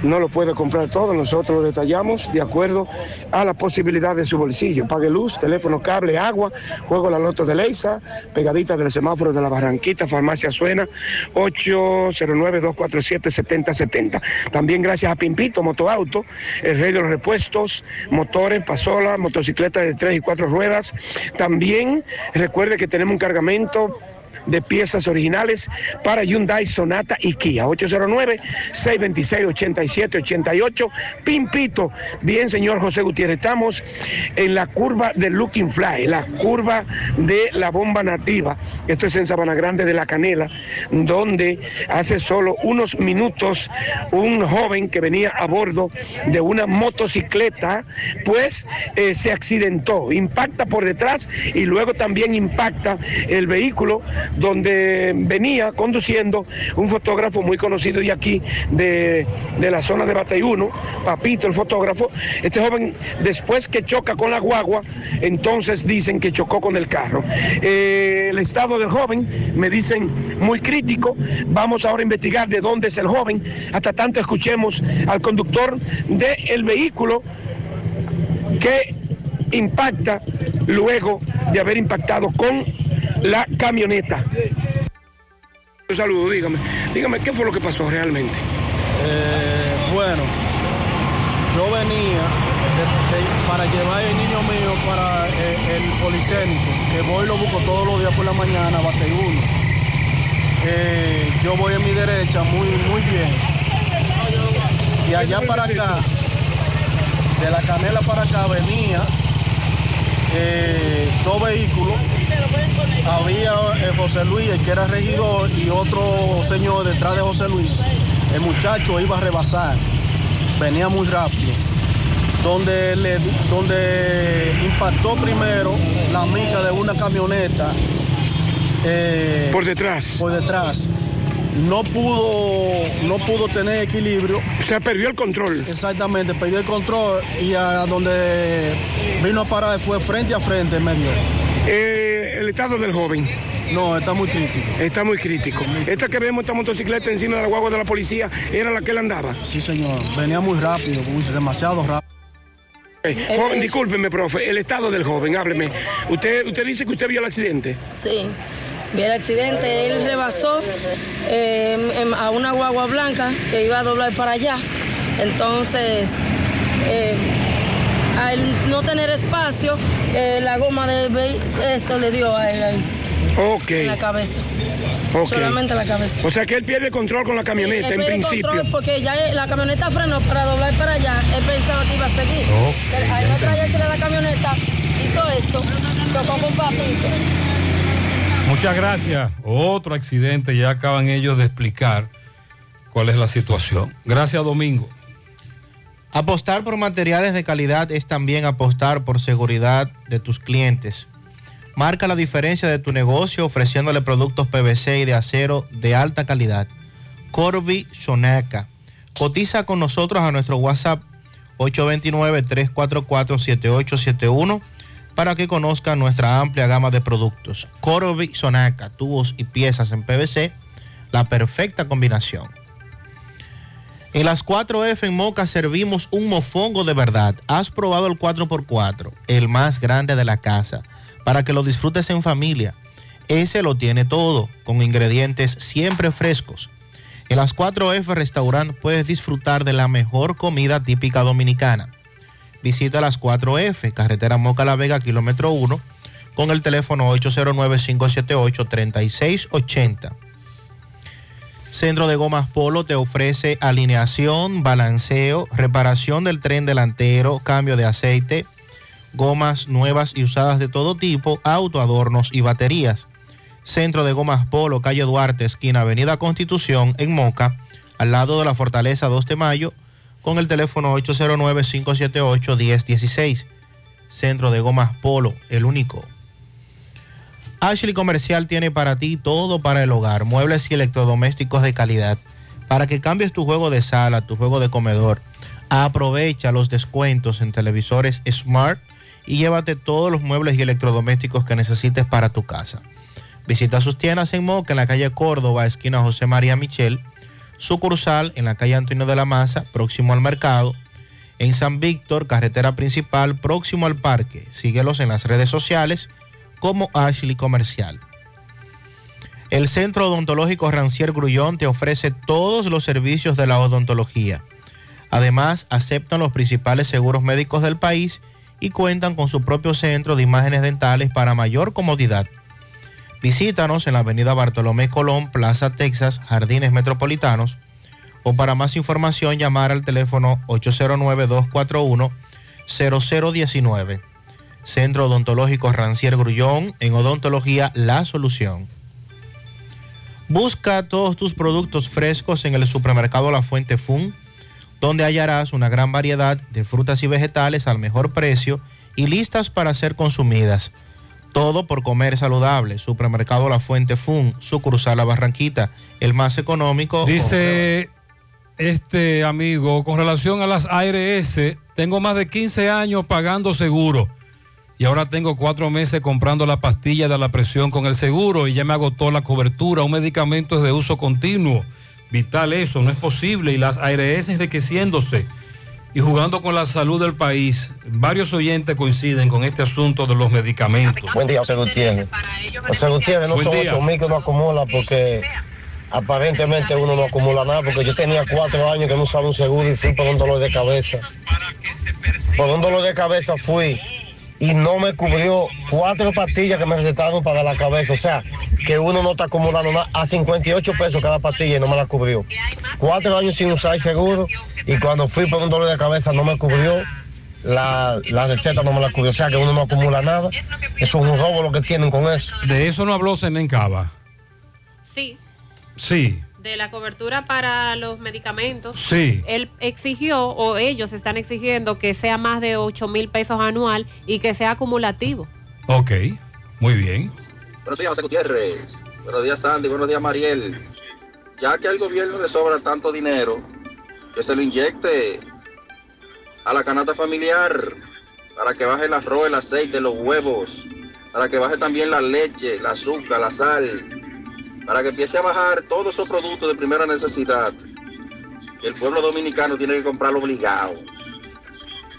no lo puede comprar todo, nosotros lo detallamos de acuerdo a la posibilidad de su bolsillo. Pague luz, teléfono, cable, agua, juego la loto de Leisa, pegadita del semáforo de la Barranquita, farmacia Suena, 809-247-7070. También gracias a Pimpito Motoauto, el rey de los repuestos, motores, pasola, motocicletas de tres y cuatro ruedas. También recuerde que tenemos un cargamento de piezas originales para Hyundai, Sonata y Kia. 809-626-8788. Pimpito. Bien, señor José Gutiérrez, estamos en la curva de Looking Fly, la curva de la bomba nativa. Esto es en Sabana Grande de la Canela, donde hace solo unos minutos un joven que venía a bordo de una motocicleta, pues eh, se accidentó, impacta por detrás y luego también impacta el vehículo donde venía conduciendo un fotógrafo muy conocido de aquí, de, de la zona de Bateyuno, Papito, el fotógrafo. Este joven, después que choca con la guagua, entonces dicen que chocó con el carro. Eh, el estado del joven, me dicen, muy crítico. Vamos ahora a investigar de dónde es el joven, hasta tanto escuchemos al conductor del vehículo que impacta luego de haber impactado con la camioneta. Un saludo, dígame, dígame qué fue lo que pasó realmente. Eh, bueno, yo venía de- de- para llevar el niño mío para eh, el Politécnico, que voy y lo busco todos los días por la mañana, bate uno. Eh, yo voy en mi derecha muy, muy bien. Y allá para acá, de la canela para acá venía eh, dos vehículos. Había eh, José Luis, el que era regidor, y otro señor detrás de José Luis. El muchacho iba a rebasar, venía muy rápido. Donde, le, donde impactó primero la mica de una camioneta. eh, por detrás. Por detrás. No pudo, no pudo tener equilibrio. O sea, perdió el control. Exactamente, perdió el control y a donde vino a parar fue frente a frente, medio. Eh, el estado del joven. No, está muy crítico. Está muy crítico. Esta que vemos, esta motocicleta encima de la guagua de la policía, ¿era la que él andaba? Sí, señor. Venía muy rápido, muy- demasiado rápido. Eh, joven, discúlpeme, profe, el estado del joven, hábleme. Usted, usted dice que usted vio el accidente. Sí, vi el accidente. Él rebasó eh, a una guagua blanca que iba a doblar para allá. Entonces, eh, al no tener espacio, eh, la goma vehi- esto le dio a él ahí en la cabeza. Solamente la cabeza. O sea que él pierde control con la camioneta, Sí, él en pierde principio. control porque ya la camioneta frenó para doblar para allá. Él pensaba que iba a seguir. Ok, Pero Al no traerse la camioneta, hizo esto, tocó con papito. Muchas gracias. Otro accidente, ya acaban ellos de explicar cuál es la situación. Gracias, Domingo. Apostar por materiales de calidad es también apostar por seguridad de tus clientes. Marca la diferencia de tu negocio ofreciéndole productos PVC y de acero de alta calidad. Corby Sonaca. Cotiza con nosotros a nuestro WhatsApp 829-344-7871 para que conozcan nuestra amplia gama de productos. Corby Sonaca, tubos y piezas en PVC, la perfecta combinación. En las 4F en Moca servimos un mofongo de verdad. Has probado el 4x4, el más grande de la casa, para que lo disfrutes en familia. Ese lo tiene todo, con ingredientes siempre frescos. En las 4F Restaurant puedes disfrutar de la mejor comida típica dominicana. Visita las 4F, carretera Moca La Vega, kilómetro 1, con el teléfono 809-578-3680. Centro de Gomas Polo te ofrece alineación, balanceo, reparación del tren delantero, cambio de aceite, gomas nuevas y usadas de todo tipo, autoadornos y baterías. Centro de Gomas Polo, calle Duarte, esquina Avenida Constitución, en Moca, al lado de la Fortaleza 2 de Mayo, con el teléfono 809-578-1016. Centro de Gomas Polo, el único. Ashley Comercial tiene para ti todo para el hogar, muebles y electrodomésticos de calidad, para que cambies tu juego de sala, tu juego de comedor. Aprovecha los descuentos en televisores Smart y llévate todos los muebles y electrodomésticos que necesites para tu casa. Visita sus tiendas en Moca, en la calle Córdoba, esquina José María Michel, sucursal en la calle Antonio de la Maza, próximo al mercado, en San Víctor, carretera principal, próximo al parque. Síguelos en las redes sociales como Ashley Comercial. El Centro Odontológico Rancier Grullón te ofrece todos los servicios de la odontología. Además, aceptan los principales seguros médicos del país y cuentan con su propio centro de imágenes dentales para mayor comodidad. Visítanos en la avenida Bartolomé Colón, Plaza Texas, Jardines Metropolitanos, o para más información llamar al teléfono 809-241-0019. Centro Odontológico Rancier Grullón, en Odontología La Solución. Busca todos tus productos frescos en el supermercado La Fuente Fun, donde hallarás una gran variedad de frutas y vegetales al mejor precio y listas para ser consumidas. Todo por comer saludable. Supermercado La Fuente Fun, sucursal La Barranquita, el más económico. Dice este amigo, con relación a las ARS, tengo más de 15 años pagando seguro y ahora tengo cuatro meses comprando la pastilla de la presión con el seguro y ya me agotó la cobertura. Un medicamento es de uso continuo. Vital eso, no es posible. Y las ARS enriqueciéndose y jugando con la salud del país. Varios oyentes coinciden con este asunto de los medicamentos. Buen día, José Gutiérrez. José Gutiérrez, no Buen son día. 8 mil que uno acumula porque aparentemente uno no acumula nada porque yo tenía cuatro años que no usaba un seguro y fui por un dolor de cabeza. Por un dolor de cabeza fui y no me cubrió cuatro pastillas que me recetaron para la cabeza. O sea, que uno no está acumulando nada a 58 pesos cada pastilla y no me la cubrió. Cuatro años sin usar el seguro y cuando fui por un dolor de cabeza no me cubrió. La, la receta no me la cubrió, o sea que uno no acumula nada. Eso es un robo lo que tienen con eso. De eso no habló Senen Cava. Sí, Sí, de la cobertura para los medicamentos. Sí. Él exigió, o ellos están exigiendo, que sea más de 8 mil pesos anual y que sea acumulativo. ok, muy bien. Buenos días, José Gutiérrez. Buenos días, Sandy. Buenos días, Mariel. Ya que al gobierno le sobra tanto dinero, que se lo inyecte a la canasta familiar para que baje el arroz, el aceite, los huevos, para que baje también la leche, el azúcar, la sal, para que empiece a bajar todos esos productos de primera necesidad el pueblo dominicano tiene que comprarlo obligado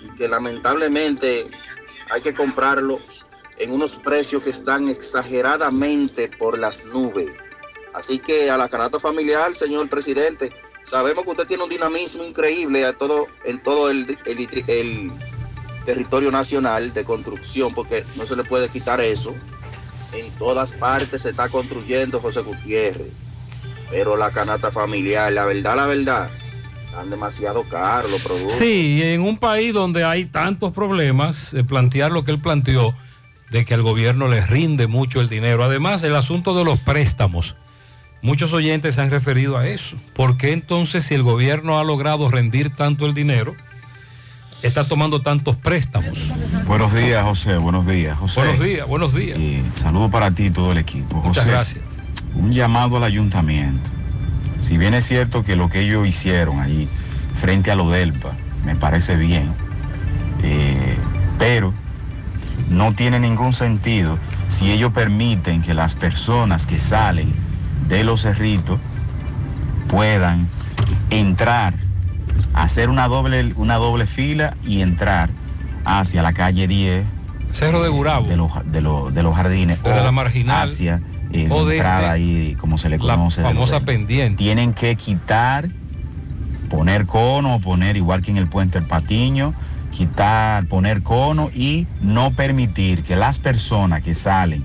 y que lamentablemente hay que comprarlo en unos precios que están exageradamente por las nubes. Así que a la canasta familiar, señor presidente, sabemos que usted tiene un dinamismo increíble en todo el territorio nacional de construcción, porque no se le puede quitar eso. En todas partes se está construyendo José Gutiérrez. Pero la canasta familiar, la verdad, la verdad, están demasiado caros los productos. Sí, en un país donde hay tantos problemas, eh, plantear lo que él planteó de que al gobierno le rinde mucho el dinero. Además, el asunto de los préstamos. Muchos oyentes se han referido a eso. ¿Por qué entonces si el gobierno ha logrado rendir tanto el dinero, está tomando tantos préstamos? Buenos días, José. Buenos días, José. Buenos días, buenos días. Y saludo para ti y todo el equipo. Muchas José, gracias. Un llamado al ayuntamiento. Si bien es cierto que lo que ellos hicieron allí frente a lo DELPA me parece bien, eh, pero no tiene ningún sentido si ellos permiten que las personas que salen de los cerritos puedan entrar, hacer una doble, una doble fila y entrar hacia la calle 10. Cerro de Gurabo. De los, de los, de los jardines. Desde o la marginal. Hacia eh, o la entrada ahí, como se le la conoce. los famosa pendiente. Tienen que quitar, poner cono, poner igual que en el puente El Patiño, quitar, poner cono y no permitir que las personas que salen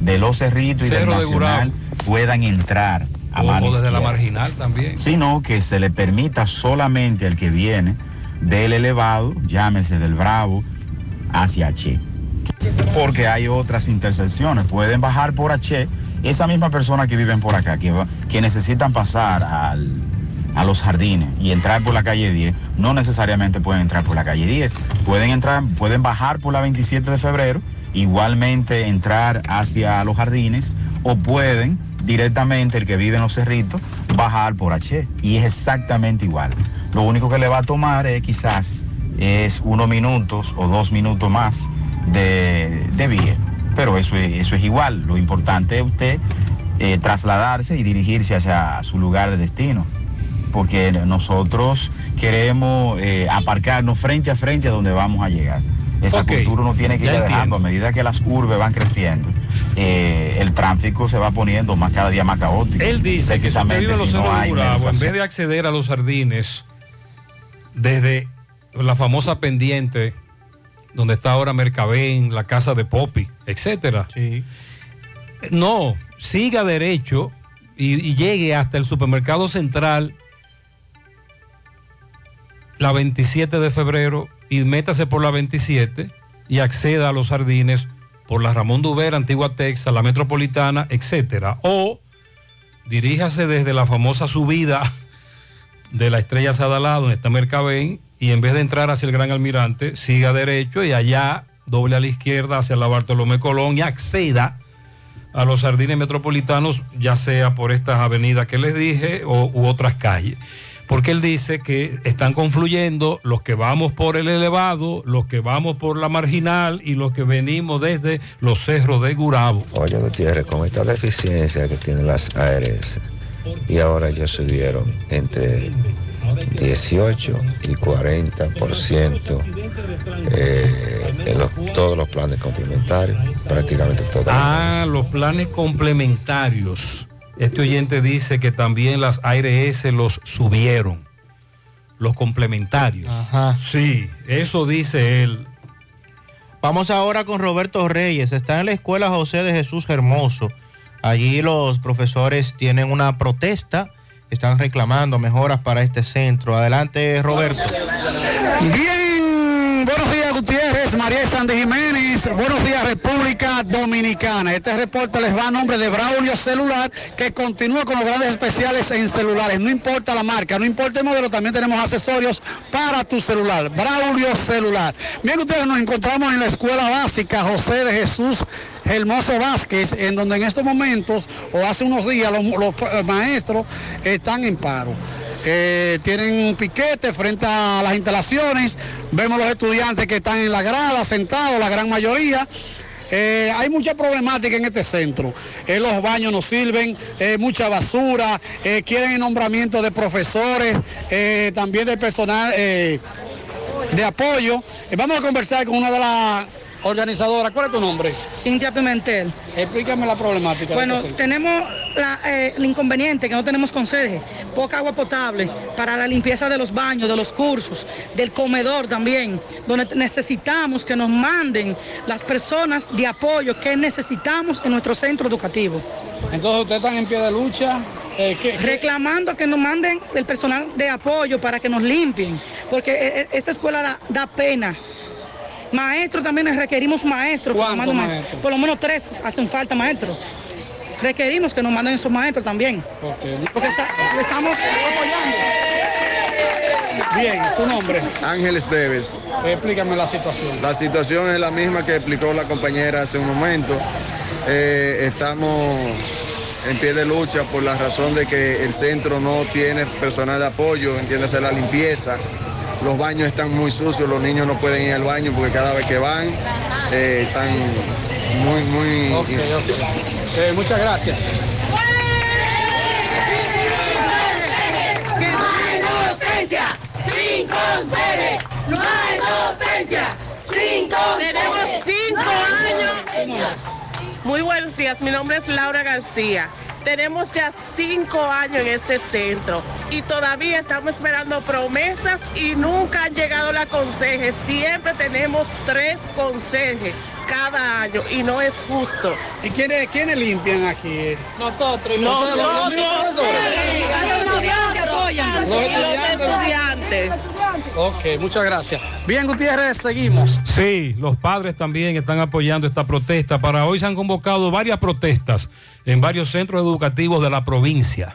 de los cerritos y del de Nacional puedan entrar a O, mano o desde la marginal también. sino que se le permita solamente al que viene del elevado, llámese del Bravo, hacia H. Porque hay otras intersecciones, pueden bajar por H, esa misma persona que viven por acá, que, va- que necesitan pasar al- a los jardines y entrar por la calle 10, no necesariamente pueden entrar por la calle 10, pueden entrar, pueden bajar por la 27 de febrero, igualmente entrar hacia los jardines o pueden directamente el que vive en los cerritos bajar por H y es exactamente igual. Lo único que le va a tomar es quizás es unos minutos o dos minutos más de, de vía, pero eso es, eso es igual. Lo importante es usted eh, trasladarse y dirigirse hacia su lugar de destino, porque nosotros queremos eh, aparcarnos frente a frente a donde vamos a llegar. Esa cultura uno tiene que ir dejando a medida que las urbes van creciendo. Eh, el tráfico se va poniendo más cada día más caótico. Él dice que si usted Precisamente vive en los si no de en vez de acceder a los jardines desde la famosa pendiente donde está ahora Mercabén, la casa de Poppy, etcétera. No, siga derecho y, y llegue hasta el supermercado central la 27 de febrero y métase por la 27 y acceda a los jardines por la Ramón Duver, Antigua Texas, la Metropolitana, etcétera. O diríjase desde la famosa subida de la Estrella Sadalá, donde está Mercabén, y en vez de entrar hacia el Gran Almirante, siga derecho y allá doble a la izquierda hacia la Bartolomé Colón y acceda a los jardines metropolitanos, ya sea por estas avenidas que les dije o, u otras calles. Porque él dice que están confluyendo los que vamos por el elevado, los que vamos por la marginal y los que venimos desde los cerros de Gurabo. Oye, Gutiérrez, con esta deficiencia que tienen las ARS, y ahora ellos subieron entre 18 y 40% eh, en los- todos los planes complementarios, prácticamente todos. Ah, los planes complementarios. Este oyente dice que también las ARS los subieron. Los complementarios. Sí, eso dice él. Vamos ahora con Roberto Reyes. Está en la escuela José de Jesús Hermoso. Allí los profesores tienen una protesta. Están reclamando mejoras para este centro. Adelante, Roberto. Bien, buenos días Gutiérrez, María Sandy Jiménez, buenos días República Dominicana. Este reporte les va a nombre de Braulio Celular, que continúa con los grandes especiales en celulares. No importa la marca, no importa el modelo, también tenemos accesorios para tu celular. Braulio Celular. Bien, ustedes nos encontramos en la escuela básica José de Jesús Hermoso Vázquez, en donde en estos momentos, o hace unos días, los, eh, maestros están en paro. Eh, tienen piquete frente a las instalaciones, vemos los estudiantes que están en la grada, sentados, la gran mayoría. Eh, hay mucha problemática en este centro. Eh, los baños no sirven, eh, mucha basura, quieren el nombramiento de profesores, también de personal de apoyo. Vamos a conversar con una de las Organizadora, ¿cuál es tu nombre? Cintia Pimentel. Explícame la problemática. Bueno, este tenemos la, eh, el inconveniente que no tenemos conserje, poca agua potable para la limpieza de los baños, de los cursos, del comedor también, donde necesitamos que nos manden las personas de apoyo que necesitamos en nuestro centro educativo. Entonces ustedes están en pie de lucha. eh, ¿qué- qué- Reclamando que nos manden el personal de apoyo para que nos limpien, porque eh, esta escuela da, da pena. Maestros también requerimos maestros. que nos ¿Cuántos manden maestros? Por lo menos tres hacen falta maestros. Requerimos que nos manden esos maestros también. Porque está- estamos apoyando. Bien, tu nombre. Ángeles Deves. Explícame la situación. La situación es la misma que explicó la compañera hace un momento. Eh, estamos en pie de lucha por la razón de que el centro no tiene personal de apoyo, entiéndase la limpieza. Los baños están muy sucios, los niños no pueden ir al baño porque cada vez que van eh, están muy, muy... Ok, ok. Eh, muchas gracias. ¡Que no hay docencia! ¡Sin! ¡No hay docencia! Tenemos cinco ¡No hay años. Muy buenos días, mi nombre es Laura García. Tenemos ya cinco años en este centro y todavía estamos esperando promesas y nunca han llegado la conserje. Siempre tenemos tres conserjes cada año y no es justo. ¿Y quiénes, quiénes limpian aquí? Nosotros. Nosotros. Nosotros. Los Los estudiantes. Ok, muchas gracias. Bien, Gutiérrez, seguimos. Sí, los padres también están apoyando esta protesta. Para hoy se han convocado varias protestas en varios centros educativos de la provincia.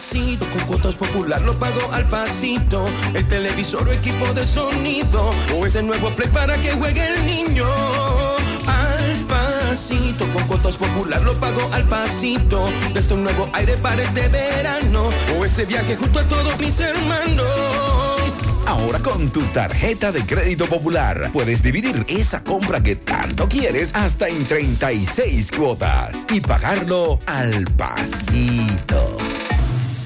Al pasito, con cuotas popular lo pago al pasito. El televisor o equipo de sonido. O ese nuevo play para que juegue el niño. Al pasito, con cuotas popular lo pago al pasito. Desde un nuevo aire para este verano. O ese viaje junto a todos mis hermanos. Ahora con tu tarjeta de crédito popular puedes dividir esa compra que tanto quieres hasta en 36 cuotas y pagarlo al pasito.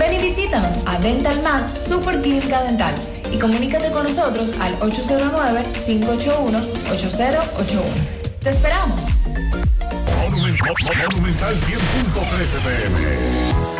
Ven y visítanos a Dental Max Super Clínica Dental y comunícate con nosotros al 809-581-8081. ¡Te esperamos! Monumental 100.13 pm.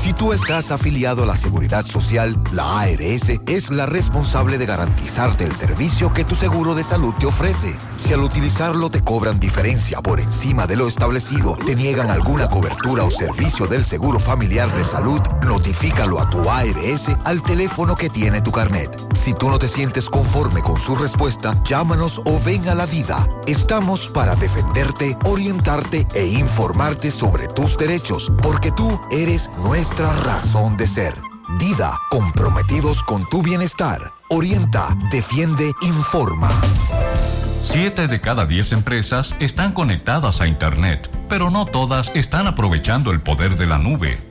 Si tú estás afiliado a la Seguridad Social, la ARS es la responsable de garantizarte el servicio que tu seguro de salud te ofrece. Si al utilizarlo te cobran diferencia por encima de lo establecido, te niegan alguna cobertura o servicio del seguro familiar de salud, notifícalo a tu ARS al teléfono que tiene tu carnet. Si tú no te sientes conforme con su respuesta, llámanos o ven a la vida. Estamos para defenderte, orientarte e informarte sobre tus derechos, porque tú eres nuestra razón de ser. Dida, comprometidos con tu bienestar. Orienta, defiende, informa. Siete de cada diez empresas están conectadas a Internet, pero no todas están aprovechando el poder de la nube.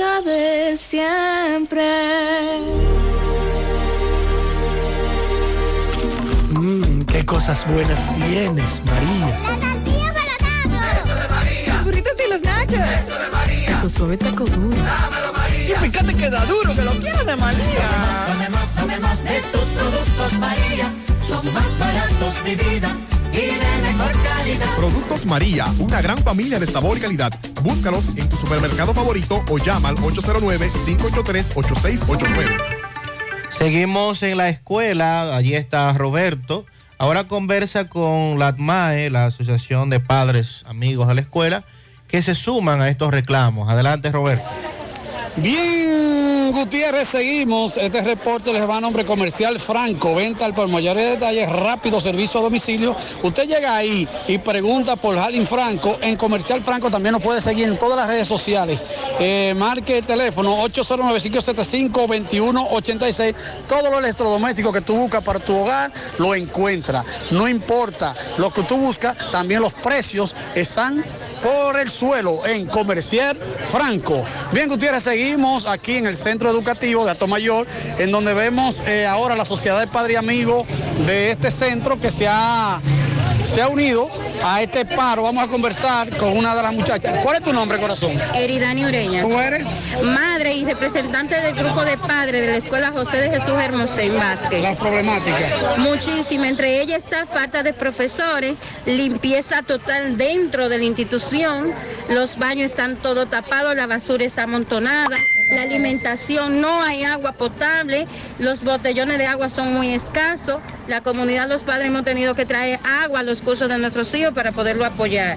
Amiga de siempre. Mmm, qué cosas buenas tienes, María. La tortilla para Eso de María. Los burritos y los nachos. Eso de María. Tu suave taco duro. Dámelo, María. Y fíjate que da duro, que lo quiero de María. Tomemos, tomemos de tus productos, María. Son más baratos de vida. Y de mejor calidad. Productos María, una gran familia de sabor y calidad. Búscalos en tu supermercado favorito o llama al 809-583-8689. Seguimos en la escuela, allí está Roberto. Ahora conversa con la ATMAE, la Asociación de Padres Amigos de la Escuela, que se suman a estos reclamos. Adelante, Roberto. Bien, Gutiérrez, seguimos. Este reporte les va a nombre comercial Franco. Venta al por mayores detalles, rápido servicio a domicilio. Usted llega ahí y pregunta por Jardín Franco. En Comercial Franco también nos puede seguir en todas las redes sociales. Eh, marque el teléfono 809-575-2186. Todo lo electrodoméstico que tú buscas para tu hogar lo encuentra. No importa lo que tú buscas, también los precios están por el suelo en Comercial Franco. Bien, Gutiérrez, seguimos aquí en el Centro Educativo de Atomayor, en donde vemos eh, ahora la Sociedad de Padre y Amigo de este centro que se ha, se ha unido a este paro. Vamos a conversar con una de las muchachas. ¿Cuál es tu nombre, corazón? Eridani Ureña. ¿Tú eres? Madre y representante del grupo de padres de la Escuela José de Jesús Hermosén Vázquez. La problemática. Muchísima. Entre ellas está falta de profesores, limpieza total dentro de la institución, los baños están todo tapados, la basura está amontonada, la alimentación, no hay agua potable, los botellones de agua son muy escasos, la comunidad, los padres hemos tenido que traer agua a los cursos de nuestros hijos para poderlo apoyar.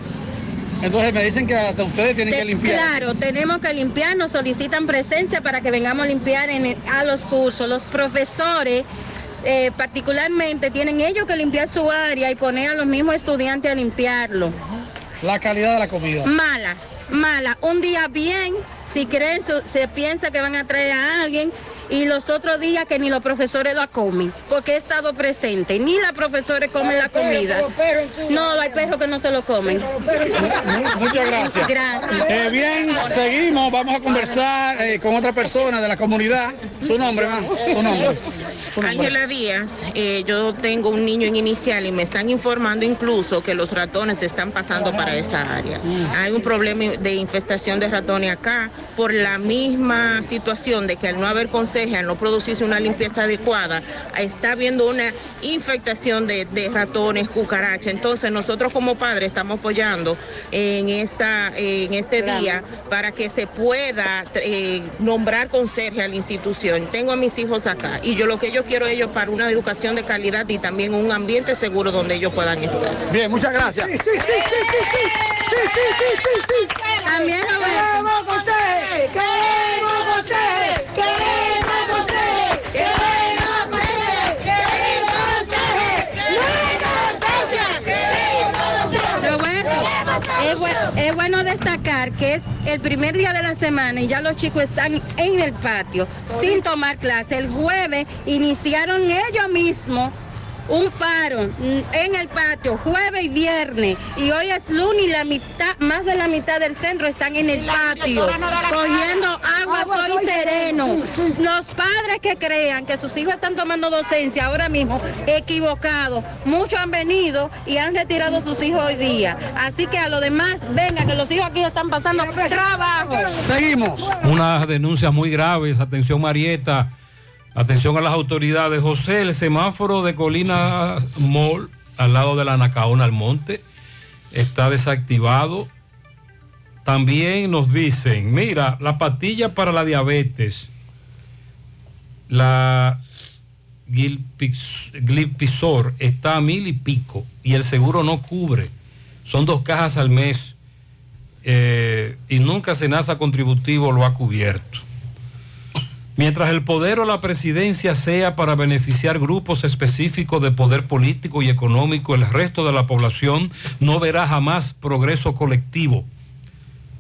Entonces me dicen que hasta ustedes tienen Te- que limpiar. Claro, tenemos que limpiar, nos solicitan presencia para que vengamos a limpiar en el- a los cursos. Los profesores, eh, particularmente, tienen ellos que limpiar su área y poner a los mismos estudiantes a limpiarlo. La calidad de la comida. Mala, mala. Un día bien, si creen, se piensa que van a traer a alguien y los otros días que ni los profesores la comen, porque he estado presente, ni los profesores comen la comida. No, hay perros que no se lo comen. Muchas gracias. Gracias. Eh, bien, seguimos, vamos a conversar eh, con otra persona de la comunidad. Su nombre, ma, su nombre. Ángela Díaz, eh, yo tengo un niño en inicial y me están informando incluso que los ratones están pasando para esa área. Hay un problema de infestación de ratones acá por la misma situación de que al no haber al no producirse una limpieza adecuada, está habiendo una infectación de, de ratones, cucarachas. Entonces nosotros como padres estamos apoyando en, esta, en este día para que se pueda eh, nombrar conserje a la institución. Tengo a mis hijos acá y yo lo que yo quiero ellos para una educación de calidad y también un ambiente seguro donde ellos puedan estar. Bien, muchas gracias. También Queremos conseje, queremos conseje, queremos conseje, queremos conseje, queremos conseje, Roberto, es, bu- es bueno que es el primer día de la semana y ya los chicos están en el patio sin tomar clase. El jueves iniciaron ellos mismos un paro en el patio, jueves y viernes. Y hoy es lunes y la mitad, más de la mitad del centro están en el patio, cogiendo agua, sol y sereno. Los padres que crean que sus hijos están tomando docencia ahora mismo, equivocados. Muchos han venido y han retirado a sus hijos hoy día. Así que a lo demás, venga, que los hijos aquí están pasando trabajo. Seguimos. Unas denuncias muy graves. Atención, Marieta. Atención a las autoridades. José, el semáforo de Colina Mall, al lado de la Nacaona Almonte, está desactivado. También nos dicen, mira, la pastilla para la diabetes, la Glipisor está a mil y pico y el seguro no cubre. Son dos cajas al mes eh, y nunca Senasa Contributivo lo ha cubierto. Mientras el poder o la presidencia sea para beneficiar grupos específicos de poder político y económico, el resto de la población no verá jamás progreso colectivo.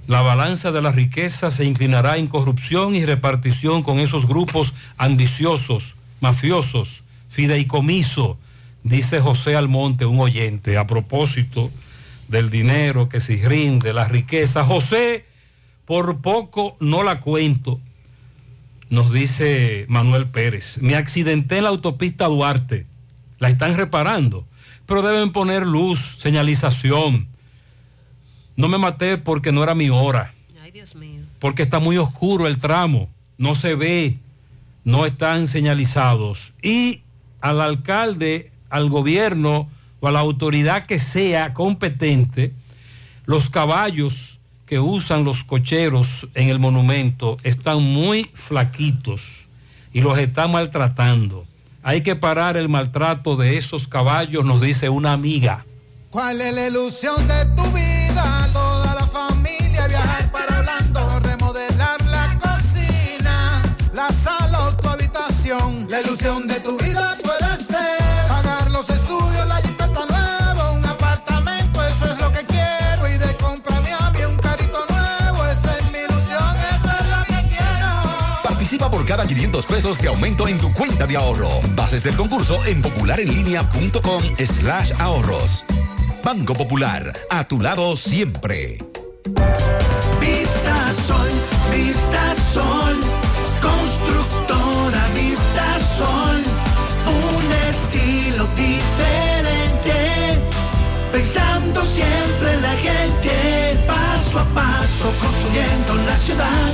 La balanza de la riqueza se inclinará en corrupción y repartición con esos grupos ambiciosos, mafiosos, fideicomiso, dice José Almonte, un oyente, a propósito del dinero que se rinde, la riqueza. José, por poco no la cuento, nos dice Manuel Pérez. Me accidenté en la autopista Duarte, la están reparando, pero deben poner luz, señalización. No me maté porque no era mi hora Ay, Dios mío. porque está muy oscuro el tramo, no se ve, no están señalizados. Y al alcalde, al gobierno o a la autoridad que sea competente, los caballos que usan los cocheros en el monumento están muy flaquitos y los están maltratando. Hay que parar el maltrato de esos caballos, nos dice una amiga. ¿Cuál es la ilusión de tu vida? Toda la familia viajar para Orlando, remodelar la cocina, la sala o tu habitación. La ilusión de tu vida cada 500 pesos de aumento en tu cuenta de ahorro. Bases del concurso en popularenlinea.com slash ahorros. Banco Popular, a tu lado siempre. Vista Sol, Vista Sol, constructora Vista Sol, un estilo diferente, pensando siempre en la gente, paso a paso construyendo la ciudad,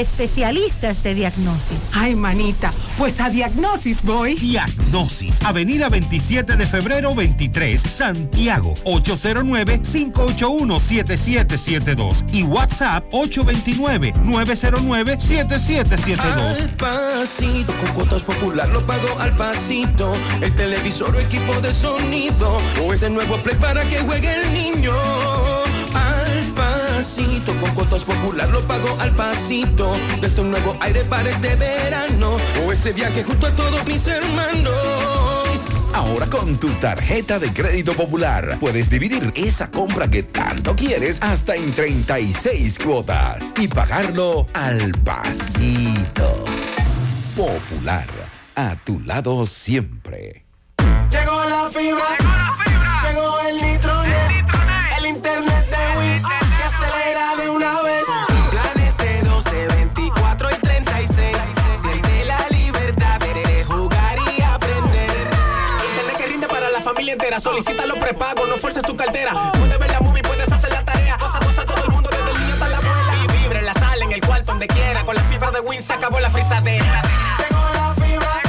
especialistas de diagnosis. Ay, manita, pues a Diagnosis voy. Diagnosis, Avenida 27 de febrero 23, Santiago, 809-581-7772 y WhatsApp 829-909-7772. Al pasito, con cuotas popular lo pago al pasito. El televisor o equipo de sonido. O ese nuevo play para que juegue el niño. Al pasito, con cuotas popular lo pago al pasito. Desde un nuevo aire para este verano. O ese viaje junto a todos mis hermanos. Ahora con tu tarjeta de crédito popular puedes dividir esa compra que tanto quieres hasta en 36 cuotas y pagarlo al pasito. Popular, a tu lado siempre. Llegó la fibra. Llegó el nitronet. Solicita los prepagos, no fuerces tu cartera. Puedes ver la movie, puedes hacer la tarea. Cosa, cosa, todo el mundo, desde el niño hasta la abuela. Y vibra en la sala, en el cuarto, donde quiera. Con la fibra de Win se acabó la frisadera. Llegó la fibra.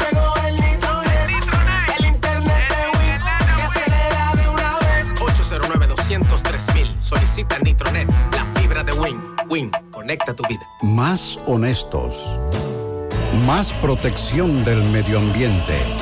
Llegó el nitronet. El internet de Win. Que acelera de una vez. 809 203 Solicita Nitronet. La fibra de Win. Win. Conecta tu vida. Más honestos. Más protección del medio ambiente.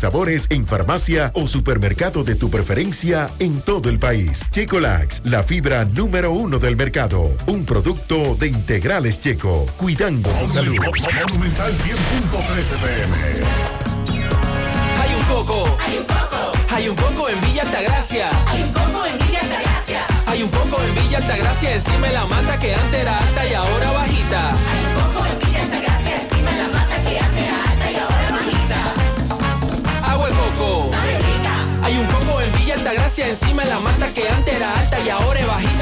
sabores en farmacia o supermercado de tu preferencia en todo el país. Checolax, la fibra número uno del mercado. Un producto de integrales checo, cuidando tu salud. Monumental 100.13 pm. Hay un coco. Hay un coco. Hay un coco en Villa Altagracia. Hay un coco en Villa Altagracia. Hay un coco en Villa Altagracia encima de la mata que antes era alta y ahora bajita.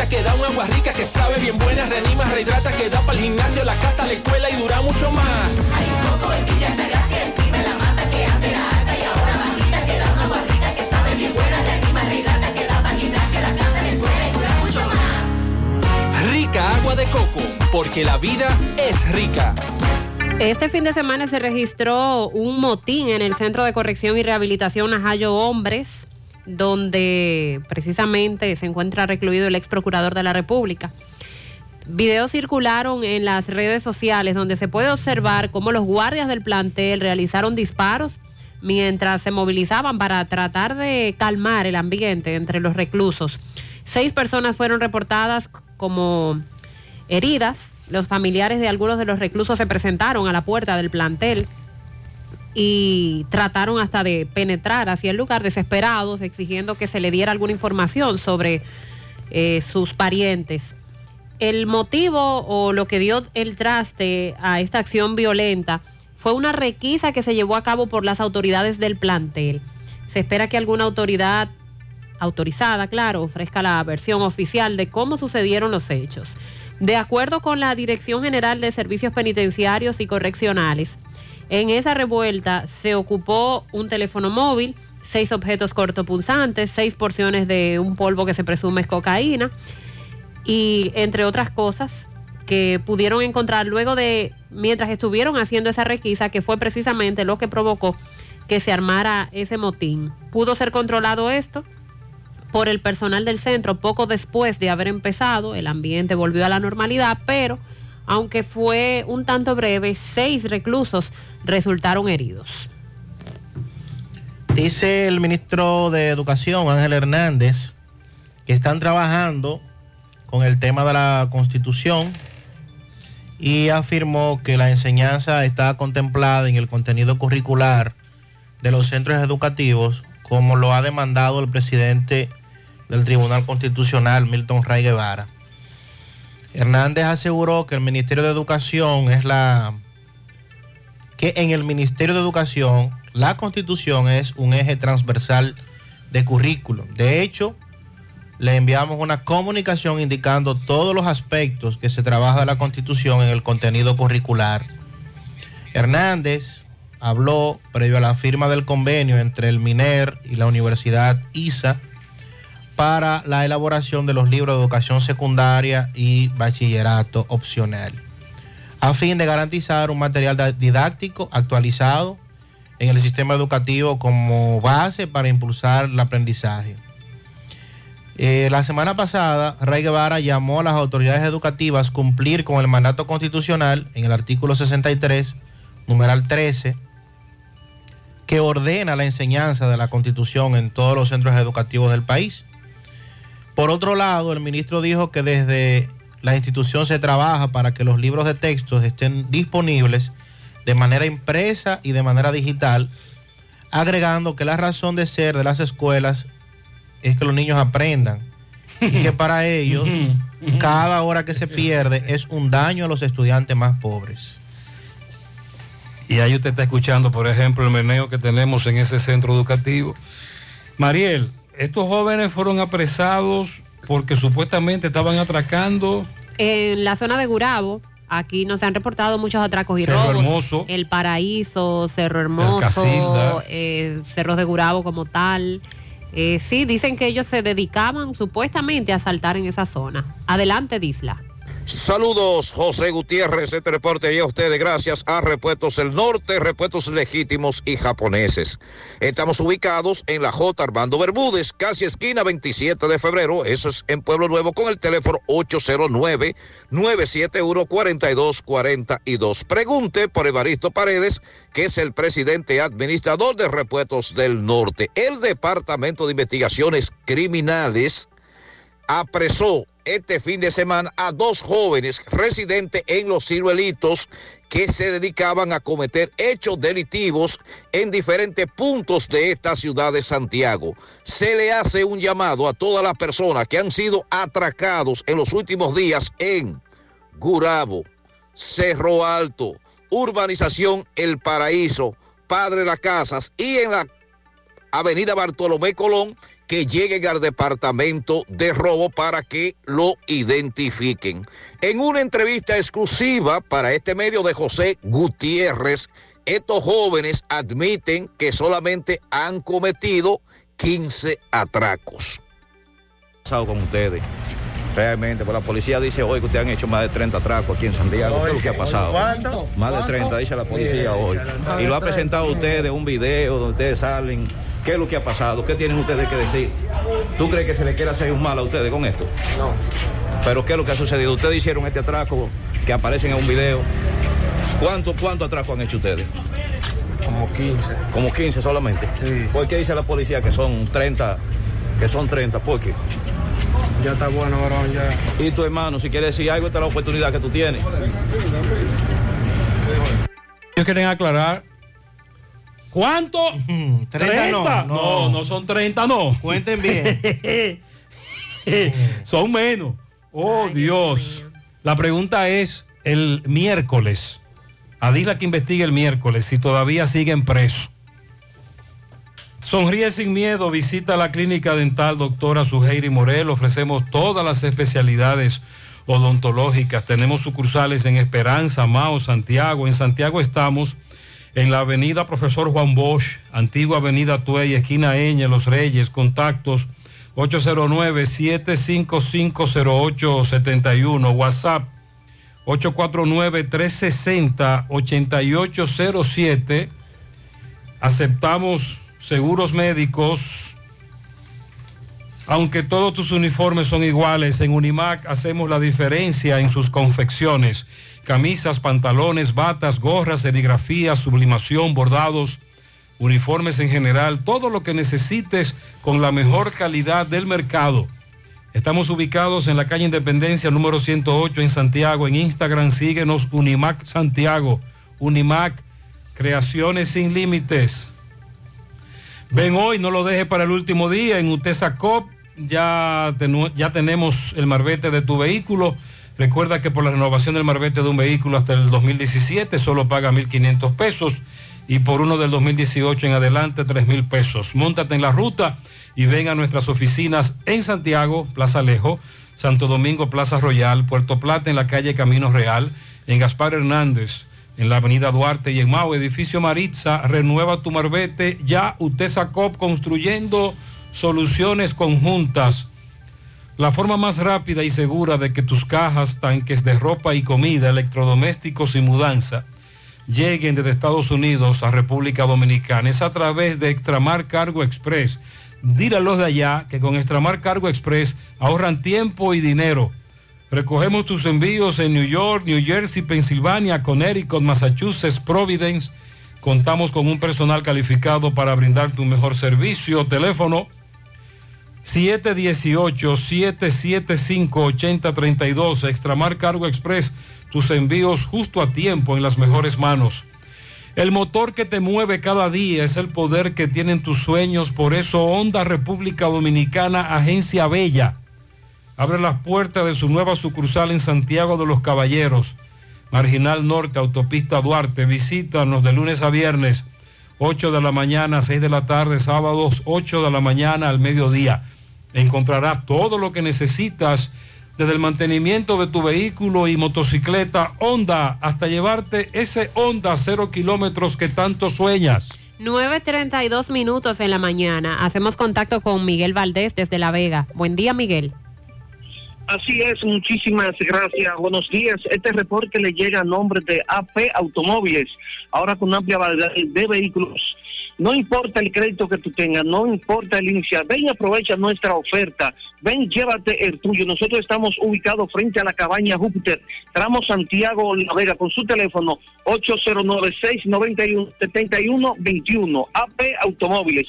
Que da un agua rica que sabe bien buena, reanima, rehidrata, que da para el gimnasio, la casa, la escuela y dura mucho más. Hay un coco en Villa Altagracia encima de la mata que antes era alta y ahora bajita. Que da un agua rica que sabe bien buena, reanima, rehidrata, que da para el gimnasio, la casa, la escuela y dura mucho más. Rica agua de coco, porque la vida es rica. Este fin de semana se registró un motín en el Centro de Corrección y Rehabilitación Najayo Hombres, donde precisamente se encuentra recluido el ex procurador de la República. Videos circularon en las redes sociales donde se puede observar cómo los guardias del plantel realizaron disparos mientras se movilizaban para tratar de calmar el ambiente entre los reclusos. Seis personas fueron reportadas como heridas. Los familiares de algunos de los reclusos se presentaron a la puerta del plantel y trataron hasta de penetrar hacia el lugar desesperados, exigiendo que se le diera alguna información sobre eh, sus parientes. El motivo o lo que dio el traste a esta acción violenta fue una requisa que se llevó a cabo por las autoridades del plantel. Se espera que alguna autoridad autorizada, claro, ofrezca la versión oficial de cómo sucedieron los hechos. De acuerdo con la Dirección General de Servicios Penitenciarios y Correccionales, en esa revuelta se ocupó un teléfono móvil, seis objetos cortopunzantes, seis porciones de un polvo que se presume es cocaína y entre otras cosas que pudieron encontrar luego de, mientras estuvieron haciendo esa requisa, que fue precisamente lo que provocó que se armara ese motín. Pudo ser controlado esto por el personal del centro poco después de haber empezado, el ambiente volvió a la normalidad, pero aunque fue un tanto breve, seis reclusos resultaron heridos. Dice el ministro de Educación, Ángel Hernández, que están trabajando con el tema de la constitución y afirmó que la enseñanza está contemplada en el contenido curricular de los centros educativos, como lo ha demandado el presidente del Tribunal Constitucional, Milton Ray Guevara. Hernández aseguró que el Ministerio de Educación es la que en el Ministerio de Educación la Constitución es un eje transversal de currículum. De hecho, le enviamos una comunicación indicando todos los aspectos que se trabaja la Constitución en el contenido curricular. Hernández habló previo a la firma del convenio entre el MINER y la Universidad ISA para la elaboración de los libros de educación secundaria y bachillerato opcional, a fin de garantizar un material didáctico actualizado en el sistema educativo como base para impulsar el aprendizaje. Eh, la semana pasada, Ray Guevara llamó a las autoridades educativas cumplir con el mandato constitucional en el artículo 63, numeral 13, que ordena la enseñanza de la constitución en todos los centros educativos del país. Por otro lado, el ministro dijo que desde la institución se trabaja para que los libros de textos estén disponibles de manera impresa y de manera digital, agregando que la razón de ser de las escuelas es que los niños aprendan y que para ellos cada hora que se pierde es un daño a los estudiantes más pobres. Y ahí usted está escuchando, por ejemplo, el meneo que tenemos en ese centro educativo. Mariel, estos jóvenes fueron apresados porque supuestamente estaban atracando. En la zona de Gurabo, aquí nos han reportado muchos atracos y Cerro robos. Hermoso. El Paraíso, Cerro Hermoso, eh, Cerros de Gurabo como tal. Eh, sí, dicen que ellos se dedicaban supuestamente a asaltar en esa zona. Adelante, Disla. Saludos, José Gutiérrez. Este reporte llega a ustedes gracias a Repuestos El Norte, repuestos legítimos y japoneses. Estamos ubicados en la J. Armando Bermúdez, casi esquina 27 de febrero. Eso es en Pueblo Nuevo con el teléfono 809-971-4242. Pregunte por Evaristo Paredes, que es el presidente administrador de Repuestos del Norte. El Departamento de Investigaciones Criminales apresó este fin de semana a dos jóvenes residentes en los ciruelitos que se dedicaban a cometer hechos delictivos en diferentes puntos de esta ciudad de Santiago. Se le hace un llamado a todas las personas que han sido atracados en los últimos días en Gurabo, Cerro Alto, Urbanización El Paraíso, Padre Las Casas y en la Avenida Bartolomé Colón que lleguen al departamento de robo para que lo identifiquen. En una entrevista exclusiva para este medio de José Gutiérrez, estos jóvenes admiten que solamente han cometido 15 atracos. con ustedes. Realmente, pues la policía dice hoy que ustedes han hecho más de 30 atracos aquí en Santiago. ¿Qué es lo que ha pasado? ¿Cuánto? Más de 30, dice la policía hoy. Y lo ha presentado ustedes un video donde ustedes salen. ¿Qué es lo que ha pasado? ¿Qué tienen ustedes que decir? ¿Tú crees que se le quiere hacer un mal a ustedes con esto? No. ¿Pero qué es lo que ha sucedido? Ustedes hicieron este atraco que aparecen en un video. ¿Cuánto, cuánto atraco han hecho ustedes? Como 15. Como 15 solamente. ¿Por qué dice la policía que son 30? Que son 30, ¿por qué? Ya está bueno, varón, ya. Y tu hermano, si quiere decir algo, esta es la oportunidad que tú tienes. Ellos quieren aclarar. ¿Cuánto? 30 no, no, no. no son 30, no. Cuenten bien. son menos. Oh, Dios. La pregunta es el miércoles. A Dila que investigue el miércoles si todavía siguen presos. Sonríe sin miedo, visita la clínica dental doctora Suheiri Morel. Ofrecemos todas las especialidades odontológicas. Tenemos sucursales en Esperanza, Mao, Santiago. En Santiago estamos en la avenida Profesor Juan Bosch, antigua avenida Tuey, esquina Eña, Los Reyes. Contactos 809-7550871. WhatsApp 849-360-8807. Aceptamos seguros médicos. Aunque todos tus uniformes son iguales, en Unimac hacemos la diferencia en sus confecciones. Camisas, pantalones, batas, gorras, serigrafías, sublimación, bordados, uniformes en general, todo lo que necesites con la mejor calidad del mercado. Estamos ubicados en la calle Independencia número 108 en Santiago. En Instagram síguenos Unimac Santiago. Unimac, creaciones sin límites. Ven hoy, no lo deje para el último día. En Utesa Cop ya, ya tenemos el marbete de tu vehículo. Recuerda que por la renovación del marbete de un vehículo hasta el 2017 solo paga 1.500 pesos y por uno del 2018 en adelante 3.000 pesos. Móntate en la ruta y ven a nuestras oficinas en Santiago, Plaza Alejo, Santo Domingo, Plaza Royal, Puerto Plata en la calle Camino Real, en Gaspar Hernández, en la avenida Duarte y en Mao, edificio Maritza, renueva tu marbete, ya Utesa Cop construyendo soluciones conjuntas. La forma más rápida y segura de que tus cajas, tanques de ropa y comida, electrodomésticos y mudanza lleguen desde Estados Unidos a República Dominicana es a través de Extramar Cargo Express. Dile a los de allá que con Extramar Cargo Express ahorran tiempo y dinero. Recogemos tus envíos en New York, New Jersey, Pensilvania, Connecticut, Massachusetts, Providence. Contamos con un personal calificado para brindarte un mejor servicio. Teléfono 718-775-8032. Extramar Cargo Express. Tus envíos justo a tiempo en las mejores manos. El motor que te mueve cada día es el poder que tienen tus sueños. Por eso Honda República Dominicana, Agencia Bella, abre las puertas de su nueva sucursal en Santiago de los Caballeros. Marginal Norte, Autopista Duarte. Visítanos de lunes a viernes, 8 de la mañana, 6 de la tarde, sábados, 8 de la mañana al mediodía. Encontrarás todo lo que necesitas desde el mantenimiento de tu vehículo y motocicleta Honda hasta llevarte ese Honda cero kilómetros que tanto sueñas. 9.32 minutos en la mañana. Hacemos contacto con Miguel Valdés desde La Vega. Buen día, Miguel. Así es, muchísimas gracias. Buenos días. Este reporte le llega a nombre de AP Automóviles, ahora con amplia variedad de vehículos. No importa el crédito que tú tengas, no importa el inicial. Ven y aprovecha nuestra oferta. Ven, llévate el tuyo. Nosotros estamos ubicados frente a la cabaña Júpiter, tramo Santiago La con su teléfono 809-691-7121. AP Automóviles.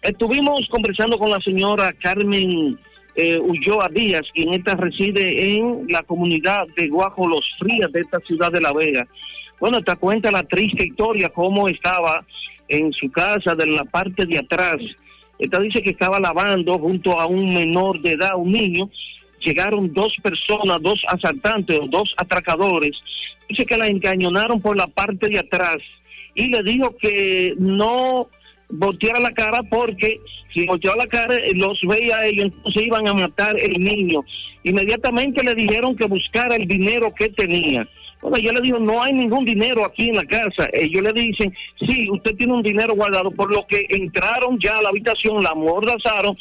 Estuvimos conversando con la señora Carmen eh, Ulloa Díaz, quien esta reside en la comunidad de Guajo Los Frías de esta ciudad de La Vega. Bueno, te cuenta la triste historia, cómo estaba en su casa de la parte de atrás. Esta dice que estaba lavando junto a un menor de edad, un niño. Llegaron dos personas, dos asaltantes o dos atracadores. Dice que la encañonaron por la parte de atrás y le dijo que no volteara la cara porque si volteaba la cara eh, los veía a ellos, entonces iban a matar el niño. Inmediatamente le dijeron que buscara el dinero que tenía. Bueno, yo le digo, no hay ningún dinero aquí en la casa. Ellos le dicen, sí, usted tiene un dinero guardado, por lo que entraron ya a la habitación, la amordazaron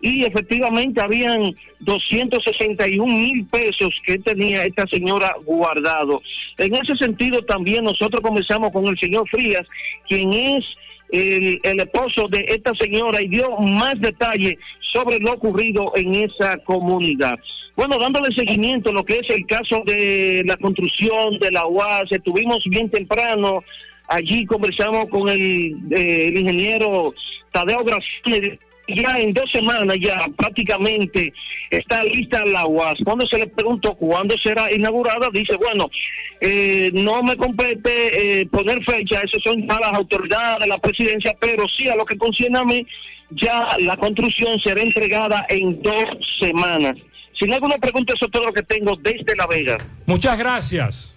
y efectivamente habían 261 mil pesos que tenía esta señora guardado. En ese sentido también nosotros comenzamos con el señor Frías, quien es el, el esposo de esta señora y dio más detalle sobre lo ocurrido en esa comunidad. Bueno, dándole seguimiento a lo que es el caso de la construcción de la UAS, estuvimos bien temprano, allí conversamos con el, eh, ingeniero Tadeo Graciani, ya en dos semanas ya prácticamente está lista la UAS. Cuando se le preguntó cuándo será inaugurada, dice, bueno, eh, no me compete eh, poner fecha, eso son para las autoridades de la presidencia, pero sí a lo que concierne a mí, ya la construcción será entregada en dos semanas. Sin alguna pregunta, eso es todo lo que tengo desde La Vega. Muchas gracias.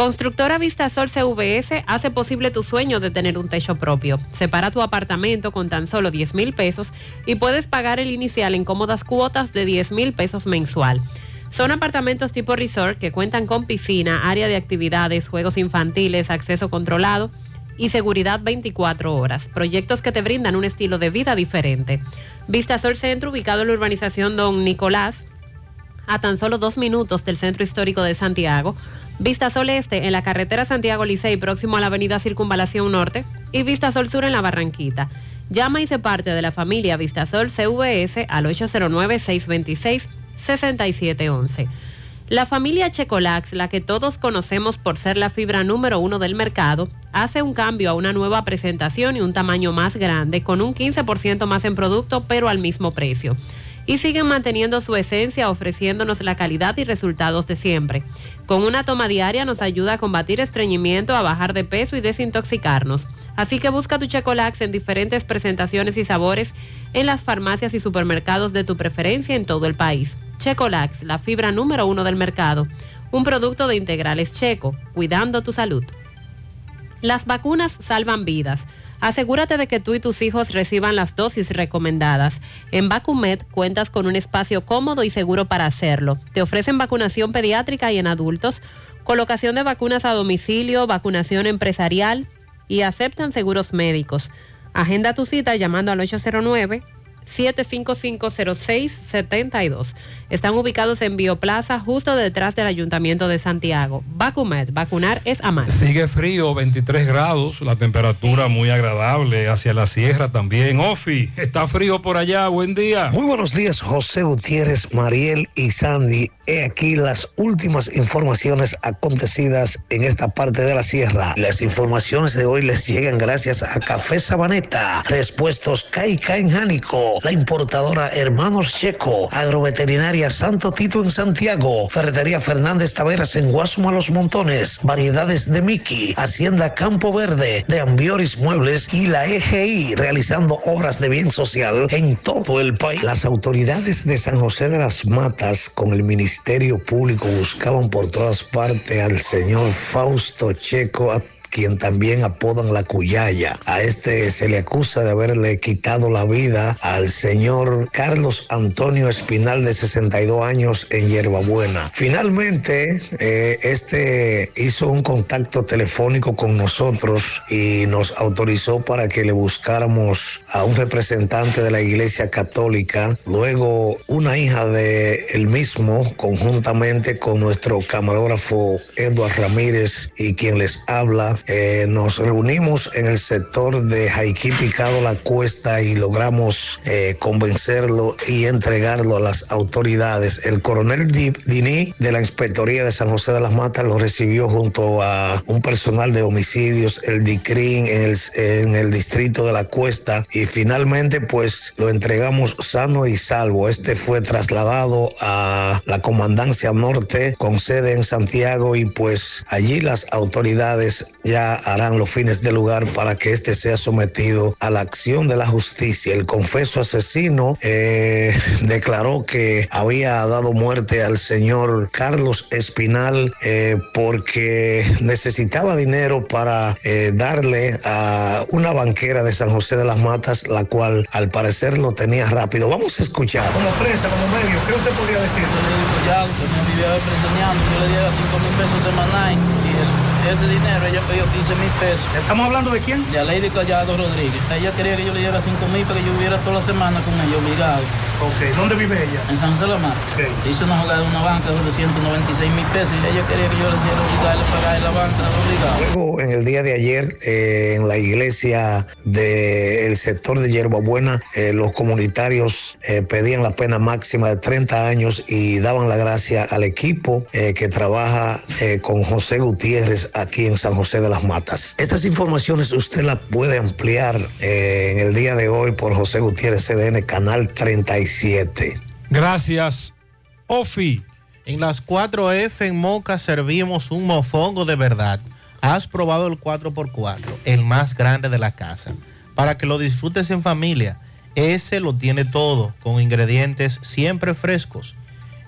Constructora Vistasol CVS hace posible tu sueño de tener un techo propio. Separa tu apartamento con tan solo 10 mil pesos y puedes pagar el inicial en cómodas cuotas de 10 mil pesos mensual. Son apartamentos tipo resort que cuentan con piscina, área de actividades, juegos infantiles, acceso controlado y seguridad 24 horas. Proyectos que te brindan un estilo de vida diferente. Vistasol Centro, ubicado en la urbanización Don Nicolás, a tan solo dos minutos del Centro Histórico de Santiago. Vista Sol Este en la carretera Santiago Licey, próximo a la avenida Circunvalación Norte. Y Vista Sol Sur en la Barranquita. Llama y se parte de la familia Vistasol CVS al 809-626-6711. La familia Checolax, la que todos conocemos por ser la fibra número uno del mercado, hace un cambio a una nueva presentación y un tamaño más grande, con un 15% más en producto, pero al mismo precio y siguen manteniendo su esencia ofreciéndonos la calidad y resultados de siempre. Con una toma diaria nos ayuda a combatir estreñimiento, a bajar de peso y desintoxicarnos. Así que busca tu Checolax en diferentes presentaciones y sabores en las farmacias y supermercados de tu preferencia en todo el país. Checolax, la fibra número uno del mercado. Un producto de integrales checo, cuidando tu salud. Las vacunas salvan vidas. Asegúrate de que tú y tus hijos reciban las dosis recomendadas. En Vacumet cuentas con un espacio cómodo y seguro para hacerlo. Te ofrecen vacunación pediátrica y en adultos, colocación de vacunas a domicilio, vacunación empresarial y aceptan seguros médicos. Agenda tu cita llamando al 809 755-0672. Están ubicados en Bioplaza, justo detrás del Ayuntamiento de Santiago. Vacumet, vacunar es amar. Sigue frío, 23 grados, la temperatura muy agradable hacia la sierra también. Ofi, está frío por allá, buen día. Muy buenos días, José Gutiérrez, Mariel y Sandy. He aquí las últimas informaciones acontecidas en esta parte de la sierra. Las informaciones de hoy les llegan gracias a Café Sabaneta, Respuestos Caica en Jánico, la importadora Hermanos Checo, Agroveterinaria Santo Tito en Santiago, Ferretería Fernández Taveras en Guasuma Los Montones, Variedades de Miki, Hacienda Campo Verde, de Ambioris Muebles y la EGI realizando obras de bien social en todo el país. Las autoridades de San José de las Matas con el Ministerio Público buscaban por todas partes al señor Fausto Checo quien también apodan la Cuyaya. A este se le acusa de haberle quitado la vida al señor Carlos Antonio Espinal de 62 años en Hierbabuena. Finalmente, eh, este hizo un contacto telefónico con nosotros y nos autorizó para que le buscáramos a un representante de la Iglesia Católica. Luego, una hija de él mismo, conjuntamente con nuestro camarógrafo Eduardo Ramírez y quien les habla, eh, nos reunimos en el sector de Jaiquí Picado La Cuesta y logramos eh, convencerlo y entregarlo a las autoridades. El coronel Di- Dini de la Inspectoría de San José de las Matas lo recibió junto a un personal de homicidios, el DICRIN en el, en el distrito de La Cuesta y finalmente pues lo entregamos sano y salvo. Este fue trasladado a la Comandancia Norte con sede en Santiago y pues allí las autoridades ya harán los fines del lugar para que éste sea sometido a la acción de la justicia. El confeso asesino eh, declaró que había dado muerte al señor Carlos Espinal eh, porque necesitaba dinero para eh, darle a una banquera de San José de las Matas, la cual al parecer lo tenía rápido. Vamos a escuchar. Como prensa, como medio, ¿qué usted podría decir? Ya, usted me yo le di 5 mil pesos semanales ese dinero ella pidió 15 mil pesos. ¿Estamos hablando de quién? De a Lady Collado Rodríguez. Ella quería que yo le diera 5 mil para que yo viviera toda la semana con ella, obligado. Ok, ¿dónde vive ella? En San de Mata. Hizo una jugada en una banca de 196 mil pesos y ella quería que yo le hiciera obligarle a pagar en la banca, obligado. Luego, en el día de ayer, eh, en la iglesia del sector de Hierbabuena, eh, los comunitarios eh, pedían la pena máxima de 30 años y daban la gracia al equipo eh, que trabaja eh, con José Gutiérrez aquí en San José de las Matas. Estas informaciones usted las puede ampliar eh, en el día de hoy por José Gutiérrez CDN, Canal 37. Gracias, Ofi. En las 4F en Moca servimos un mofongo de verdad. Has probado el 4x4, el más grande de la casa, para que lo disfrutes en familia. Ese lo tiene todo, con ingredientes siempre frescos.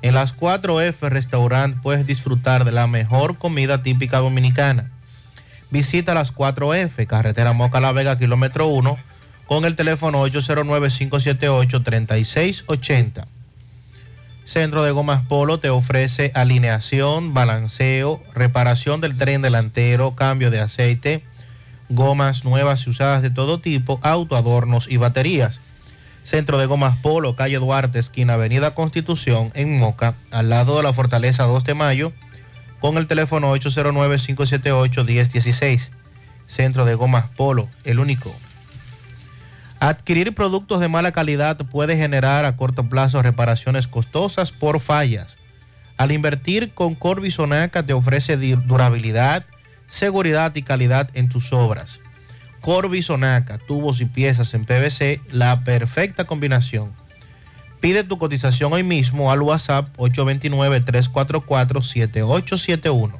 En las 4F Restaurant puedes disfrutar de la mejor comida típica dominicana. Visita las 4F, carretera Moca La Vega, kilómetro 1, con el teléfono 809-578-3680. Centro de Gomas Polo te ofrece alineación, balanceo, reparación del tren delantero, cambio de aceite, gomas nuevas y usadas de todo tipo, autoadornos y baterías. Centro de Gomas Polo, calle Duarte, esquina Avenida Constitución, en Moca, al lado de la Fortaleza 2 de Mayo, con el teléfono 809-578-1016. Centro de Gomas Polo, el único. Adquirir productos de mala calidad puede generar a corto plazo reparaciones costosas por fallas. Al invertir con Corby Sonaca te ofrece durabilidad, seguridad y calidad en tus obras. Corby Sonaca, tubos y piezas en PVC, la perfecta combinación. Pide tu cotización hoy mismo al WhatsApp 829-344-7871.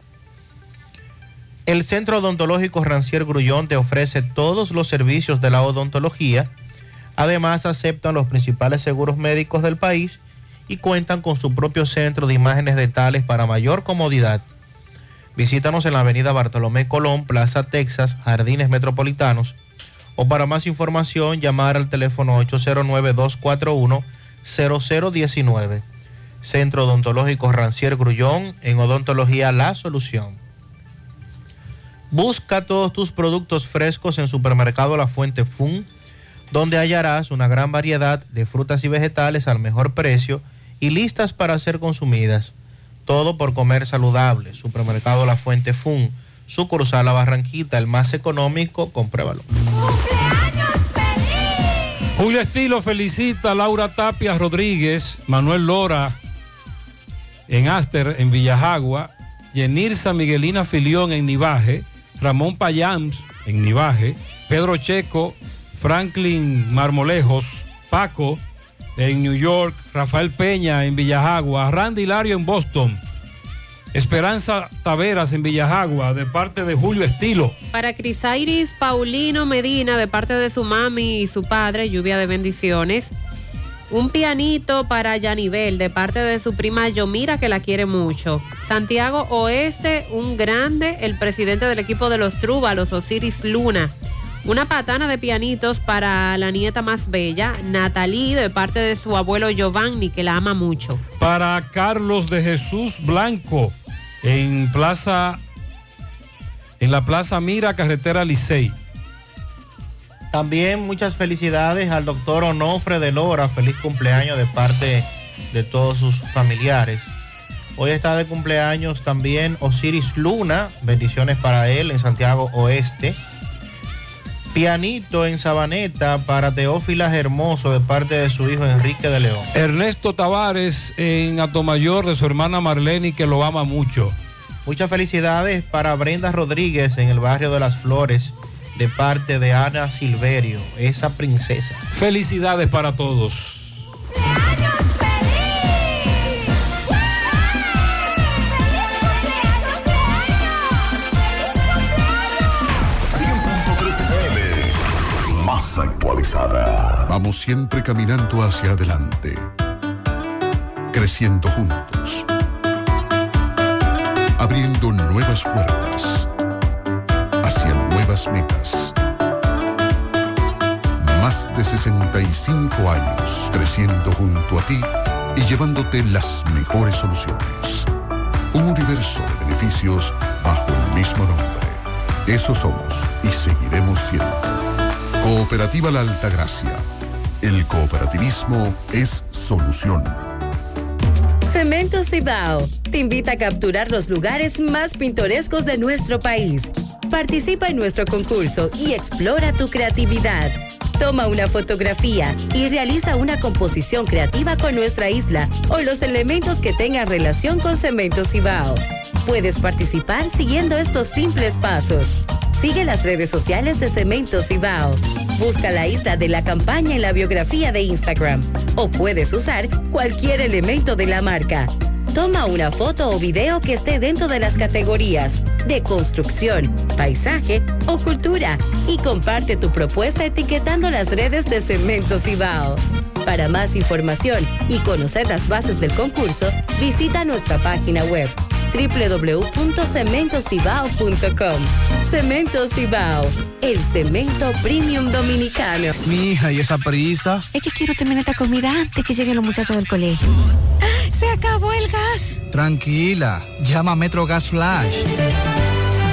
El Centro Odontológico Rancier Grullón te ofrece todos los servicios de la odontología. Además, aceptan los principales seguros médicos del país y cuentan con su propio centro de imágenes dentales para mayor comodidad. Visítanos en la avenida Bartolomé Colón, Plaza Texas, Jardines Metropolitanos. O para más información, llamar al teléfono 809-241-0019. Centro Odontológico Rancier Grullón, en Odontología La Solución. Busca todos tus productos frescos en Supermercado La Fuente Fun, donde hallarás una gran variedad de frutas y vegetales al mejor precio y listas para ser consumidas. Todo por comer saludable. Supermercado La Fuente Fun, sucursal La Barranquita, el más económico, compruébalo. Julio Estilo felicita a Laura Tapia Rodríguez, Manuel Lora en Aster, en Villajagua, Yenirza Miguelina Filión en Nivaje, Ramón Payams en Nivaje, Pedro Checo, Franklin Marmolejos, Paco en New York, Rafael Peña en Villajagua, Randy Lario en Boston, Esperanza Taveras en Villajagua, de parte de Julio Estilo. Para Crisairis Paulino Medina, de parte de su mami y su padre, lluvia de bendiciones. Un pianito para Yanivel, de parte de su prima Yomira, que la quiere mucho. Santiago Oeste, un grande, el presidente del equipo de los Trúbalos, Osiris Luna. Una patana de pianitos para la nieta más bella, Natalie, de parte de su abuelo Giovanni, que la ama mucho. Para Carlos de Jesús Blanco, en Plaza, en la Plaza Mira, carretera Licey. También muchas felicidades al doctor Onofre de Lora, feliz cumpleaños de parte de todos sus familiares. Hoy está de cumpleaños también Osiris Luna, bendiciones para él en Santiago Oeste. Pianito en Sabaneta para Teófilas Hermoso de parte de su hijo Enrique de León. Ernesto Tavares en Atomayor de su hermana Marlene, que lo ama mucho. Muchas felicidades para Brenda Rodríguez en el barrio de las Flores de parte de Ana Silverio, esa princesa. Felicidades para todos. Actualizada. Vamos siempre caminando hacia adelante, creciendo juntos, abriendo nuevas puertas hacia nuevas metas. Más de 65 años creciendo junto a ti y llevándote las mejores soluciones. Un universo de beneficios bajo el mismo nombre. Eso somos y seguiremos siendo. Cooperativa La Altagracia. El cooperativismo es solución. Cemento Cibao te invita a capturar los lugares más pintorescos de nuestro país. Participa en nuestro concurso y explora tu creatividad. Toma una fotografía y realiza una composición creativa con nuestra isla o los elementos que tengan relación con Cemento Cibao. Puedes participar siguiendo estos simples pasos. Sigue las redes sociales de Cemento Cibao. Busca la isla de la campaña en la biografía de Instagram. O puedes usar cualquier elemento de la marca. Toma una foto o video que esté dentro de las categorías. de construcción, paisaje o cultura y comparte tu propuesta etiquetando las redes de Cemento Cibao. Para más información y conocer las bases del concurso, visita nuestra página web www.cementocibao.com. Cemento Cibao, el cemento premium dominicano. Mija, ¿y esa prisa? Es que quiero terminar esta comida antes que lleguen los muchachos del colegio. ¡Se acabó el gas! Tranquila, llama a Metro Gas Flash.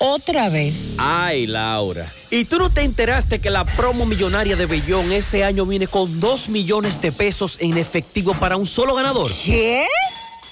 otra vez. Ay, Laura. ¿Y tú no te enteraste que la promo millonaria de Bellón este año viene con 2 millones de pesos en efectivo para un solo ganador? ¿Qué?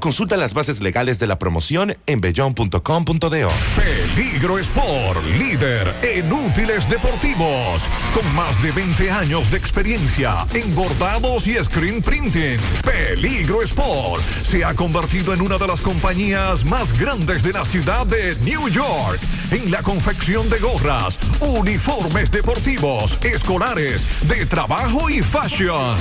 Consulta las bases legales de la promoción en bellon.com.do. Peligro Sport, líder en útiles deportivos, con más de 20 años de experiencia en bordados y screen printing. Peligro Sport se ha convertido en una de las compañías más grandes de la ciudad de New York en la confección de gorras, uniformes deportivos, escolares, de trabajo y fashion.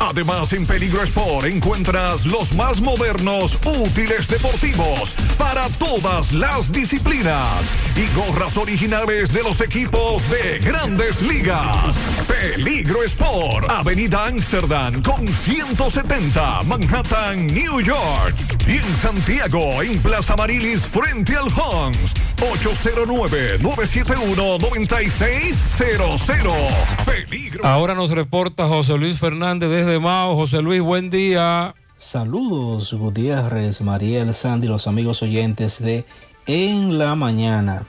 Además, en Peligro Sport encuentras los más modernos útiles deportivos para todas las disciplinas y gorras originales de los equipos de grandes ligas. Peligro Sport, Avenida Amsterdam con 170, Manhattan, New York. Y en Santiago, en Plaza Marilis, frente al Hans, 809-971-9600. Peligro. Ahora nos reporta José Luis Fernández desde Mao. José Luis, buen día. Saludos Gutiérrez, Mariel, Sandy, los amigos oyentes de En la Mañana.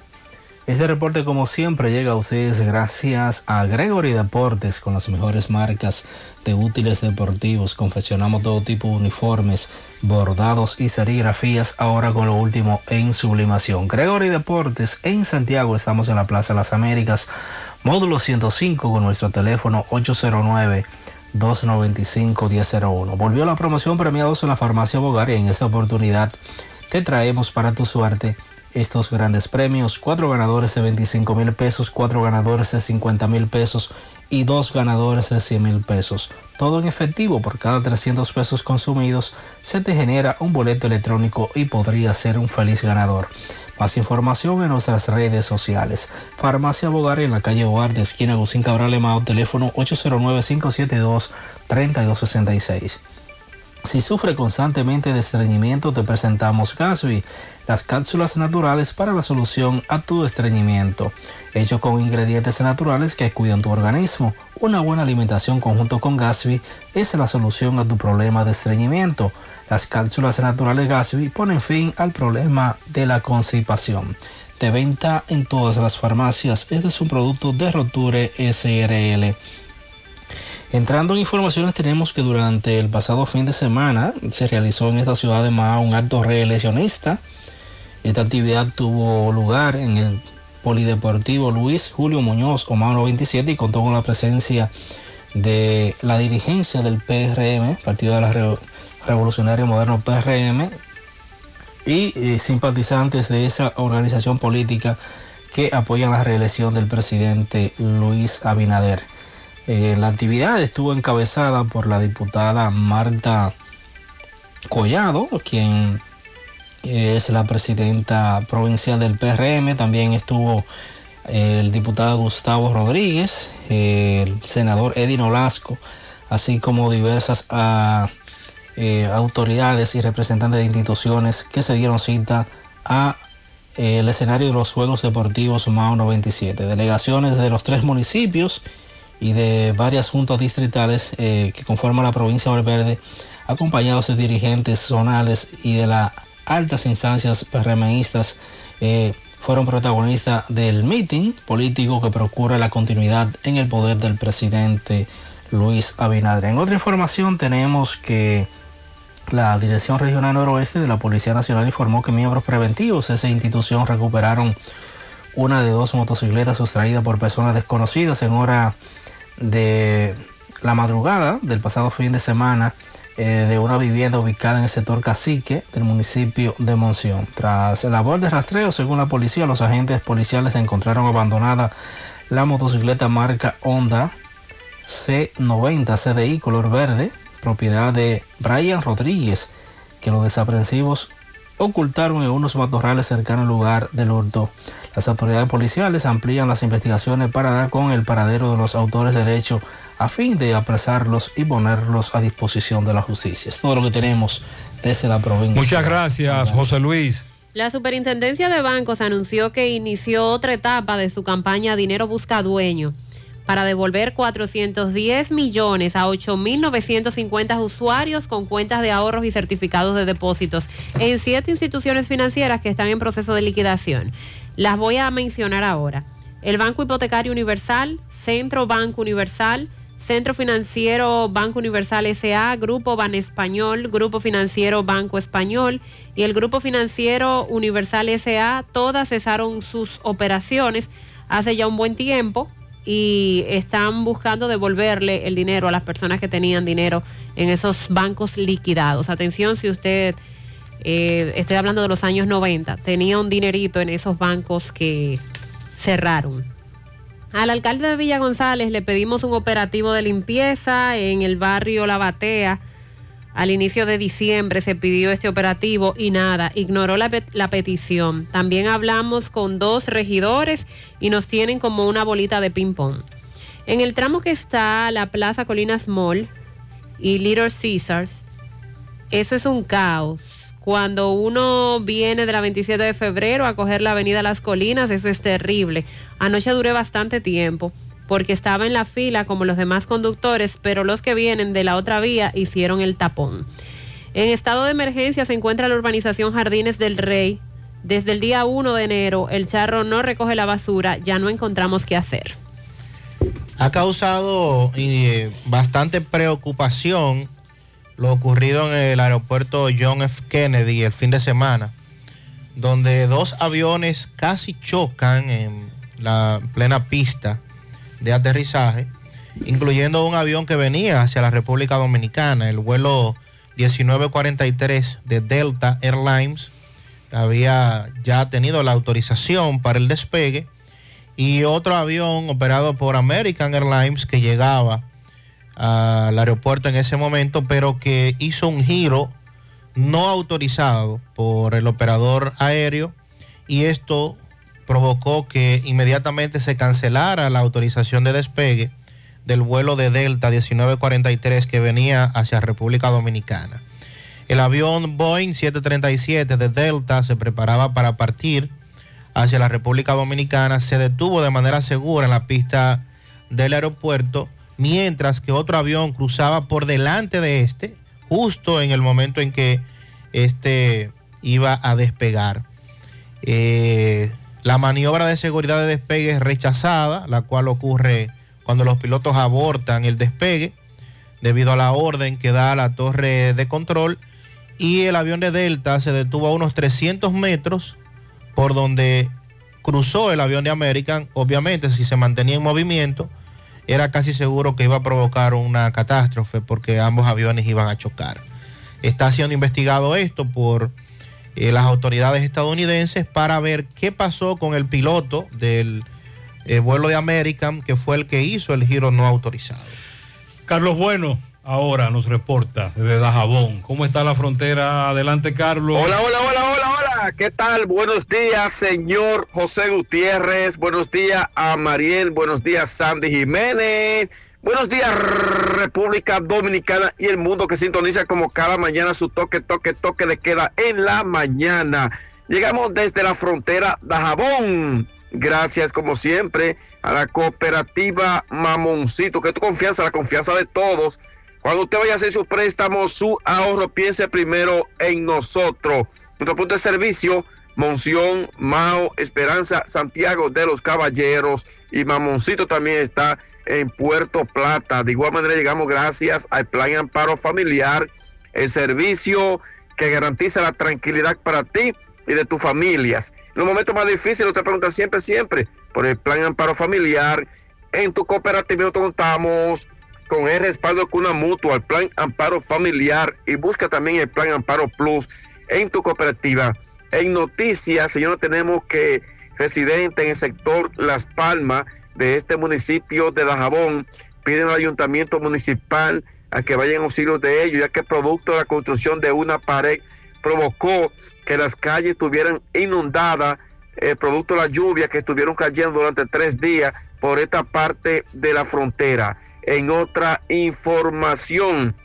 Este reporte como siempre llega a ustedes gracias a Gregory Deportes con las mejores marcas de útiles deportivos. Confeccionamos todo tipo de uniformes, bordados y serigrafías ahora con lo último en sublimación. Gregory Deportes en Santiago estamos en la Plaza Las Américas, módulo 105 con nuestro teléfono 809 295-1001. Volvió la promoción premiados en la farmacia Bogar y en esta oportunidad te traemos para tu suerte estos grandes premios. Cuatro ganadores de 25 mil pesos, cuatro ganadores de 50 mil pesos y dos ganadores de 100 mil pesos. Todo en efectivo por cada 300 pesos consumidos se te genera un boleto electrónico y podría ser un feliz ganador. Más información en nuestras redes sociales. Farmacia Bogar en la calle Bogar de esquina Agustín Cabral Emao, teléfono 809-572-3266. Si sufre constantemente de estreñimiento, te presentamos Gasby, las cápsulas naturales para la solución a tu estreñimiento. Hecho con ingredientes naturales que cuidan tu organismo. Una buena alimentación conjunto con Gasby es la solución a tu problema de estreñimiento. Las cápsulas naturales Gasby ponen fin al problema de la constipación. De venta en todas las farmacias, este es un producto de Roture SRL. Entrando en informaciones, tenemos que durante el pasado fin de semana se realizó en esta ciudad de Mao un acto reeleccionista. Esta actividad tuvo lugar en el Polideportivo Luis Julio Muñoz, Omar 27, y contó con la presencia de la dirigencia del PRM, Partido de la Re Revolucionario Moderno PRM, y eh, simpatizantes de esa organización política que apoyan la reelección del presidente Luis Abinader. Eh, la actividad estuvo encabezada por la diputada Marta Collado, quien es la presidenta provincial del PRM. También estuvo el diputado Gustavo Rodríguez, el senador Edino Olasco, así como diversas ah, eh, autoridades y representantes de instituciones que se dieron cita a eh, el escenario de los Juegos Deportivos Mao 97. Delegaciones de los tres municipios y de varias juntas distritales eh, que conforman la provincia de Valverde, acompañados de dirigentes zonales y de las altas instancias PRMistas, fueron protagonistas del meeting político que procura la continuidad en el poder del presidente Luis Abinader. En otra información tenemos que la Dirección Regional Noroeste de la Policía Nacional informó que miembros preventivos de esa institución recuperaron una de dos motocicletas sustraídas por personas desconocidas en hora de la madrugada del pasado fin de semana eh, de una vivienda ubicada en el sector Cacique del municipio de Monción. Tras el labor de rastreo, según la policía, los agentes policiales encontraron abandonada la motocicleta marca Honda C90 CDI color verde, propiedad de Brian Rodríguez, que los desaprensivos ocultaron en unos matorrales cercanos al lugar del hurto. Las autoridades policiales amplían las investigaciones para dar con el paradero de los autores del hecho a fin de apresarlos y ponerlos a disposición de la justicia. Es todo lo que tenemos desde la provincia. Muchas gracias, José Luis. La Superintendencia de Bancos anunció que inició otra etapa de su campaña Dinero Busca Dueño para devolver 410 millones a 8.950 usuarios con cuentas de ahorros y certificados de depósitos en siete instituciones financieras que están en proceso de liquidación. Las voy a mencionar ahora. El Banco Hipotecario Universal, Centro Banco Universal, Centro Financiero Banco Universal SA, Grupo Ban Español, Grupo Financiero Banco Español y el Grupo Financiero Universal SA, todas cesaron sus operaciones hace ya un buen tiempo y están buscando devolverle el dinero a las personas que tenían dinero en esos bancos liquidados. Atención si usted, eh, estoy hablando de los años 90, tenía un dinerito en esos bancos que cerraron. Al alcalde de Villa González le pedimos un operativo de limpieza en el barrio La Batea. Al inicio de diciembre se pidió este operativo y nada, ignoró la, petición. También hablamos con dos regidores y nos tienen como una bolita de ping-pong. En el tramo que está la Plaza Colinas Mall y Little Caesars, eso es un caos. Cuando uno viene de la 27 de febrero a coger la avenida Las Colinas, eso es terrible. Anoche duré bastante tiempo porque estaba en la fila como los demás conductores, pero los que vienen de la otra vía hicieron el tapón. En estado de emergencia se encuentra la urbanización Jardines del Rey. Desde el día 1 de enero el charro no recoge la basura, ya no encontramos qué hacer. Ha causado eh, bastante preocupación lo ocurrido en el aeropuerto John F. Kennedy el fin de semana, donde dos aviones casi chocan en la plena pista de aterrizaje, incluyendo un avión que venía hacia la República Dominicana, el vuelo 1943 de Delta Airlines, había ya tenido la autorización para el despegue, y otro avión operado por American Airlines que llegaba al aeropuerto en ese momento, pero que hizo un giro no autorizado por el operador aéreo y esto provocó que inmediatamente se cancelara la autorización de despegue del vuelo de Delta 1943 que venía hacia República Dominicana. El avión Boeing 737 de Delta se preparaba para partir hacia la República Dominicana, se detuvo de manera segura en la pista del aeropuerto, mientras que otro avión cruzaba por delante de este, justo en el momento en que este iba a despegar. Eh, la maniobra de seguridad de despegue es rechazada, la cual ocurre cuando los pilotos abortan el despegue debido a la orden que da la torre de control y el avión de Delta se detuvo a unos 300 metros por donde cruzó el avión de American. Obviamente, si se mantenía en movimiento, era casi seguro que iba a provocar una catástrofe porque ambos aviones iban a chocar. Está siendo investigado esto por eh, las autoridades estadounidenses para ver qué pasó con el piloto del eh, vuelo de American, que fue el que hizo el giro no autorizado. Carlos Bueno, ahora nos reporta desde Dajabón. ¿Cómo está la frontera? Adelante, Carlos. Hola, hola, hola, hola, hola. ¿Qué tal? Buenos días, señor José Gutiérrez. Buenos días a Mariel. Buenos días, Sandy Jiménez. Buenos días, República Dominicana y el mundo que sintoniza como cada mañana su toque, toque, toque de queda en la mañana. Llegamos desde la frontera de Jabón. Gracias, como siempre, a la cooperativa Mamoncito, que tu confianza, la confianza de todos. Cuando usted vaya a hacer su préstamo, su ahorro, piense primero en nosotros. Nuestro punto de servicio, Monción, Mao, Esperanza, Santiago de los Caballeros y Mamoncito también está en Puerto Plata. De igual manera llegamos gracias al Plan Amparo Familiar, el servicio que garantiza la tranquilidad para ti y de tus familias. En los momentos más difíciles, te pregunta siempre, siempre, por el Plan Amparo Familiar. En tu cooperativa contamos con el respaldo de Cuna Mutua, el Plan Amparo Familiar y busca también el Plan Amparo Plus en tu cooperativa. En noticias, señor, tenemos que residentes en el sector Las Palmas de este municipio de Dajabón piden al ayuntamiento municipal a que vayan auxilios de ellos, ya que producto de la construcción de una pared provocó que las calles estuvieran inundadas, eh, producto de la lluvia que estuvieron cayendo durante tres días por esta parte de la frontera. En otra información,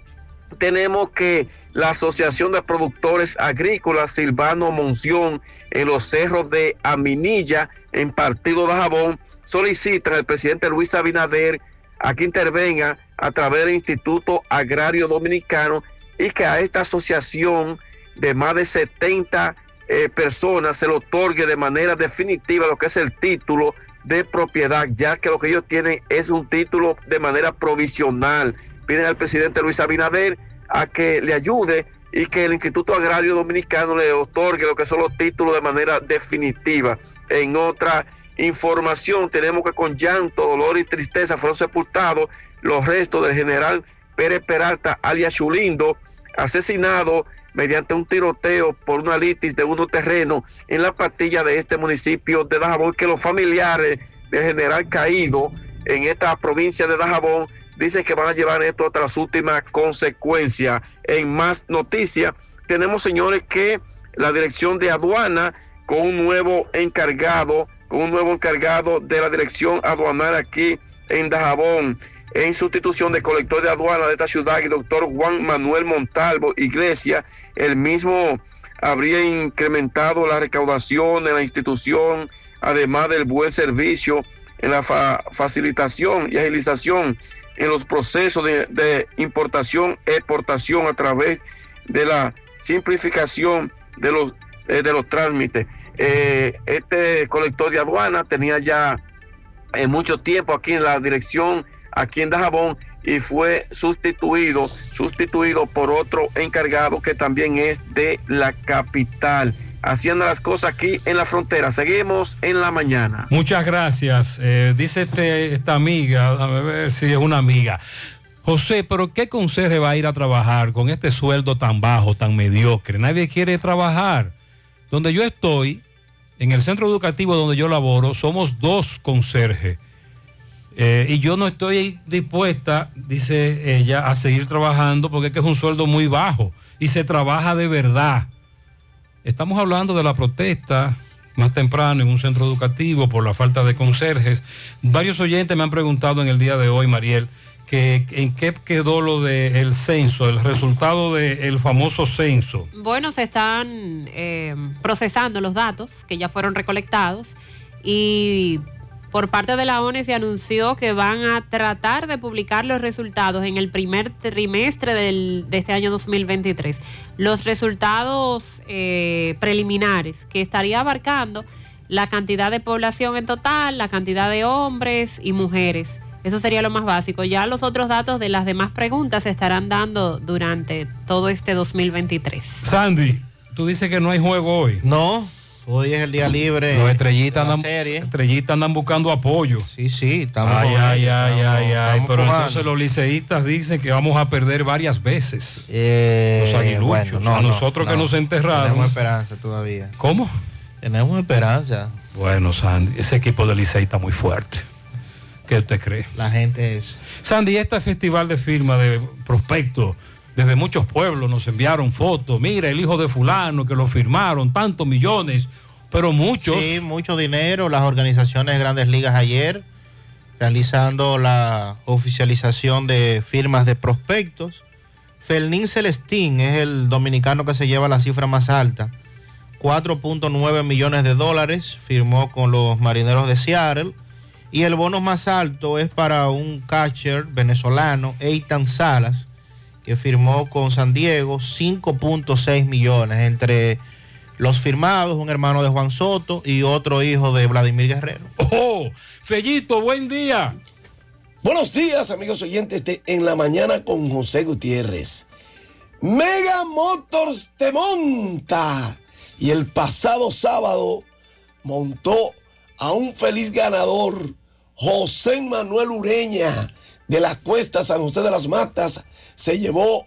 tenemos que la Asociación de Productores Agrícolas Silvano Monción en los cerros de Aminilla, en Partido de Jabón, solicita al presidente Luis Abinader a que intervenga a través del Instituto Agrario Dominicano y que a esta asociación de más de 70 eh, personas se le otorgue de manera definitiva lo que es el título de propiedad, ya que lo que ellos tienen es un título de manera provisional. Piden al presidente Luis Abinader a que le ayude y que el Instituto Agrario Dominicano le otorgue lo que son los títulos de manera definitiva. En otra información tenemos que con llanto, dolor y tristeza fueron sepultados los restos del general Pérez Peralta, alias Chulindo, asesinado mediante un tiroteo por una litis de uno terreno en la partilla de este municipio de Dajabón, que los familiares del general caído en esta provincia de Dajabón dicen que van a llevar esto hasta las últimas consecuencias. En más noticias, tenemos señores que la dirección de aduana con un nuevo encargado, un nuevo encargado de la dirección aduanal aquí en Dajabón en sustitución del colector de aduana de esta ciudad, el doctor Juan Manuel Montalvo Iglesia, el mismo habría incrementado la recaudación en la institución, además del buen servicio en la facilitación y agilización en los procesos de, de importación, exportación a través de la simplificación de los, eh, de los trámites. Eh, este colector de aduana tenía ya en mucho tiempo aquí en la dirección aquí en Dajabón y fue sustituido, sustituido por otro encargado que también es de la capital. Haciendo las cosas aquí en la frontera. Seguimos en la mañana. Muchas gracias. Eh, dice este, esta amiga, a ver si es una amiga. José, pero ¿qué conserje va a ir a trabajar con este sueldo tan bajo, tan mediocre? Nadie quiere trabajar. Donde yo estoy, en el centro educativo donde yo laboro, somos dos conserjes eh, y yo no estoy dispuesta, dice ella, a seguir trabajando porque es es un sueldo muy bajo y se trabaja de verdad. Estamos hablando de la protesta más temprano en un centro educativo por la falta de conserjes. Varios oyentes me han preguntado en el día de hoy, Mariel, en qué quedó lo del censo, el resultado del famoso censo. Bueno, se están eh, procesando los datos que ya fueron recolectados y por parte de la ONU se anunció que van a tratar de publicar los resultados en el primer trimestre de este año 2023. Los resultados eh, preliminares que estaría abarcando la cantidad de población en total, la cantidad de hombres y mujeres. Eso sería lo más básico. Ya los otros datos de las demás preguntas se estarán dando durante todo este 2023. Sandy, tú dices que no hay juego hoy. No, Hoy es el día libre. Los estrellitas, andan, estrellitas andan buscando apoyo. Sí, sí, estamos. Ay, ay, ay, ay, ay. Pero entonces los liceístas dicen que vamos a perder varias veces. Eh, los aguiluchos. no, a nosotros que nos enterraron. Tenemos esperanza todavía. ¿Cómo? Tenemos esperanza. Bueno, Sandy, ese equipo de Licey está muy fuerte. ¿Qué usted cree? La gente es. Sandy, este festival de firma de prospectos desde muchos pueblos nos enviaron fotos. Mira, el hijo de fulano que lo firmaron, tantos millones, pero muchos. Sí, mucho dinero. Las organizaciones de grandes ligas ayer realizando la oficialización de firmas de prospectos. Felín Celestín es el dominicano que se lleva la cifra más alta 4.9 millones de dólares, firmó con los Marineros de Seattle. Y el bono más alto es para un catcher venezolano, Eitan Salas, que firmó con San Diego 5.6 millones entre los firmados, un hermano de Juan Soto y otro hijo de Vladimir Guerrero. ¡Oh! Fellito, buen día. Buenos días, amigos oyentes de En la Mañana con José Gutiérrez. Mega Motors te monta. Y el pasado sábado montó a un feliz ganador, José Manuel Ureña, de la Cuesta San José de las Matas. Se llevó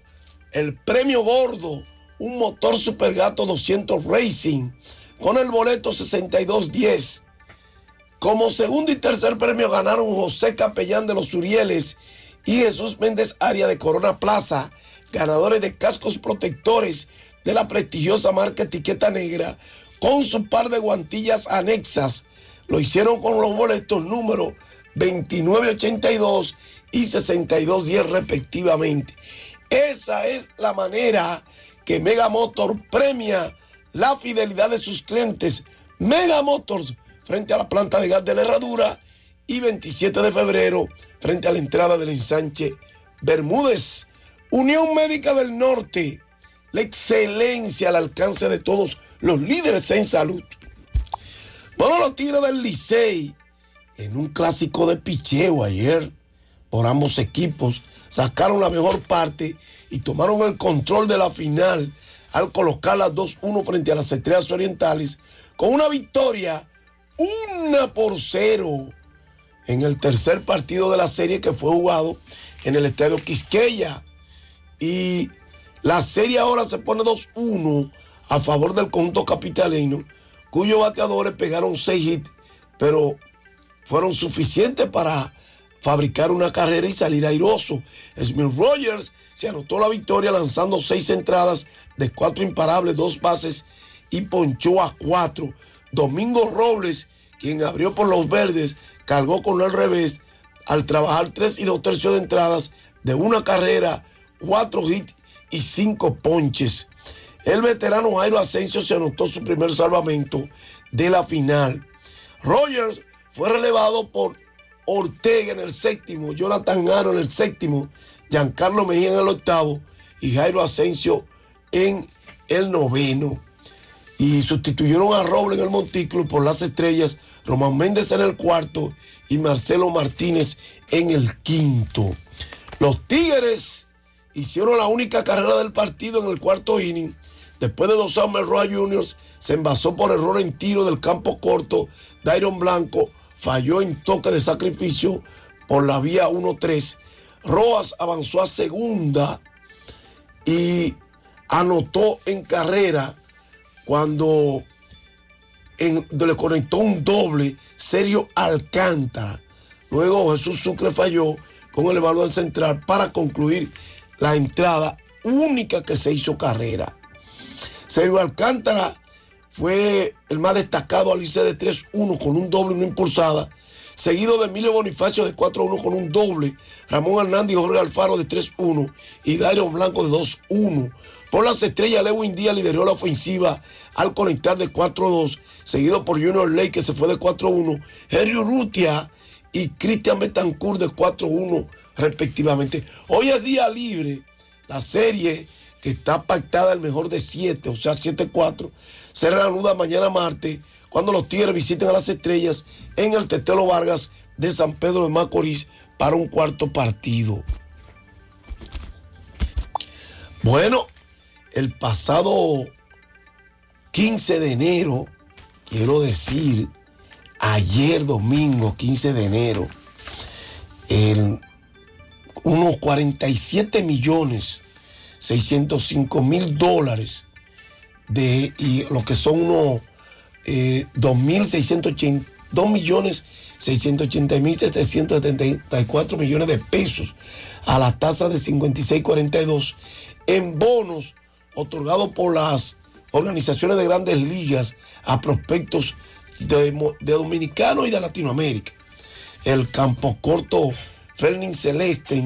el premio gordo, un motor Supergato 200 Racing, con el boleto 6210. Como segundo y tercer premio ganaron José Capellán de los Urieles y Jesús Méndez Aria de Corona Plaza, ganadores de cascos protectores de la prestigiosa marca Etiqueta Negra, con su par de guantillas anexas. Lo hicieron con los boletos número 2982 y 6210 respectivamente. Esa es la manera que Mega Motor premia la fidelidad de sus clientes. Mega Motors frente a la planta de gas de la Herradura y 27 de febrero frente a la entrada del ensanche Bermúdez. Unión Médica del Norte, la excelencia al alcance de todos los líderes en salud. Bueno, los Tigres del Licey en un clásico de picheo ayer por ambos equipos sacaron la mejor parte y tomaron el control de la final al colocarla 2-1 frente a las Estrellas Orientales con una victoria una por cero en el tercer partido de la serie que fue jugado en el estadio Quisqueya. Y la serie ahora se pone 2-1 a favor del conjunto capitalino, cuyos bateadores pegaron 6 hits, pero fueron suficientes para fabricar una carrera y salir airoso. Smith Rogers se anotó la victoria lanzando seis entradas de cuatro imparables, dos bases y ponchó a cuatro. Domingo Robles, quien abrió por los verdes, cargó con el revés al trabajar tres y dos tercios de entradas de una carrera, cuatro hits y cinco ponches. El veterano Jairo Asensio se anotó su primer salvamento de la final. Rogers fue relevado por Ortega en el séptimo, Jonathan Aro en el séptimo, Giancarlo Mejía en el octavo y Jairo Asensio en el noveno y sustituyeron a Robles en el montículo por las estrellas, Román Méndez en el cuarto y Marcelo Martínez en el quinto. Los Tigres hicieron la única carrera del partido en el cuarto inning. Después de dos Summer Roy Juniors, se envasó por error en tiro del campo corto. Dairon Blanco falló en toque de sacrificio por la vía 1-3. Roas avanzó a segunda y anotó en carrera cuando le conectó un doble Sergio Alcántara. Luego Jesús Sucre falló con el evaluador central para concluir la entrada única que se hizo carrera. Sergio Alcántara fue el más destacado al irse de 3-1 con un doble y una impulsada, seguido de Emilio Bonifacio de 4-1 con un doble, Ramón Hernández y Jorge Alfaro de 3-1 y Dario Blanco de 2-1. Por las estrellas, Lewin Díaz lideró la ofensiva al conectar de 4-2, seguido por Junior Ley que se fue de 4-1, Henry Urrutia y Cristian Betancourt de 4-1 respectivamente. Hoy es día libre, la serie que está pactada el mejor de 7, o sea 7-4, se reanuda mañana martes cuando los Tigres visiten a las estrellas en el Tetelo Vargas de San Pedro de Macorís para un cuarto partido. Bueno, el pasado 15 de enero, quiero decir, ayer domingo 15 de enero, en unos 47 millones 605 mil dólares de y lo que son unos eh, 2.680 2 millones 680 mil 774 millones de pesos a la tasa de 56.42 en bonos otorgados por las organizaciones de grandes ligas a prospectos de, de dominicanos y de Latinoamérica. El campo corto Fernin Celeste